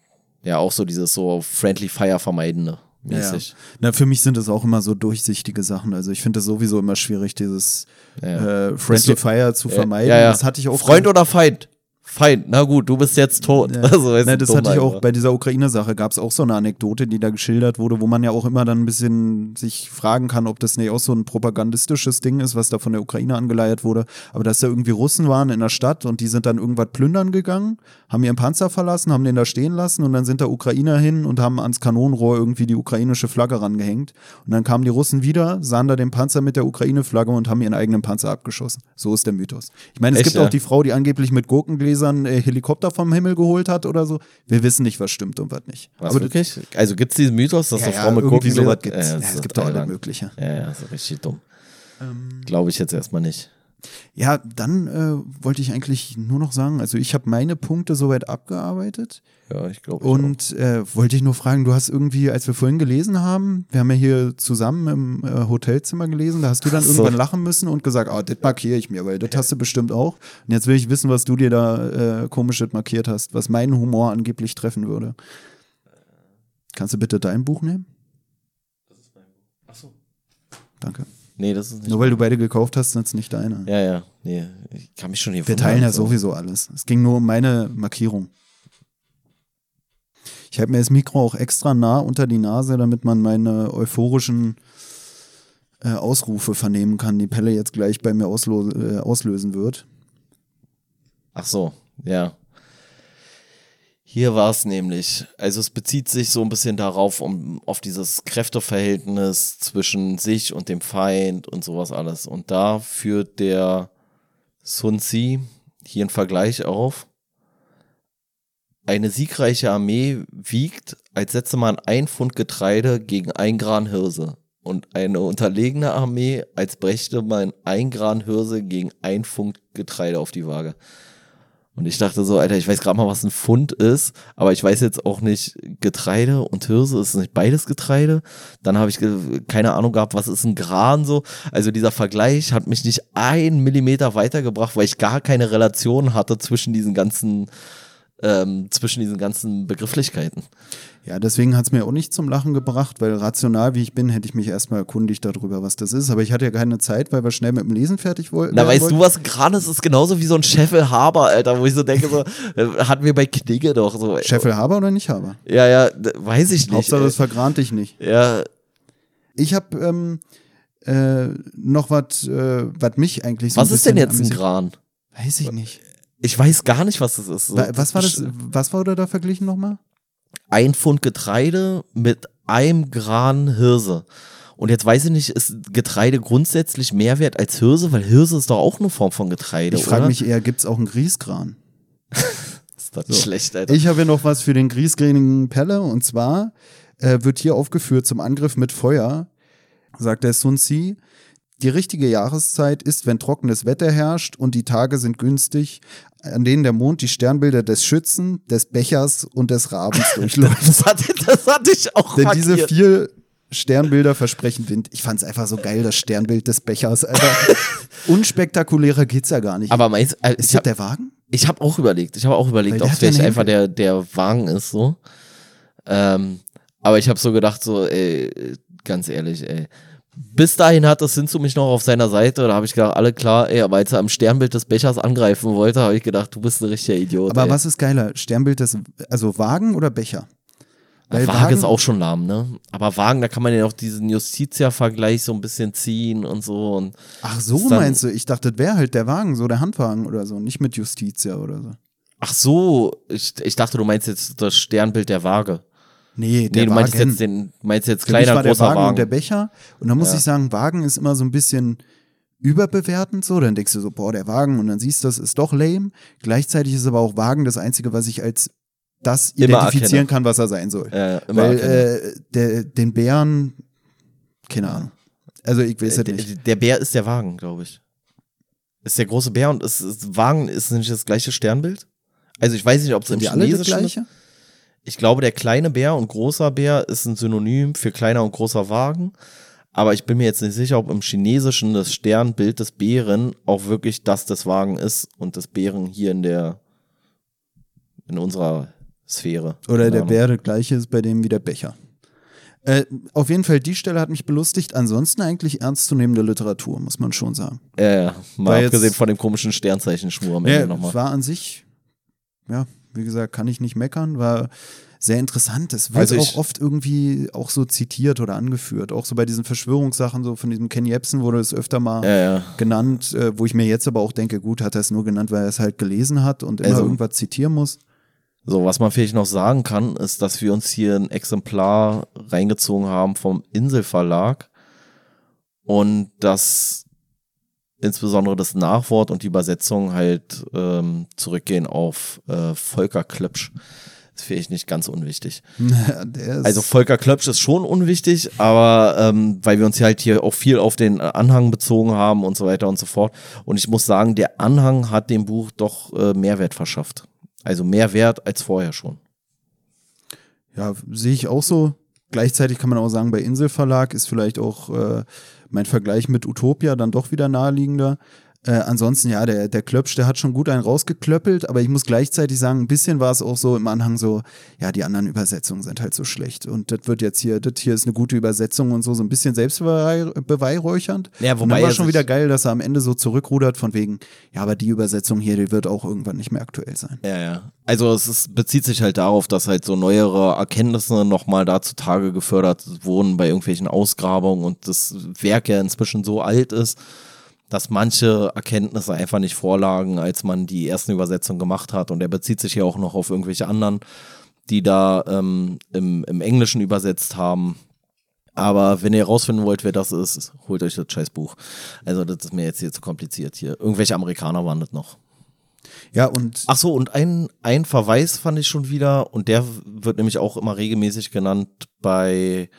ja auch so dieses so Friendly Fire vermeidende mäßig. Ja. Na, für mich sind es auch immer so durchsichtige Sachen. Also ich finde es sowieso immer schwierig, dieses ja. äh, Friendly du, Fire zu vermeiden. Ja, das hatte ich auch. Freund oder Feind? Feind, na gut, du bist jetzt tot. Ja. Also, Na, das hatte ich auch bei dieser Ukraine-Sache, gab es auch so eine Anekdote, die da geschildert wurde, wo man ja auch immer dann ein bisschen sich fragen kann, ob das nicht auch so ein propagandistisches Ding ist, was da von der Ukraine angeleiert wurde. Aber dass da irgendwie Russen waren in der Stadt und die sind dann irgendwas plündern gegangen, haben ihren Panzer verlassen, haben den da stehen lassen und dann sind da Ukrainer hin und haben ans Kanonenrohr irgendwie die ukrainische Flagge rangehängt. Und dann kamen die Russen wieder, sahen da den Panzer mit der Ukraine-Flagge und haben ihren eigenen Panzer abgeschossen. So ist der Mythos. Ich meine, es Echt, gibt ja? auch die Frau, die angeblich mit Gurkengläsern äh, Helikopter vom Himmel geholt hat oder so. Wir wissen nicht, was stimmt und was nicht. Was, Aber wirklich? Also gibt es diesen Mythos, dass ja, eine Frau mit Gurkengläsern... Ja, ja, es gibt doch alle mögliche. Ja, ja, so richtig dumm. Ähm, Glaube ich jetzt erstmal nicht. Ja, dann äh, wollte ich eigentlich nur noch sagen, also ich habe meine Punkte soweit abgearbeitet. Ja, ich glaube. Und äh, wollte ich nur fragen, du hast irgendwie, als wir vorhin gelesen haben, wir haben ja hier zusammen im äh, Hotelzimmer gelesen, da hast du dann so. irgendwann lachen müssen und gesagt, ah, oh, das markiere ich mir, weil das hast du bestimmt auch. Und jetzt will ich wissen, was du dir da äh, komisches markiert hast, was meinen Humor angeblich treffen würde. Kannst du bitte dein Buch nehmen? Das ist mein Buch. Ach so. Danke. Nee, das ist nicht. Nur weil du beide gekauft hast, sind es nicht deine. Ja, ja. Nee, ich kann mich schon hier Wir teilen ja so. sowieso alles. Es ging nur um meine Markierung. Ich habe mir das Mikro auch extra nah unter die Nase, damit man meine euphorischen äh, Ausrufe vernehmen kann, die Pelle jetzt gleich bei mir äh, auslösen wird. Ach so, ja. Hier war es nämlich, also es bezieht sich so ein bisschen darauf, um auf dieses Kräfteverhältnis zwischen sich und dem Feind und sowas alles. Und da führt der Sun Tzu hier einen Vergleich auf. Eine siegreiche Armee wiegt, als setze man ein Pfund Getreide gegen ein Gran Hirse. Und eine unterlegene Armee, als brächte man ein Gran Hirse gegen ein Pfund Getreide auf die Waage. Und ich dachte so, Alter, ich weiß gerade mal, was ein Pfund ist, aber ich weiß jetzt auch nicht, Getreide und Hirse, ist nicht beides Getreide? Dann habe ich keine Ahnung gehabt, was ist ein Gran so. Also dieser Vergleich hat mich nicht ein Millimeter weitergebracht, weil ich gar keine Relation hatte zwischen diesen ganzen ähm, zwischen diesen ganzen Begrifflichkeiten. Ja, deswegen hat es mir auch nicht zum Lachen gebracht, weil rational wie ich bin, hätte ich mich erstmal erkundigt darüber, was das ist. Aber ich hatte ja keine Zeit, weil wir schnell mit dem Lesen fertig wollten. Na, weißt wollten. du, was gerade ist? ist genauso wie so ein Scheffel Haber, Alter, wo ich so denke, so, äh, hatten wir bei Knigge doch so. Scheffel Haber oder nicht Haber? Ja, ja, weiß ich nicht. Hauptsache, das vergrant dich nicht. Ja. Ich habe ähm, äh, noch was, äh, was mich eigentlich so Was ist denn jetzt ein Gran? Weiß ich nicht. Ich weiß gar nicht, was das ist. was war das? Was wurde da verglichen nochmal? Ein Pfund Getreide mit einem Gran Hirse. Und jetzt weiß ich nicht, ist Getreide grundsätzlich mehr wert als Hirse? Weil Hirse ist doch auch eine Form von Getreide. Ich frage mich eher, gibt es auch einen Grießgran? ist das so. schlecht, Alter. Ich habe hier noch was für den griesgränigen Pelle. Und zwar äh, wird hier aufgeführt zum Angriff mit Feuer, sagt der Sun Tzu. Die richtige Jahreszeit ist, wenn trockenes Wetter herrscht und die Tage sind günstig, an denen der Mond die Sternbilder des Schützen, des Bechers und des Rabens durchläuft. das, hatte, das hatte ich auch Denn markiert. diese vier Sternbilder versprechen Wind. Ich fand es einfach so geil, das Sternbild des Bechers. Alter. Unspektakulärer geht's ja gar nicht. Aber meinst äh, ist das der Wagen? Ich habe auch überlegt. Ich habe auch überlegt, ob es vielleicht einfach der, der Wagen ist so. Ähm, aber ich habe so gedacht, so, ey, ganz ehrlich, ey, bis dahin hat das Sinzu mich noch auf seiner Seite. Da habe ich gedacht, alle klar, ey, aber als er am Sternbild des Bechers angreifen wollte, habe ich gedacht, du bist ein richtiger Idiot. Aber ey. was ist geiler? Sternbild des, also Wagen oder Becher? Weil Wagen, Wagen ist auch schon lahm, ne? Aber Wagen, da kann man ja auch diesen Justitia-Vergleich so ein bisschen ziehen und so. Und Ach so, meinst du? Ich dachte, das wäre halt der Wagen, so der Handwagen oder so, nicht mit Justitia oder so. Ach so, ich, ich dachte, du meinst jetzt das Sternbild der Waage. Nee, der nee, du meinst Wagen. jetzt den, meinst jetzt kleiner, war großer der Wagen, Wagen. Und der Becher. Und da muss ja. ich sagen, Wagen ist immer so ein bisschen überbewertend so. Dann denkst du so, boah, der Wagen. Und dann siehst du, das ist doch lame. Gleichzeitig ist aber auch Wagen das Einzige, was ich als das identifizieren kann, was er sein soll. Ja, Weil äh, der, den Bären, keine Ahnung. Also ich weiß es nicht. Der Bär ist der Wagen, glaube ich. Ist der große Bär und ist, ist Wagen ist nicht das gleiche Sternbild? Also ich weiß nicht, ob es im Chinesischen alle das gleiche? Ich glaube, der kleine Bär und großer Bär ist ein Synonym für kleiner und großer Wagen. Aber ich bin mir jetzt nicht sicher, ob im Chinesischen das Sternbild des Bären auch wirklich das des Wagen ist und des Bären hier in der, in unserer Sphäre. Oder der Bär der gleiche ist bei dem wie der Becher. Äh, auf jeden Fall, die Stelle hat mich belustigt. Ansonsten eigentlich ernstzunehmende Literatur, muss man schon sagen. Ja, ja. Mal War abgesehen jetzt, von dem komischen Sternzeichen-Schmur am Ende ja, nochmal. War an sich, ja, wie gesagt, kann ich nicht meckern. War sehr interessant. Es wird also auch oft irgendwie auch so zitiert oder angeführt. Auch so bei diesen Verschwörungssachen, so von diesem Ken Jebsen wurde es öfter mal ja, ja. genannt, äh, wo ich mir jetzt aber auch denke, gut, hat er es nur genannt, weil er es halt gelesen hat und immer also, irgendwas zitieren muss. So, was man vielleicht noch sagen kann, ist, dass wir uns hier ein Exemplar reingezogen haben vom Inselverlag und dass insbesondere das Nachwort und die Übersetzung halt ähm, zurückgehen auf äh, Volker Klöpsch. Das finde ich nicht ganz unwichtig. also Volker Klöpsch ist schon unwichtig, aber ähm, weil wir uns halt hier auch viel auf den Anhang bezogen haben und so weiter und so fort. Und ich muss sagen, der Anhang hat dem Buch doch äh, Mehrwert verschafft. Also mehr Wert als vorher schon. Ja, sehe ich auch so. Gleichzeitig kann man auch sagen, bei Inselverlag ist vielleicht auch äh, mein Vergleich mit Utopia dann doch wieder naheliegender. Äh, ansonsten, ja, der, der Klöpsch, der hat schon gut einen rausgeklöppelt, aber ich muss gleichzeitig sagen, ein bisschen war es auch so im Anhang so, ja, die anderen Übersetzungen sind halt so schlecht. Und das wird jetzt hier, das hier ist eine gute Übersetzung und so, so ein bisschen selbstbeweihräuchernd. Ja, wobei und dann war schon wieder geil, dass er am Ende so zurückrudert von wegen, ja, aber die Übersetzung hier, die wird auch irgendwann nicht mehr aktuell sein. Ja, ja. Also es ist, bezieht sich halt darauf, dass halt so neuere Erkenntnisse nochmal da zutage gefördert wurden bei irgendwelchen Ausgrabungen und das Werk ja inzwischen so alt ist dass manche Erkenntnisse einfach nicht vorlagen, als man die ersten Übersetzungen gemacht hat. Und er bezieht sich ja auch noch auf irgendwelche anderen, die da ähm, im, im Englischen übersetzt haben. Aber wenn ihr herausfinden wollt, wer das ist, holt euch das scheiß Buch. Also das ist mir jetzt hier zu kompliziert hier. Irgendwelche Amerikaner waren das noch. Ja, und. Ach so, und ein, ein Verweis fand ich schon wieder, und der wird nämlich auch immer regelmäßig genannt bei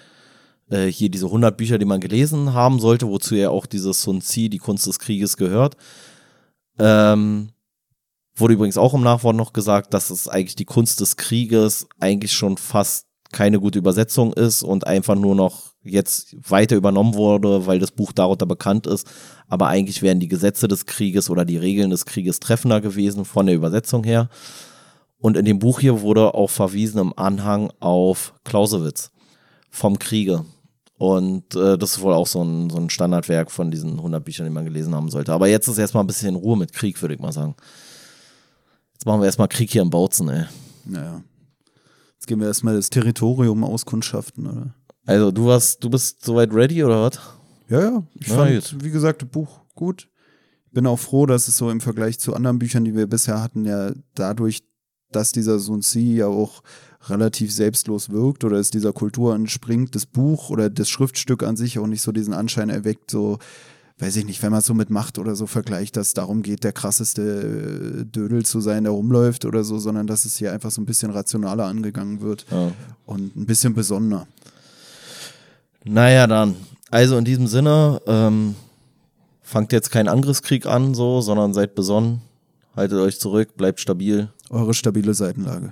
äh, hier diese 100 Bücher, die man gelesen haben sollte, wozu ja auch dieses Sun Tzu, die Kunst des Krieges gehört. Ähm, wurde übrigens auch im Nachwort noch gesagt, dass es eigentlich die Kunst des Krieges eigentlich schon fast keine gute Übersetzung ist und einfach nur noch jetzt weiter übernommen wurde, weil das Buch darunter bekannt ist. Aber eigentlich wären die Gesetze des Krieges oder die Regeln des Krieges treffender gewesen von der Übersetzung her. Und in dem Buch hier wurde auch verwiesen im Anhang auf Clausewitz vom Kriege. Und äh, das ist wohl auch so ein, so ein Standardwerk von diesen 100 Büchern, die man gelesen haben sollte. Aber jetzt ist erstmal ein bisschen Ruhe mit Krieg, würde ich mal sagen. Jetzt machen wir erstmal Krieg hier im Bautzen, ey. Naja. Jetzt gehen wir erstmal das Territorium auskundschaften, oder? Also, du warst, du bist soweit ready, oder was? Ja, ja. Ich Na, fand, gut. wie gesagt, das Buch gut. Bin auch froh, dass es so im Vergleich zu anderen Büchern, die wir bisher hatten, ja dadurch, dass dieser Sun Tzu ja auch relativ selbstlos wirkt oder es dieser Kultur entspringt, das Buch oder das Schriftstück an sich auch nicht so diesen Anschein erweckt, so weiß ich nicht, wenn man es so mit Macht oder so vergleicht, dass es darum geht, der krasseste äh, Dödel zu sein, der rumläuft oder so, sondern dass es hier einfach so ein bisschen rationaler angegangen wird ja. und ein bisschen besonderer. Naja, dann. Also in diesem Sinne, ähm, fangt jetzt keinen Angriffskrieg an, so, sondern seid besonnen, haltet euch zurück, bleibt stabil. Eure stabile Seitenlage.